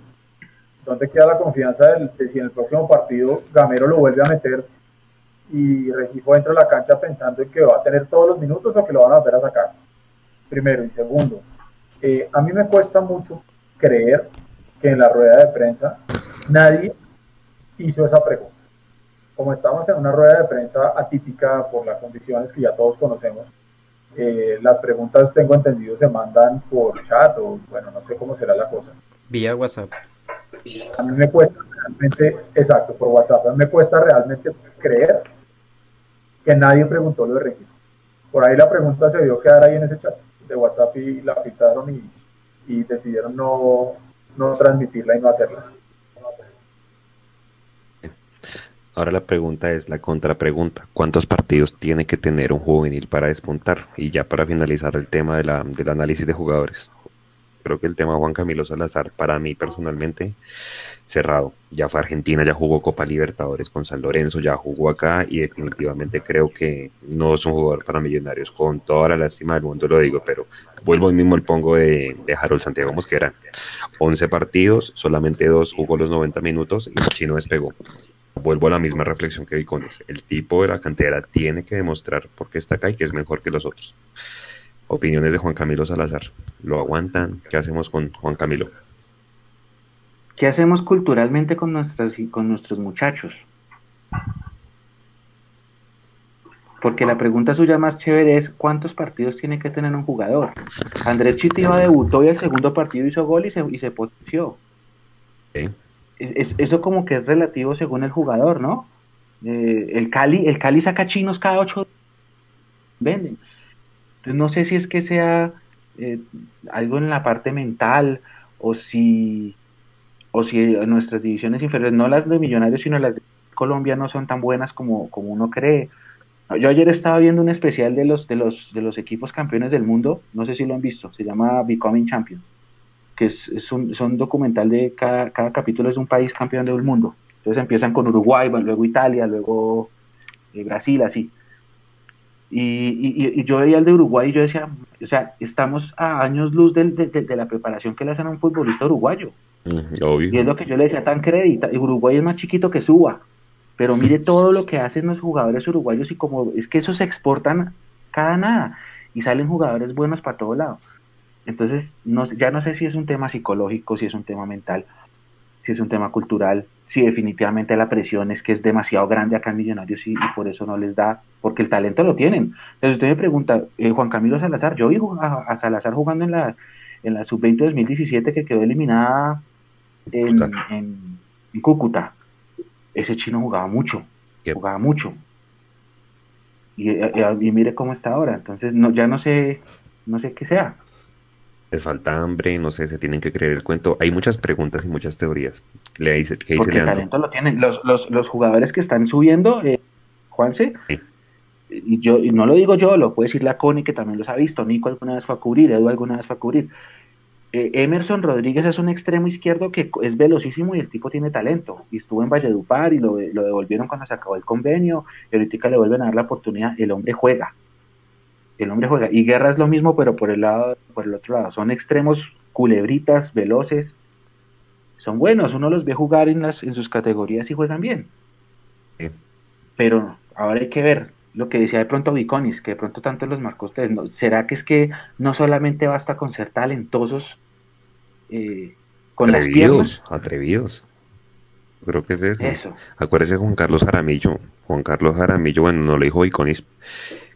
¿Dónde queda la confianza de, si en el próximo partido Gamero lo vuelve a meter y Regifo entra a la cancha pensando en que va a tener todos los minutos o que lo van a volver a sacar? Primero. Y segundo, eh, a mí me cuesta mucho creer que en la rueda de prensa nadie hizo esa pregunta. Como estamos en una rueda de prensa atípica por las condiciones que ya todos conocemos, eh, las preguntas, tengo entendido, se mandan por chat o bueno, no sé cómo será la cosa. Vía WhatsApp. A mí me cuesta realmente, exacto, por WhatsApp, a mí me cuesta realmente creer que nadie preguntó lo de registro. Por ahí la pregunta se dio quedar ahí en ese chat de WhatsApp y la pintaron y, y decidieron no, no transmitirla y no hacerla. Ahora la pregunta es la contrapregunta. ¿Cuántos partidos tiene que tener un juvenil para despuntar? Y ya para finalizar el tema del análisis de jugadores creo que el tema Juan Camilo Salazar, para mí personalmente, cerrado. Ya fue Argentina, ya jugó Copa Libertadores con San Lorenzo, ya jugó acá y definitivamente creo que no es un jugador para millonarios. Con toda la lástima del mundo lo digo, pero vuelvo hoy mismo el pongo de, de Harold Santiago Mosquera. 11 partidos, solamente dos jugó los 90 minutos y chino despegó. Vuelvo a la misma reflexión que vi con ese. El tipo de la cantera tiene que demostrar por qué está acá y que es mejor que los otros. Opiniones de Juan Camilo Salazar. ¿Lo aguantan? ¿Qué hacemos con Juan Camilo? ¿Qué hacemos culturalmente con, nuestras, con nuestros muchachos? Porque la pregunta suya más chévere es ¿cuántos partidos tiene que tener un jugador? Andrés Chitiva debutó y el segundo partido hizo gol y se, y se potenció. eso como que es relativo según el jugador, ¿no? Eh, el Cali, el Cali saca chinos cada ocho venden. Entonces no sé si es que sea eh, algo en la parte mental o si, o si nuestras divisiones inferiores, no las de Millonarios, sino las de Colombia no son tan buenas como, como uno cree. Yo ayer estaba viendo un especial de los, de, los, de los equipos campeones del mundo, no sé si lo han visto, se llama Becoming Champion, que es, es, un, documental de cada, cada capítulo es un país campeón del mundo. Entonces empiezan con Uruguay, luego Italia, luego eh, Brasil, así. Y, yo veía el de Uruguay y yo decía, o sea, estamos a años luz de, de, la preparación que le hacen a un futbolista uruguayo. Mm, y es lo que yo le decía, tan crédito. Uruguay es más chiquito que Suba, pero mire todo lo que hacen los jugadores uruguayos y como es que esos se exportan cada nada y salen jugadores buenos para todo lado. Entonces, no, ya no sé si es un tema psicológico, si es un tema mental, si es un tema cultural, si definitivamente la presión es que es demasiado grande acá en Millonarios y, por eso no les da, porque el talento lo tienen. Entonces usted me pregunta, eh, Juan Camilo Salazar, yo vi a, Salazar jugando en la, en la sub-20 2017 que quedó eliminada en, Cúcuta. Ese chino jugaba mucho, jugaba mucho. Y, eh, eh, y, mire cómo está ahora. Entonces no, ya no sé, no sé qué sea les falta hambre, no sé, se tienen que creer el cuento. Hay muchas preguntas y muchas teorías. Le dice, ¿qué dice el talento lo tienen. Los, los, los, jugadores que están subiendo, eh, Juanse, y yo y no lo digo yo, lo puede decir la Connie, que también los ha visto. Nico alguna vez fue a cubrir, Edu alguna vez fue a cubrir. eh, Emerson Rodríguez es un extremo izquierdo que es velocísimo y el tipo tiene talento. Y estuvo en Valledupar y lo, lo devolvieron cuando se acabó el convenio. Y ahorita le vuelven a dar la oportunidad. El hombre juega. El hombre juega. Y Guerra es lo mismo, pero por el lado, por el otro lado. Son extremos culebritas, veloces. Son buenos. Uno los ve jugar en, las, en sus categorías y juegan bien. Pero ahora hay que ver lo que decía de pronto Viconis, que de pronto tanto los marcó ustedes. ¿no? ¿Será que es que no solamente basta con ser talentosos eh, con atrevidos, las Atrevidos. Creo que es eso. eso. Acuérdese Juan Carlos Jaramillo. Juan Carlos Jaramillo, bueno, no lo dijo Viconis,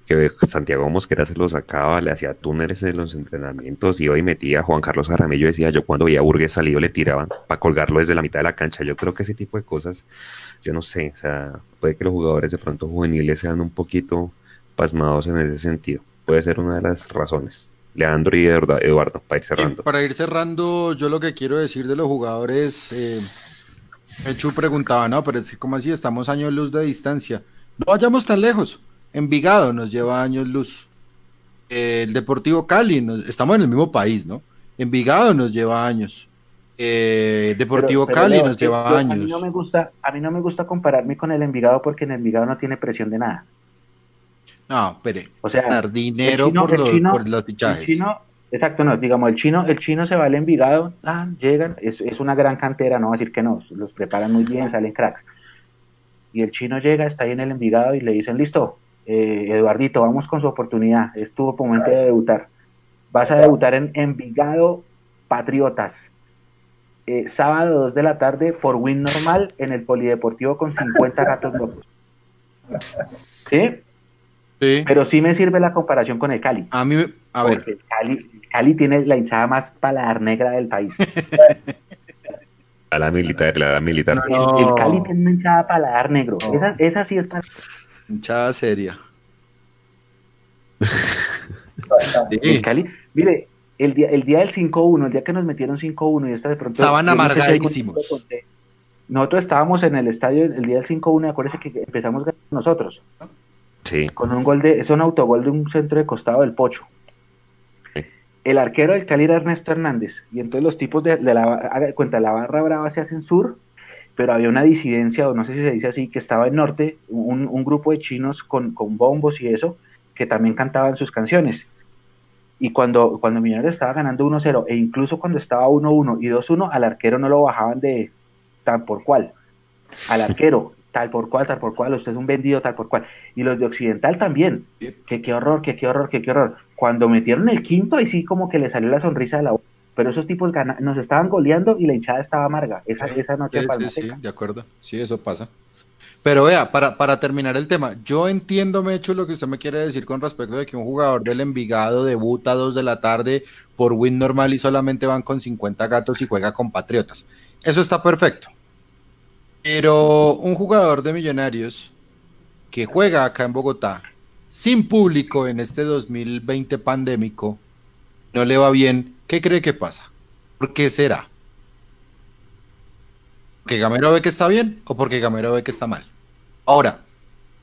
que Santiago Mosquera se lo sacaba, le hacía túneles en los entrenamientos y hoy metía a Juan Carlos Jaramillo, decía yo cuando veía a Burgues salido le tiraban para colgarlo desde la mitad de la cancha. Yo creo que ese tipo de cosas, yo no sé, o sea, puede que los jugadores de pronto juveniles sean un poquito pasmados en ese sentido. Puede ser una de las razones. Leandro y Eduardo, para ir cerrando. para ir cerrando, yo lo que quiero decir de los jugadores, eh, Echu preguntaba, no, pero es que como así estamos años luz de distancia. No vayamos tan lejos. Envigado nos lleva años luz. el Deportivo Cali, estamos en el mismo país, ¿no? Envigado nos lleva años. Eh, Deportivo Cali nos lleva años. A mí, no me gusta, a mí no me gusta compararme con el Envigado porque en el Envigado no tiene presión de nada. No, espere. O sea, dar dinero por, los, fichajes. exacto, no, digamos, el chino, el chino se va al Envigado, ah, llegan, es, es una gran cantera, no va a decir que no, los preparan muy bien, salen cracks. Y el chino llega, está ahí en el Envigado y le dicen, listo, eh, Eduardito, vamos con su oportunidad, estuvo por momento de debutar. Vas a debutar en Envigado Patriotas. Eh, sábado 2 de la tarde, for win normal en el Polideportivo con 50 gatos locos. ¿Sí? Pero sí me sirve la comparación con el Cali. A mí, a ver. El Cali, Cali, tiene la hinchada más paladar negra del país. a la militar, la militar. El, Cali tiene una hinchada paladar negro. Esa, esa sí es para... Hinchada seria. El Cali, mire, el día, el día del 5-1, el día que nos metieron 5-1 y esta de pronto... Estaban amargadísimos. nosotros estábamos en el estadio el día del 5-1 y acuérdense que empezamos nosotros. Con un gol de, es un autogol de un centro de costado del Pocho. El arquero del Cali era Ernesto Hernández. Y entonces los tipos de, la, haga cuenta, la barra brava se hacen sur, pero había una disidencia, o no sé si se dice así, que estaba en norte, un, grupo de chinos con, bombos y eso, que también cantaban sus canciones. Y cuando, cuando Millonarios estaba ganando 1-0, e incluso cuando estaba 1-1 y 2-1, al arquero no lo bajaban de tan por cual. Al arquero, tal por cual, tal por cual, usted es un vendido tal por cual. Y los de Occidental también. Que qué horror, que qué horror, que qué horror. Cuando metieron el quinto, ahí sí como que le salió la sonrisa de la boca. Pero esos tipos nos estaban goleando y la hinchada estaba amarga. Esa, esa noche sí, sí, de acuerdo. Sí, eso pasa. Pero vea, para, para terminar el tema, yo entiendo, Mecho, lo que usted me quiere decir con respecto de que un jugador del Envigado debuta a dos de la tarde por win normal y solamente van con 50 gatos y juega con Patriotas. Eso está perfecto. Pero un jugador de Millonarios que juega acá en Bogotá sin público en este 2020 pandémico, no le va bien, ¿qué cree que pasa? ¿Por qué será? ¿Porque Gamero ve que está bien o porque Gamero ve que está mal? Ahora,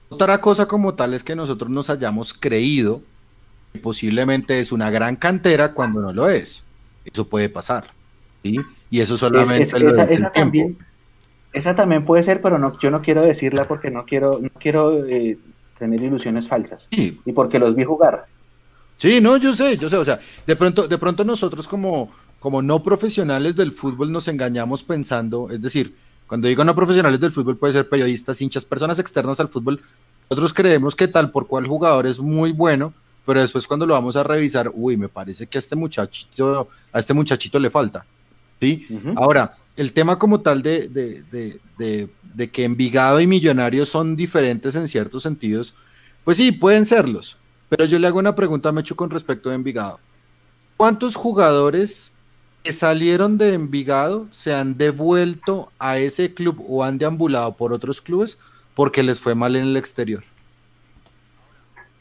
otra cosa como tal es que nosotros nos hayamos creído que posiblemente es una gran cantera cuando no lo es. Eso puede pasar. ¿sí? Y eso solamente lo el tiempo. Esa también puede ser, pero no, yo no quiero decirla porque no quiero, no quiero eh, tener ilusiones falsas. Y porque los vi jugar. Sí, no, yo sé, yo sé, o sea, de pronto, de pronto nosotros como, como no profesionales del fútbol nos engañamos pensando, es decir, cuando digo no profesionales del fútbol puede ser periodistas, hinchas, personas externas al fútbol, nosotros creemos que tal por cual jugador es muy bueno, pero después cuando lo vamos a revisar, uy, me parece que a este muchachito, a este muchachito le falta. ¿Sí? Ahora, el tema como tal de, de, que Envigado y Millonarios son diferentes en ciertos sentidos, pues sí, pueden serlos. Pero yo le hago una pregunta a Mecho con respecto a Envigado. ¿Cuántos jugadores que salieron de Envigado se han devuelto a ese club o han deambulado por otros clubes porque les fue mal en el exterior?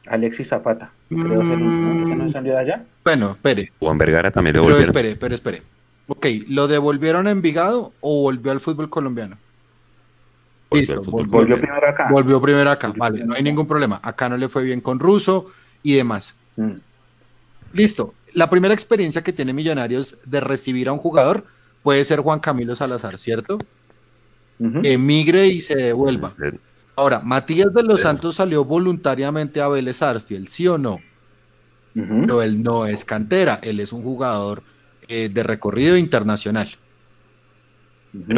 Alexis Zapata. Creo que no, salió de allá. Bueno, espere. Juan Vergara también devolvieron. Pero espere, pero espere. Ok, ¿lo devolvieron a Envigado o volvió al fútbol colombiano? Listo, volvió, primero acá. Volvió primero acá, vale, no hay ningún problema. Acá no le fue bien con Russo y demás. Mm. Listo, la primera experiencia que tiene Millonarios de recibir a un jugador puede ser Juan Camilo Salazar, ¿cierto? Emigre y se devuelva. Ahora, Matías de los Santos salió voluntariamente a Vélez Arfield, ¿sí o no? Pero él no es cantera, él es un jugador eh, de recorrido internacional.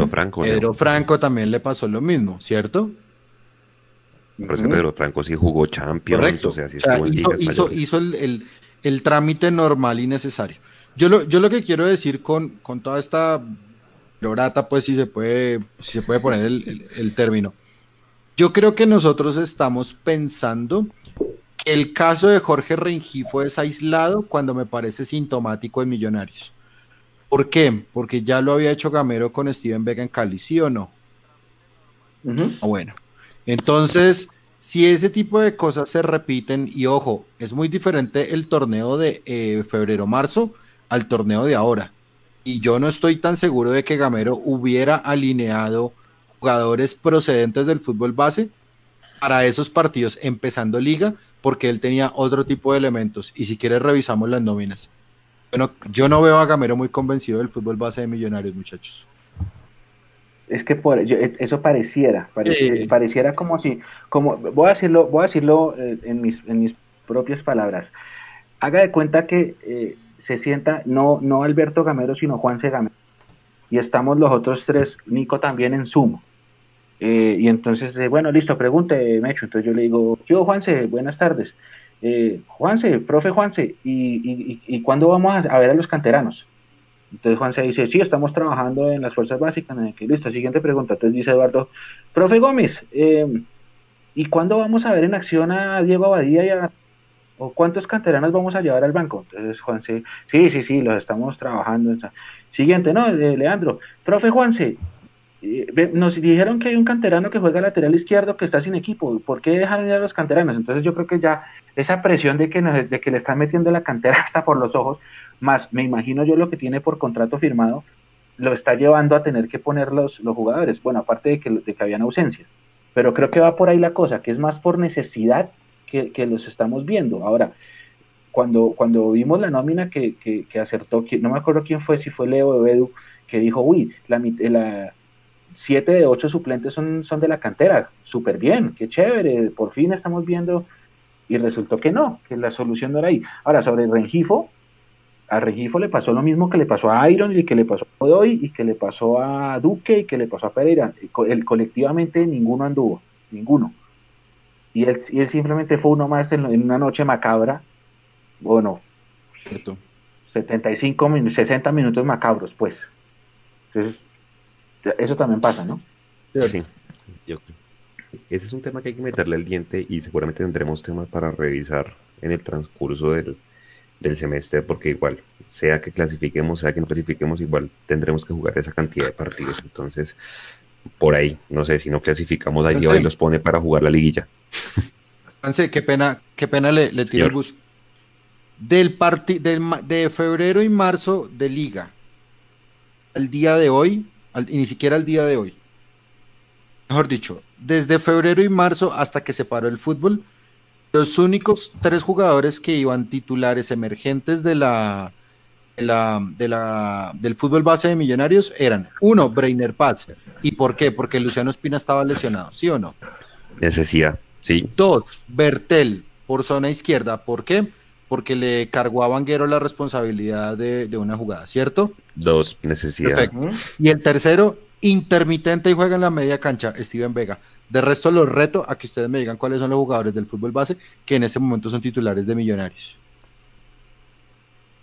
Franco. Pedro Franco también le pasó lo mismo, ¿cierto? Pero Pedro Franco sí jugó Champions. Correcto. O sea, hizo, hizo, el, trámite normal y necesario. Yo lo, yo lo que quiero decir con, con toda esta lorata, pues si se puede, si se puede poner el, el término. Yo creo que nosotros estamos pensando que el caso de Jorge Rengifo es aislado cuando me parece sintomático de Millonarios. ¿Por qué? Porque ya lo había hecho Gamero con Steven Vega en Cali, ¿sí o no? Ah, bueno, entonces, si ese tipo de cosas se repiten, y ojo, es muy diferente el torneo de eh, febrero-marzo al torneo de ahora. Y yo no estoy tan seguro de que Gamero hubiera alineado jugadores procedentes del fútbol base para esos partidos empezando liga, porque él tenía otro tipo de elementos. Y si quieres revisamos las nóminas. Bueno, yo no veo a Gamero muy convencido del fútbol base de Millonarios, muchachos. Es que por, e, eso pareciera, pareciera como si, como, voy a decirlo, voy a decirlo eh, en, mis, en mis propias palabras. Haga de cuenta que eh, se sienta no, no Alberto Gamero, sino Juan Gamero. Y estamos los otros tres, Nico también en sumo. Eh, y entonces, bueno, listo, pregunte, Mecho. Entonces yo le digo, yo, Juanse, buenas tardes. Juanse, profe Juanse, ¿y, y, cuándo vamos a ver a los canteranos? Entonces Juan se dice, sí, estamos trabajando en las fuerzas básicas. listo, siguiente pregunta. Entonces dice Eduardo, profe Gómez, em, ¿y cuándo vamos a ver en acción a Diego Abadía y a... o cuántos canteranos vamos a llevar al banco? Entonces Juan se, sí, sí, sí, los estamos trabajando. Siguiente, no, eh, Leandro, profe Juanse, eh, nos dijeron que hay un canterano que juega lateral izquierdo que está sin equipo. ¿Por qué dejan ir a los canteranos? Entonces yo creo que ya esa presión de que, de que le están metiendo la cantera hasta por los ojos, más me imagino yo lo que tiene por contrato firmado, lo está llevando a tener que poner los, los jugadores, bueno, aparte de que, de que habían ausencias, pero creo que va por ahí la cosa, que es más por necesidad que, que los estamos viendo. Ahora, cuando, cuando vimos la nómina que, que, acertó, no me acuerdo quién fue, si fue Leo o que dijo, uy, la, la siete de ocho suplentes son, son de la cantera, súper bien, qué chévere, por fin estamos viendo, y resultó que no, que la solución no era ahí. Ahora, sobre el Rengifo, a Regifo le pasó lo mismo que le pasó a Iron y que le pasó a Godoy y que le pasó a Duque y que le pasó a Pereira. El, colectivamente ninguno anduvo, ninguno. Y él, él simplemente fue uno más en, una noche macabra. Bueno, Cierto. 75 minutos, 60 minutos macabros, pues. Entonces, eso también pasa, ¿no? Sí, ese es un tema que hay que meterle el diente y seguramente tendremos temas para revisar en el transcurso del, del semestre, porque igual, sea que clasifiquemos, sea que no clasifiquemos, igual tendremos que jugar esa cantidad de partidos. Entonces, por ahí, no sé, si no clasificamos, ahí y los pone para jugar la liguilla. Anse, qué pena, qué pena le, le tiro el bus. Del de febrero y marzo de liga, al día de hoy, y ni siquiera al día de hoy, mejor dicho, desde febrero y marzo hasta que se paró el fútbol, los únicos tres jugadores que iban titulares emergentes de la, de la, del fútbol base de Millonarios eran, uno, Breiner Paz. ¿Y por qué? Porque Luciano Espina estaba lesionado, ¿sí o no? Necesidad, sí. Dos, Bertel, por zona izquierda. ¿Por qué? Porque le cargó a Vanguero la responsabilidad de, una jugada, ¿cierto? Dos, necesidad. Y el tercero, intermitente y juega en la media cancha, Steven Vega. De resto, los reto a que ustedes me digan cuáles son los jugadores del fútbol base que en este momento son titulares de Millonarios.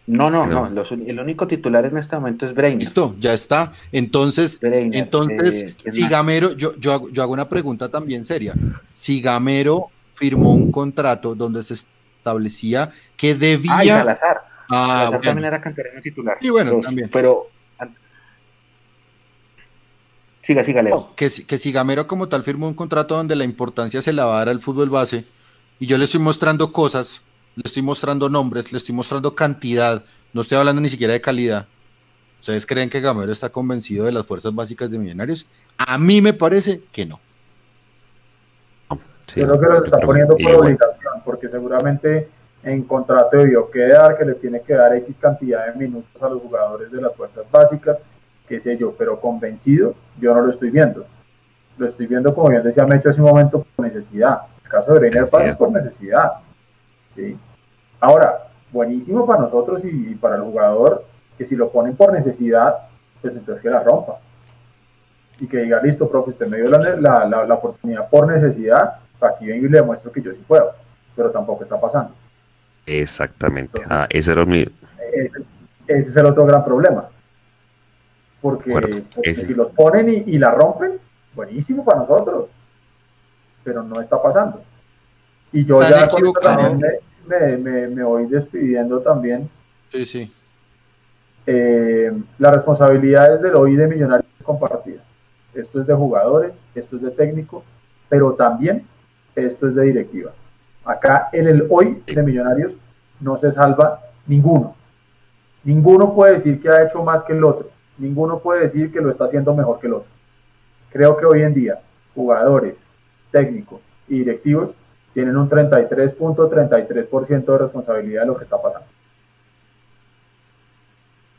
No, no, no. el único titular en este momento es Breiner. Listo, ya está. Entonces, entonces, eh, si Gamero, yo, yo, hago, yo hago una pregunta también seria. Si Gamero firmó un contrato donde se establecía que debía. Ah, Salazar. Ah, también era canterano titular. Sí, bueno, también. Pero Siga, siga, Leo. que, que si Gamero como tal firmó un contrato donde la importancia se la va a dar al fútbol base y yo le estoy mostrando cosas, le estoy mostrando nombres, le estoy mostrando cantidad, no estoy hablando ni siquiera de calidad. ¿Ustedes creen que Gamero está convencido de las fuerzas básicas de Millonarios? A mí me parece que no. Yo creo que lo está poniendo por obligación, porque seguramente en contrato debió quedar, que le tiene que dar X cantidad de minutos a los jugadores de las fuerzas básicas, qué sé yo, pero convencido yo no lo estoy viendo. Lo estoy viendo, como bien decía Mecho hace un momento, por necesidad. El caso de Breiner es por necesidad. ¿sí? Ahora, buenísimo para nosotros y, para el jugador, que si lo ponen por necesidad, pues entonces que la rompa. Y que diga, listo, profe, usted me dio la, la, oportunidad por necesidad, aquí vengo y le demuestro que yo sí puedo, pero tampoco está pasando. Exactamente. ah, ese era mi... Ese, es el otro gran problema. Porque, si los ponen y, la rompen, buenísimo para nosotros. Pero no está pasando. Y yo ya me, me, me, voy despidiendo también. Sí, sí. Eh, la responsabilidad es del hoy de Millonarios compartida. Esto es de jugadores, esto es de técnico, pero también esto es de directivas. Acá en el hoy de Millonarios no se salva ninguno. Ninguno puede decir que ha hecho más que el otro. Ninguno puede decir que lo está haciendo mejor que el otro. Creo que hoy en día jugadores, técnicos y directivos tienen un 33.33% de responsabilidad de lo que está pasando.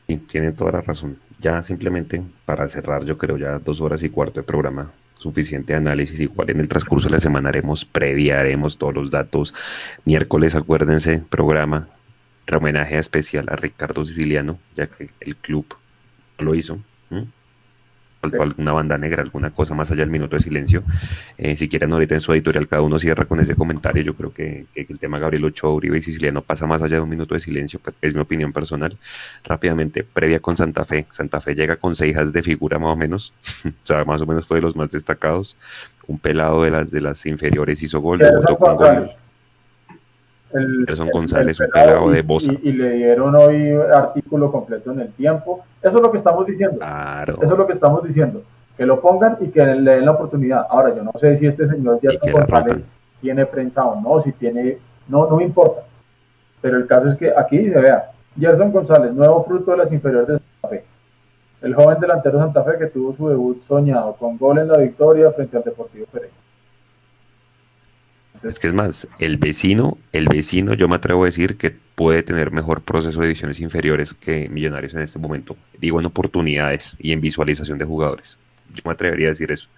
Sí, tiene toda la razón. Ya simplemente para cerrar, yo creo ya dos horas y cuarto de programa, suficiente análisis. Igual en el transcurso de la semana haremos previa, haremos todos los datos. Miércoles, acuérdense, programa, homenaje especial a Ricardo Siciliano, ya que el club lo hizo. alguna banda negra, alguna cosa más allá del minuto de silencio. Eh, si quieren, ahorita en su editorial cada uno cierra con ese comentario. Yo creo que, el tema Gabriel Ochoa, Uribe y Siciliano pasa más allá de un minuto de silencio, pues, es mi opinión personal. Rápidamente, previa con Santa Fe. Santa Fe llega con seis de figura más o menos, o sea, más o menos fue de los más destacados. Un pelado de las de las inferiores hizo gol, debutó con gol el, Gerson González, un pelado de Bosa. Y, le dieron hoy artículo completo en el tiempo. Eso es lo que estamos diciendo. Claro. Eso es lo que estamos diciendo. Que lo pongan y que le den la oportunidad. Ahora, yo no sé si este señor Gerson González tiene prensa o no, si tiene. No, no me importa. Pero el caso es que aquí se vea. Gerson González, nuevo fruto de las inferiores de Santa Fe. El joven delantero de Santa Fe que tuvo su debut soñado con gol en la victoria frente al Deportivo Pereira. Es que es más, el vecino, el vecino, yo me atrevo a decir que puede tener mejor proceso de divisiones inferiores que Millonarios en este momento. Digo en oportunidades y en visualización de jugadores. Yo me atrevería a decir eso.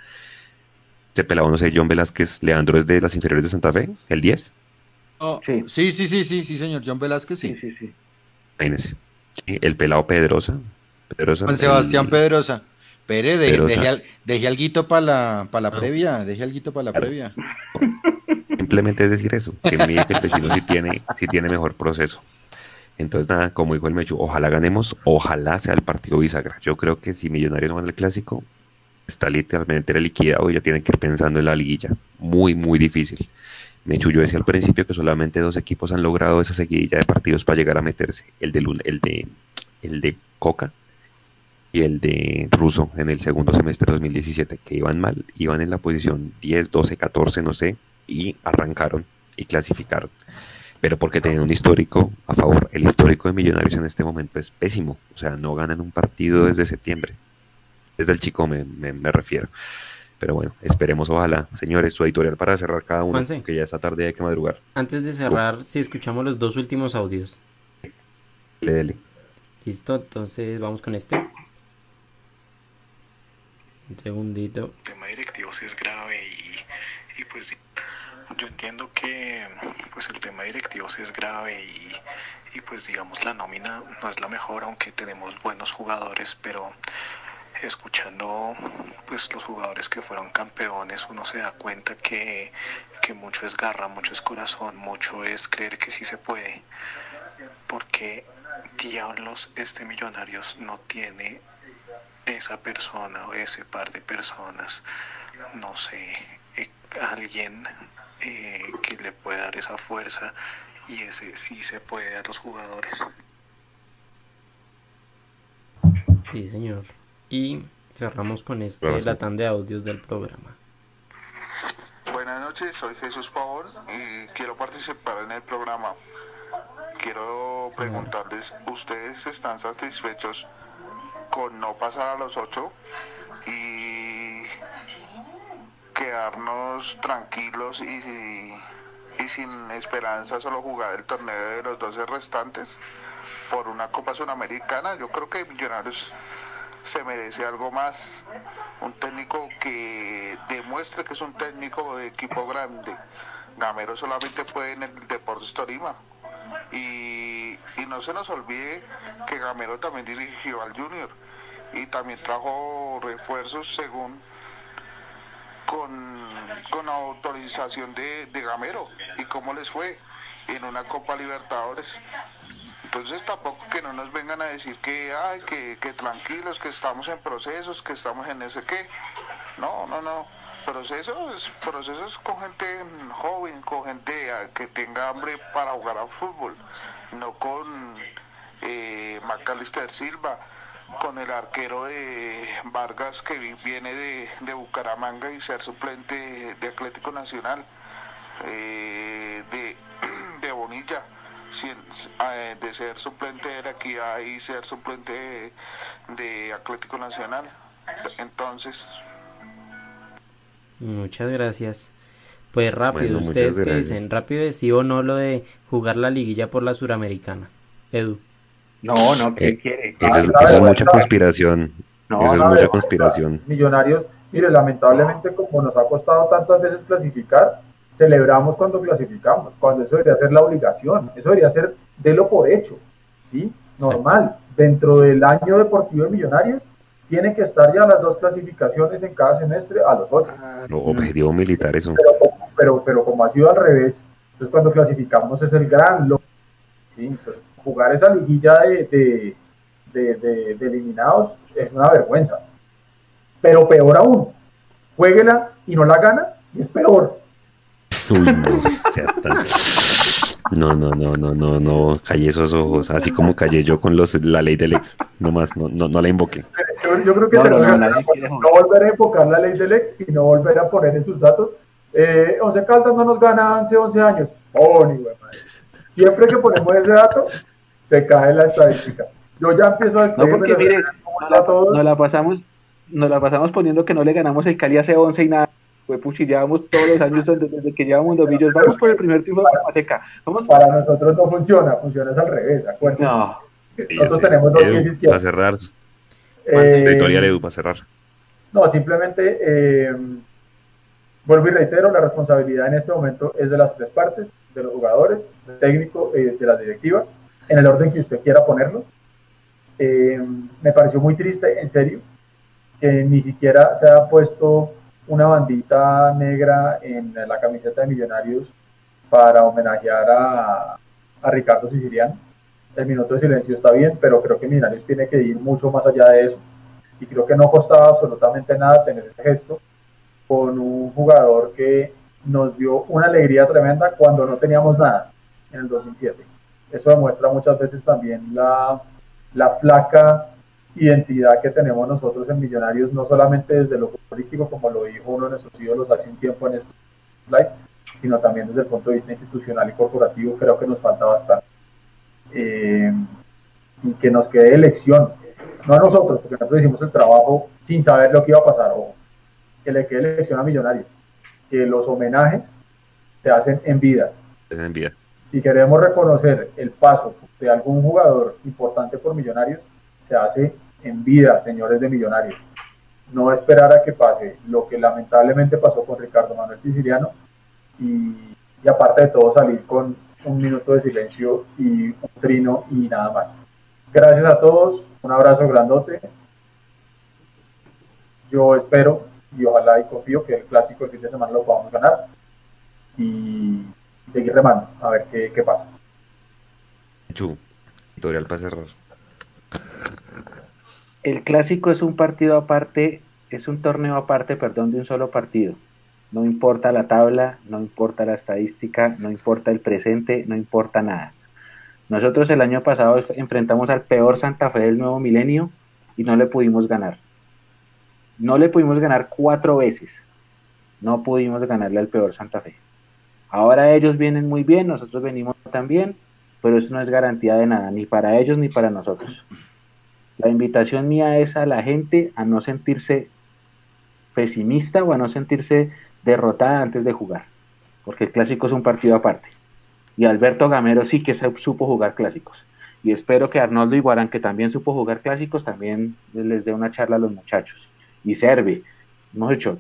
Este pelado, no sé, John Velázquez, Leandro es de las inferiores de Santa Fe, el 10. sí. sí, sí, sí, sí, sí, señor. John Velázquez, sí. Sí, sí, sí. El pelado Pedrosa. Pedrosa Juan Sebastián Pedrosa. Pere, deje, deje, algo para la, para la previa, deje algo para la previa. Simplemente es decir eso, que mi el vecino sí tiene, sí tiene mejor proceso. Entonces, nada, como dijo el Mechu, ojalá ganemos, ojalá sea el partido bisagra. Yo creo que si Millonarios no gana el clásico, está literalmente liquidado y ya tiene que ir pensando en la liguilla. Muy, muy difícil. Mechu, yo decía al principio que solamente dos equipos han logrado esa seguidilla de partidos para llegar a meterse. El de, el de, el de Coca y el de Russo en el segundo semestre de 2017, que iban mal, iban en la posición 10, 12, 14, no sé, y arrancaron y clasificaron. Pero porque tenían un histórico a favor. El histórico de Millonarios en este momento es pésimo. O sea, no ganan un partido desde septiembre. Desde el chico me, me, refiero. Pero bueno, esperemos, ojalá. Señores, su editorial para cerrar cada uno, que ya esta tarde hay que madrugar. Antes de cerrar, si escuchamos los dos últimos audios. Dele, Listo, entonces vamos con este. Un segundito. El tema directivo sí es grave y, y pues yo entiendo que pues el tema directivo sí es grave y, y pues digamos la nómina no es la mejor aunque tenemos buenos jugadores pero escuchando pues los jugadores que fueron campeones uno se da cuenta que, que, mucho es garra, mucho es corazón, mucho es creer que sí se puede. Porque diablos este Millonarios no tiene esa persona o ese par de personas, no sé, eh, alguien eh, que le puede dar esa fuerza y ese sí se puede a los jugadores. Sí, señor. Y cerramos con este latán de audios del programa. Buenas noches, soy Jesús Pavón y quiero participar en el programa. Quiero preguntarles, ¿ustedes están satisfechos con no pasar a los ocho y quedarnos tranquilos y, y sin esperanza solo jugar el torneo de los 12 restantes por una Copa Sudamericana. Yo creo que Millonarios se merece algo más. Un técnico que demuestre que es un técnico de equipo grande. Gamero solamente puede en el Deportes Torima. Y, y no se nos olvide que Gamero también dirigió al Junior y también trajo refuerzos según con, con autorización de, de Gamero. ¿Y cómo les fue? En una Copa Libertadores. Entonces tampoco que no nos vengan a decir que, ay, que, que tranquilos, que estamos en procesos, que estamos en ese qué. No, no, no. Procesos, procesos con gente joven, con gente que tenga hambre para jugar al fútbol, no con eh, Macalister Silva, con el arquero de Vargas que viene de, de Bucaramanga y ser suplente de Atlético Nacional, eh, de, de Bonilla, eh, de ser suplente de la equidad y ser suplente de, de Atlético Nacional. Entonces... Muchas gracias. Pues rápido, ustedes que dicen, rápido de sí o no lo de jugar la liguilla por la suramericana. Edu. No, no, ¿qué quiere? Eso, es, es mucha conspiración. No, eso es mucha conspiración. Millonarios, mire, lamentablemente como nos ha costado tantas veces clasificar, celebramos cuando clasificamos, cuando eso debería ser la obligación, eso debería ser de lo por hecho, ¿sí? Normal, dentro del año deportivo de Millonarios, tiene que estar ya las dos clasificaciones en cada semestre a los otros. Lo objetivo militar eso. Pero, pero, pero, como ha sido al revés, entonces cuando clasificamos es el gran lo ¿sí? Entonces, jugar esa liguilla de, de, de, de, eliminados es una vergüenza. Pero peor aún, jueguela y no la gana, y es peor. Uy, no, no, no, no, no, no, callé esos ojos, así como callé yo con los, la ley del ex, nomás, no, no, no la invoqué. Yo, yo creo que no, se no, no, no, volver a invocar la ley del ex y no volver a poner en sus datos. Eh, Once Caldas no nos gana hace 11 años. Oh, ni Siempre que ponemos ese dato, se cae la estadística. Yo ya empiezo a No, porque mire, nos la, nos la, pasamos, nos la pasamos poniendo que no le ganamos el Cali hace 11 y nada. Fue puchi, llevamos todos los años desde, desde que llevamos domillos. Vamos por el primer triunfo de Mateca. Vamos para nosotros no funciona, funciona es al revés, ¿de No. Nosotros tenemos dos pies izquierdos. Para cerrar. Eh, Editorial Edu, para cerrar. No, simplemente eh, vuelvo y reitero, la responsabilidad en este momento es de las tres partes, de los jugadores, del técnico y eh, de las directivas en el orden que usted quiera ponerlo. Eh, me pareció muy triste, en serio, que ni siquiera se ha puesto una bandita negra en la camiseta de Millonarios para homenajear a, a Ricardo Siciliano. El minuto de silencio está bien, pero creo que Millonarios tiene que ir mucho más allá de eso. Y creo que no costaba absolutamente nada tener ese gesto con un jugador que nos dio una alegría tremenda cuando no teníamos nada en el 2007 eso demuestra muchas veces también la, la flaca identidad que tenemos nosotros en Millonarios, no solamente desde lo futbolístico, como lo dijo uno de nuestros ídolos hace un tiempo en este live, sino también desde el punto de vista institucional y corporativo, creo que nos falta bastante. Eh, y que nos quede elección, no a nosotros, porque nosotros hicimos el trabajo sin saber lo que iba a pasar, o que le quede elección a Millonarios, que los homenajes se hacen en vida. Es en vida si queremos reconocer el paso de algún jugador importante por Millonarios, se hace en vida, señores de Millonarios. No esperar a que pase lo que lamentablemente pasó con Ricardo Manuel Siciliano y, aparte de todo salir con un minuto de silencio y un trino y nada más. Gracias a todos, un abrazo grandote. Yo espero y ojalá y confío que el clásico el fin de semana lo podamos ganar. Y seguir remando, a ver qué, qué pasa. Chu, editorial para cerrar. El clásico es un partido aparte, es un torneo aparte, perdón, de un solo partido. No importa la tabla, no importa la estadística, no importa el presente, no importa nada. Nosotros el año pasado enfrentamos al peor Santa Fe del nuevo milenio y no le pudimos ganar. No le pudimos ganar cuatro veces. No pudimos ganarle al peor Santa Fe. Ahora ellos vienen muy bien, nosotros venimos también, pero eso no es garantía de nada, ni para ellos ni para nosotros. La invitación mía es a la gente a no sentirse pesimista o a no sentirse derrotada antes de jugar. porque el clásico es un partido aparte. Y Alberto Gamero sí que supo jugar clásicos. Y espero que Arnoldo Iguarán, que también supo jugar clásicos, también les dé una charla a los muchachos. Y Servi, hemos hecho,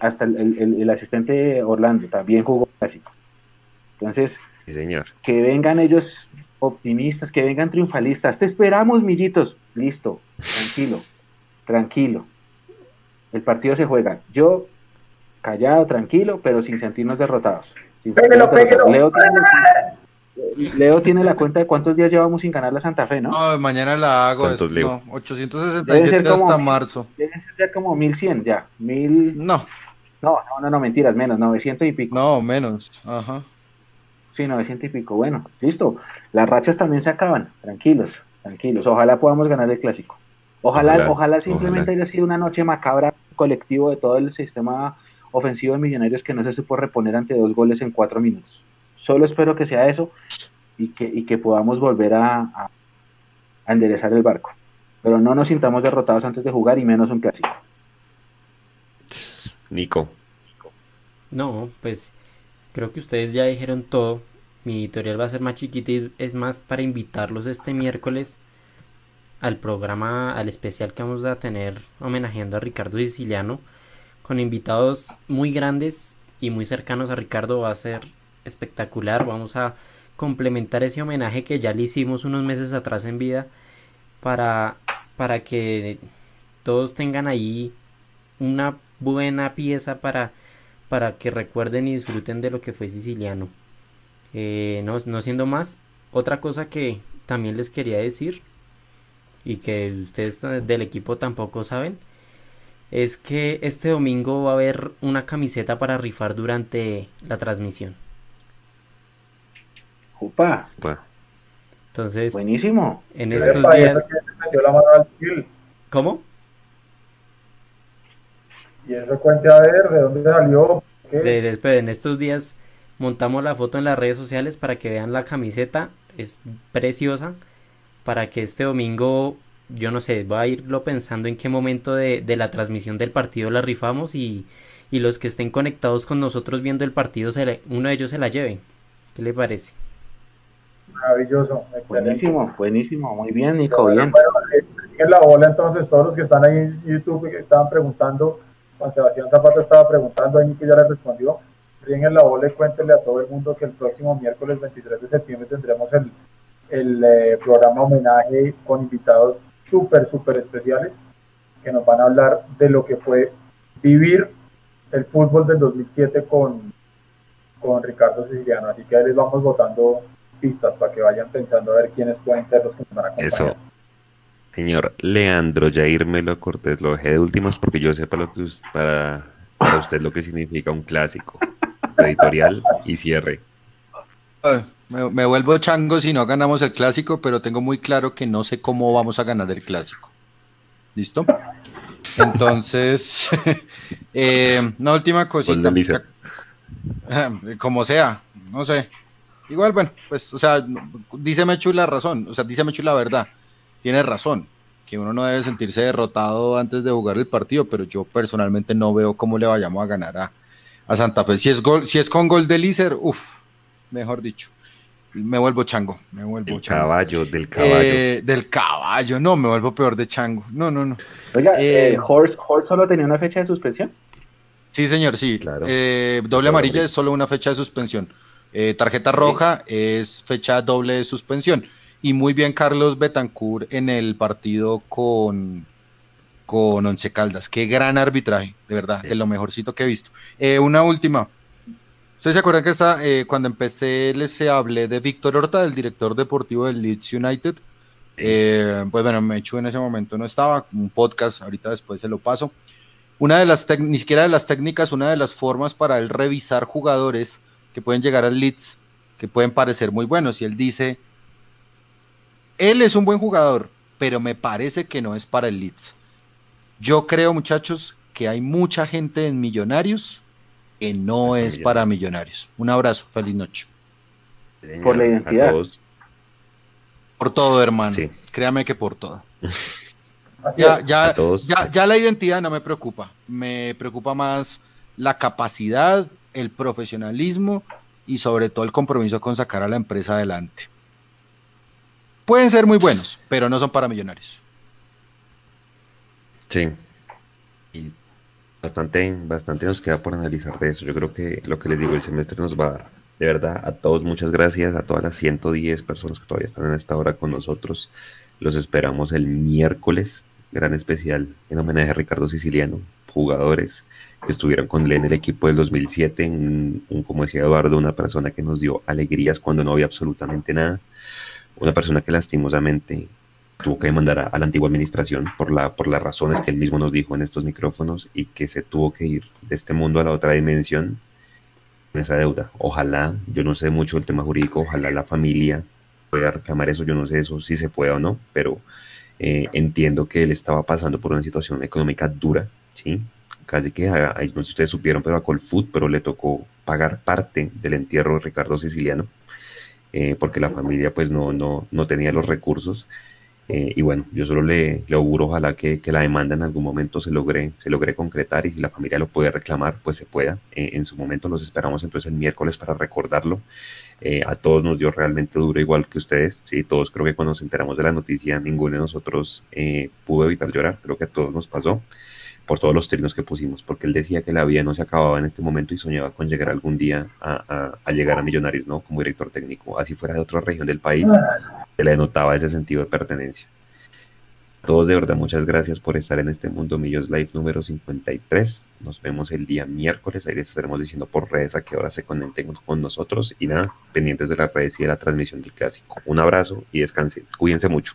hasta el, asistente Orlando también jugó clásico. Entonces, señor. que vengan ellos optimistas, que vengan triunfalistas. Te esperamos, millitos. Listo, tranquilo, tranquilo. El partido se juega. Yo, callado, tranquilo, pero sin sentirnos derrotados. Leo, tiene, la cuenta de cuántos días llevamos sin ganar la Santa Fe, ¿no? No, mañana la hago. Es, no, 867 hasta marzo. Debe ser ya como 1100 ya. Mil... No. No, no, no, no, mentiras, menos, 900 y pico. No, menos, ajá. Sí, 900 y pico. Bueno, listo. Las rachas también se acaban. Tranquilos, tranquilos. Ojalá podamos ganar el clásico. Ojalá, ojalá, simplemente haya sido una noche macabra colectivo de todo el sistema ofensivo de Millonarios que no se supo reponer ante dos goles en cuatro minutos. Solo espero que sea eso y que, y que podamos volver a, a, enderezar el barco. Pero no nos sintamos derrotados antes de jugar y menos un clásico. Nico. No, pues creo que ustedes ya dijeron todo. Mi editorial va a ser más chiquita y es más para invitarlos este miércoles al programa, al especial que vamos a tener homenajeando a Ricardo Siciliano, con invitados muy grandes y muy cercanos a Ricardo. Va a ser espectacular. Vamos a complementar ese homenaje que ya le hicimos unos meses atrás en vida para, para que todos tengan ahí una buena pieza para, para que recuerden y disfruten de lo que fue siciliano. Eh, no, no siendo más, otra cosa que también les quería decir y que ustedes del equipo tampoco saben es que este domingo va a haber una camiseta para rifar durante la transmisión. Opa. Entonces, buenísimo. En estos días. ¿Cómo? Y eso cuente a ver de dónde salió. De, en estos días montamos la foto en las redes sociales para que vean la camiseta. Es preciosa. Para que este domingo, yo no sé, va a irlo pensando en qué momento de, de la transmisión del partido la rifamos y, y, los que estén conectados con nosotros viendo el partido, se uno de ellos se la lleve. ¿Qué le parece? Maravilloso. Buenísimo, buenísimo. Muy bien, Nico. bien. Eh, en la bola entonces, todos los que están ahí en YouTube que estaban preguntando, Juan Sebastián Zapata estaba preguntando, ahí Nico ya le respondió. En la bola y cuéntenle a todo el mundo que el próximo miércoles 23 de septiembre tendremos el, el eh, programa homenaje con invitados súper, súper especiales que nos van a hablar de lo que fue vivir el fútbol del 2007 con, con Ricardo Siciliano. Así que ahí les vamos votando pistas para que vayan pensando a ver quiénes pueden ser los que nos van a acompañar. Eso. Señor Leandro Jair Melo Cortés, lo dejé de últimos porque yo sepa lo que para, para usted lo que significa un clásico, editorial y cierre. me, vuelvo chango si no ganamos el clásico, pero tengo muy claro que no sé cómo vamos a ganar el clásico. ¿Listo? Entonces, eh, una última cosita. Como sea, no sé. Igual, bueno, pues, o sea, dice Mechu la razón, o sea, dice Mechu la verdad, tiene razón, que uno no debe sentirse derrotado antes de jugar el partido, pero yo personalmente no veo cómo le vayamos a ganar a, Santa Fe. Si es, gol, si es con gol de Lícer, uff, mejor dicho, me vuelvo chango, me vuelvo el caballo, del caballo. Eh, del caballo, no, me vuelvo peor de chango, no, no, no. Oiga, eh, eh ¿Horse, solo tenía una fecha de suspensión? Sí, señor, sí. Claro. Eh, doble amarilla es solo una fecha de suspensión. Eh, tarjeta roja es fecha doble de suspensión. Y muy bien Carlos Betancourt en el partido con, con Once Caldas. Qué gran arbitraje, de verdad, de lo mejorcito que he visto. Eh, una última. ¿Ustedes se acuerdan que está, eh, cuando empecé les hablé de Víctor Horta, del director deportivo del Leeds United? pues bueno, me hecho en ese momento no estaba, un podcast, ahorita después se lo paso. Una de las, ni siquiera de las técnicas, una de las formas para él revisar jugadores que pueden llegar al Leeds, que pueden parecer muy buenos. Y él dice, él es un buen jugador, pero me parece que no es para el Leeds. Yo creo, muchachos, que hay mucha gente en Millonarios que no es para Millonarios. Un abrazo, feliz noche. Por la identidad. Por todo, hermano. Créame que por todo. ya, ya, ya, la identidad no me preocupa. Me preocupa más la capacidad el profesionalismo y sobre todo el compromiso con sacar a la empresa adelante. Pueden ser muy buenos, pero no son para millonarios. Sí. Y bastante, bastante nos queda por analizar de eso. Yo creo que lo que les digo, el semestre nos va a dar. De verdad, a todos muchas gracias, a todas las 110 personas que todavía están en esta hora con nosotros. Los esperamos el miércoles, gran especial en homenaje a Ricardo Siciliano, jugadores que estuvieron con él en el equipo del 2007, un, como decía Eduardo, una persona que nos dio alegrías cuando no había absolutamente nada, una persona que lastimosamente tuvo que demandar a, la antigua administración por, la, por las razones que él mismo nos dijo en estos micrófonos y que se tuvo que ir de este mundo a la otra dimensión con esa deuda. Ojalá, yo no sé mucho del tema jurídico, ojalá la familia pueda reclamar eso, yo no sé eso si se puede o no, pero eh, entiendo que él estaba pasando por una situación económica dura, ¿sí? Casi que, no sé si ustedes supieron, pero a Colfoot, pero le tocó pagar parte del entierro de Ricardo Siciliano, eh, porque la familia pues no, no, no tenía los recursos. Eh, y bueno, yo solo le, le auguro ojalá que, que, la demanda en algún momento se logre, se logre concretar y si la familia lo puede reclamar, pues se pueda. Eh, en su momento los esperamos entonces el miércoles para recordarlo. A todos nos dio realmente duro igual que ustedes. Sí, todos creo que cuando nos enteramos de la noticia, ninguno de nosotros pudo evitar llorar. Creo que a todos nos pasó por todos los trinos que pusimos, porque él decía que la vida no se acababa en este momento y soñaba con llegar algún día a, llegar a Millonarios, ¿no? Como director técnico, así fuera de otra región del país se le notaba ese sentido de pertenencia. todos de verdad muchas gracias por estar en este Mundo Millos Live número 53. Nos vemos el día miércoles. Ahí les estaremos diciendo por redes a qué hora se conecten con nosotros. Y nada, pendientes de las redes y de la transmisión del clásico. Un abrazo y descansen. Cuídense mucho.